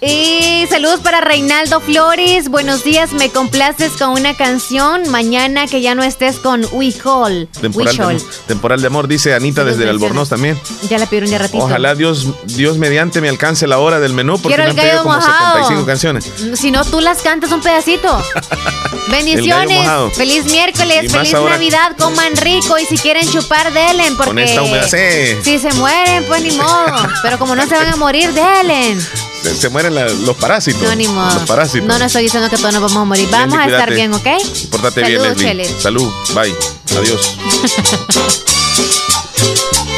Y saludos para Reinaldo Flores. Buenos días, me complaces con una canción. Mañana que ya no estés con We Hall. Temporal de, We Hall. temporal de amor, dice Anita desde el Albornoz también. Ya la pidieron ya ratito. Ojalá Dios, Dios mediante me alcance la hora del menú porque Quiero me han pedido como mojado. 75 canciones. Si no, tú las cantas un pedacito. Bendiciones. Feliz miércoles, Y feliz ahora- Navidad, coman rico y si quieren chupar, delen. Porque Con esta humedad, sí. Si se mueren, pues ni modo. Pero como no se van a morir, delen. Se, se mueren la- los parásitos. No, ni modo. Los parásitos. No, no estoy diciendo que todos nos vamos a morir. Vamos a estar bien, ¿ok? Pórtate bien, Leslie. Salud. Bye. Adiós.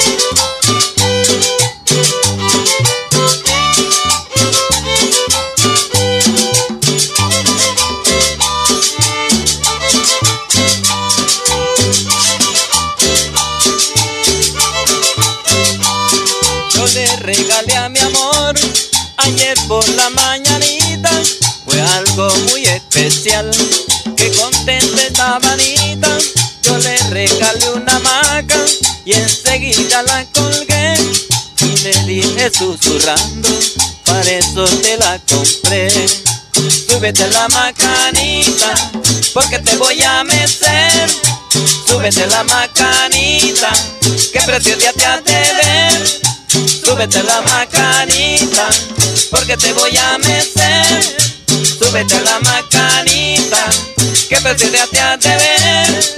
por la mañanita fue algo muy especial. Que contenta estaba Anita, yo le regalé una maca y enseguida la colgué y le dije susurrando, para eso te la compré. Súbete la macanita, porque te voy a mecer. Súbete la macanita, que precio te de ver. Súbete la macanita, porque te voy a mecer. Súbete la macanita, que precio de te de ver.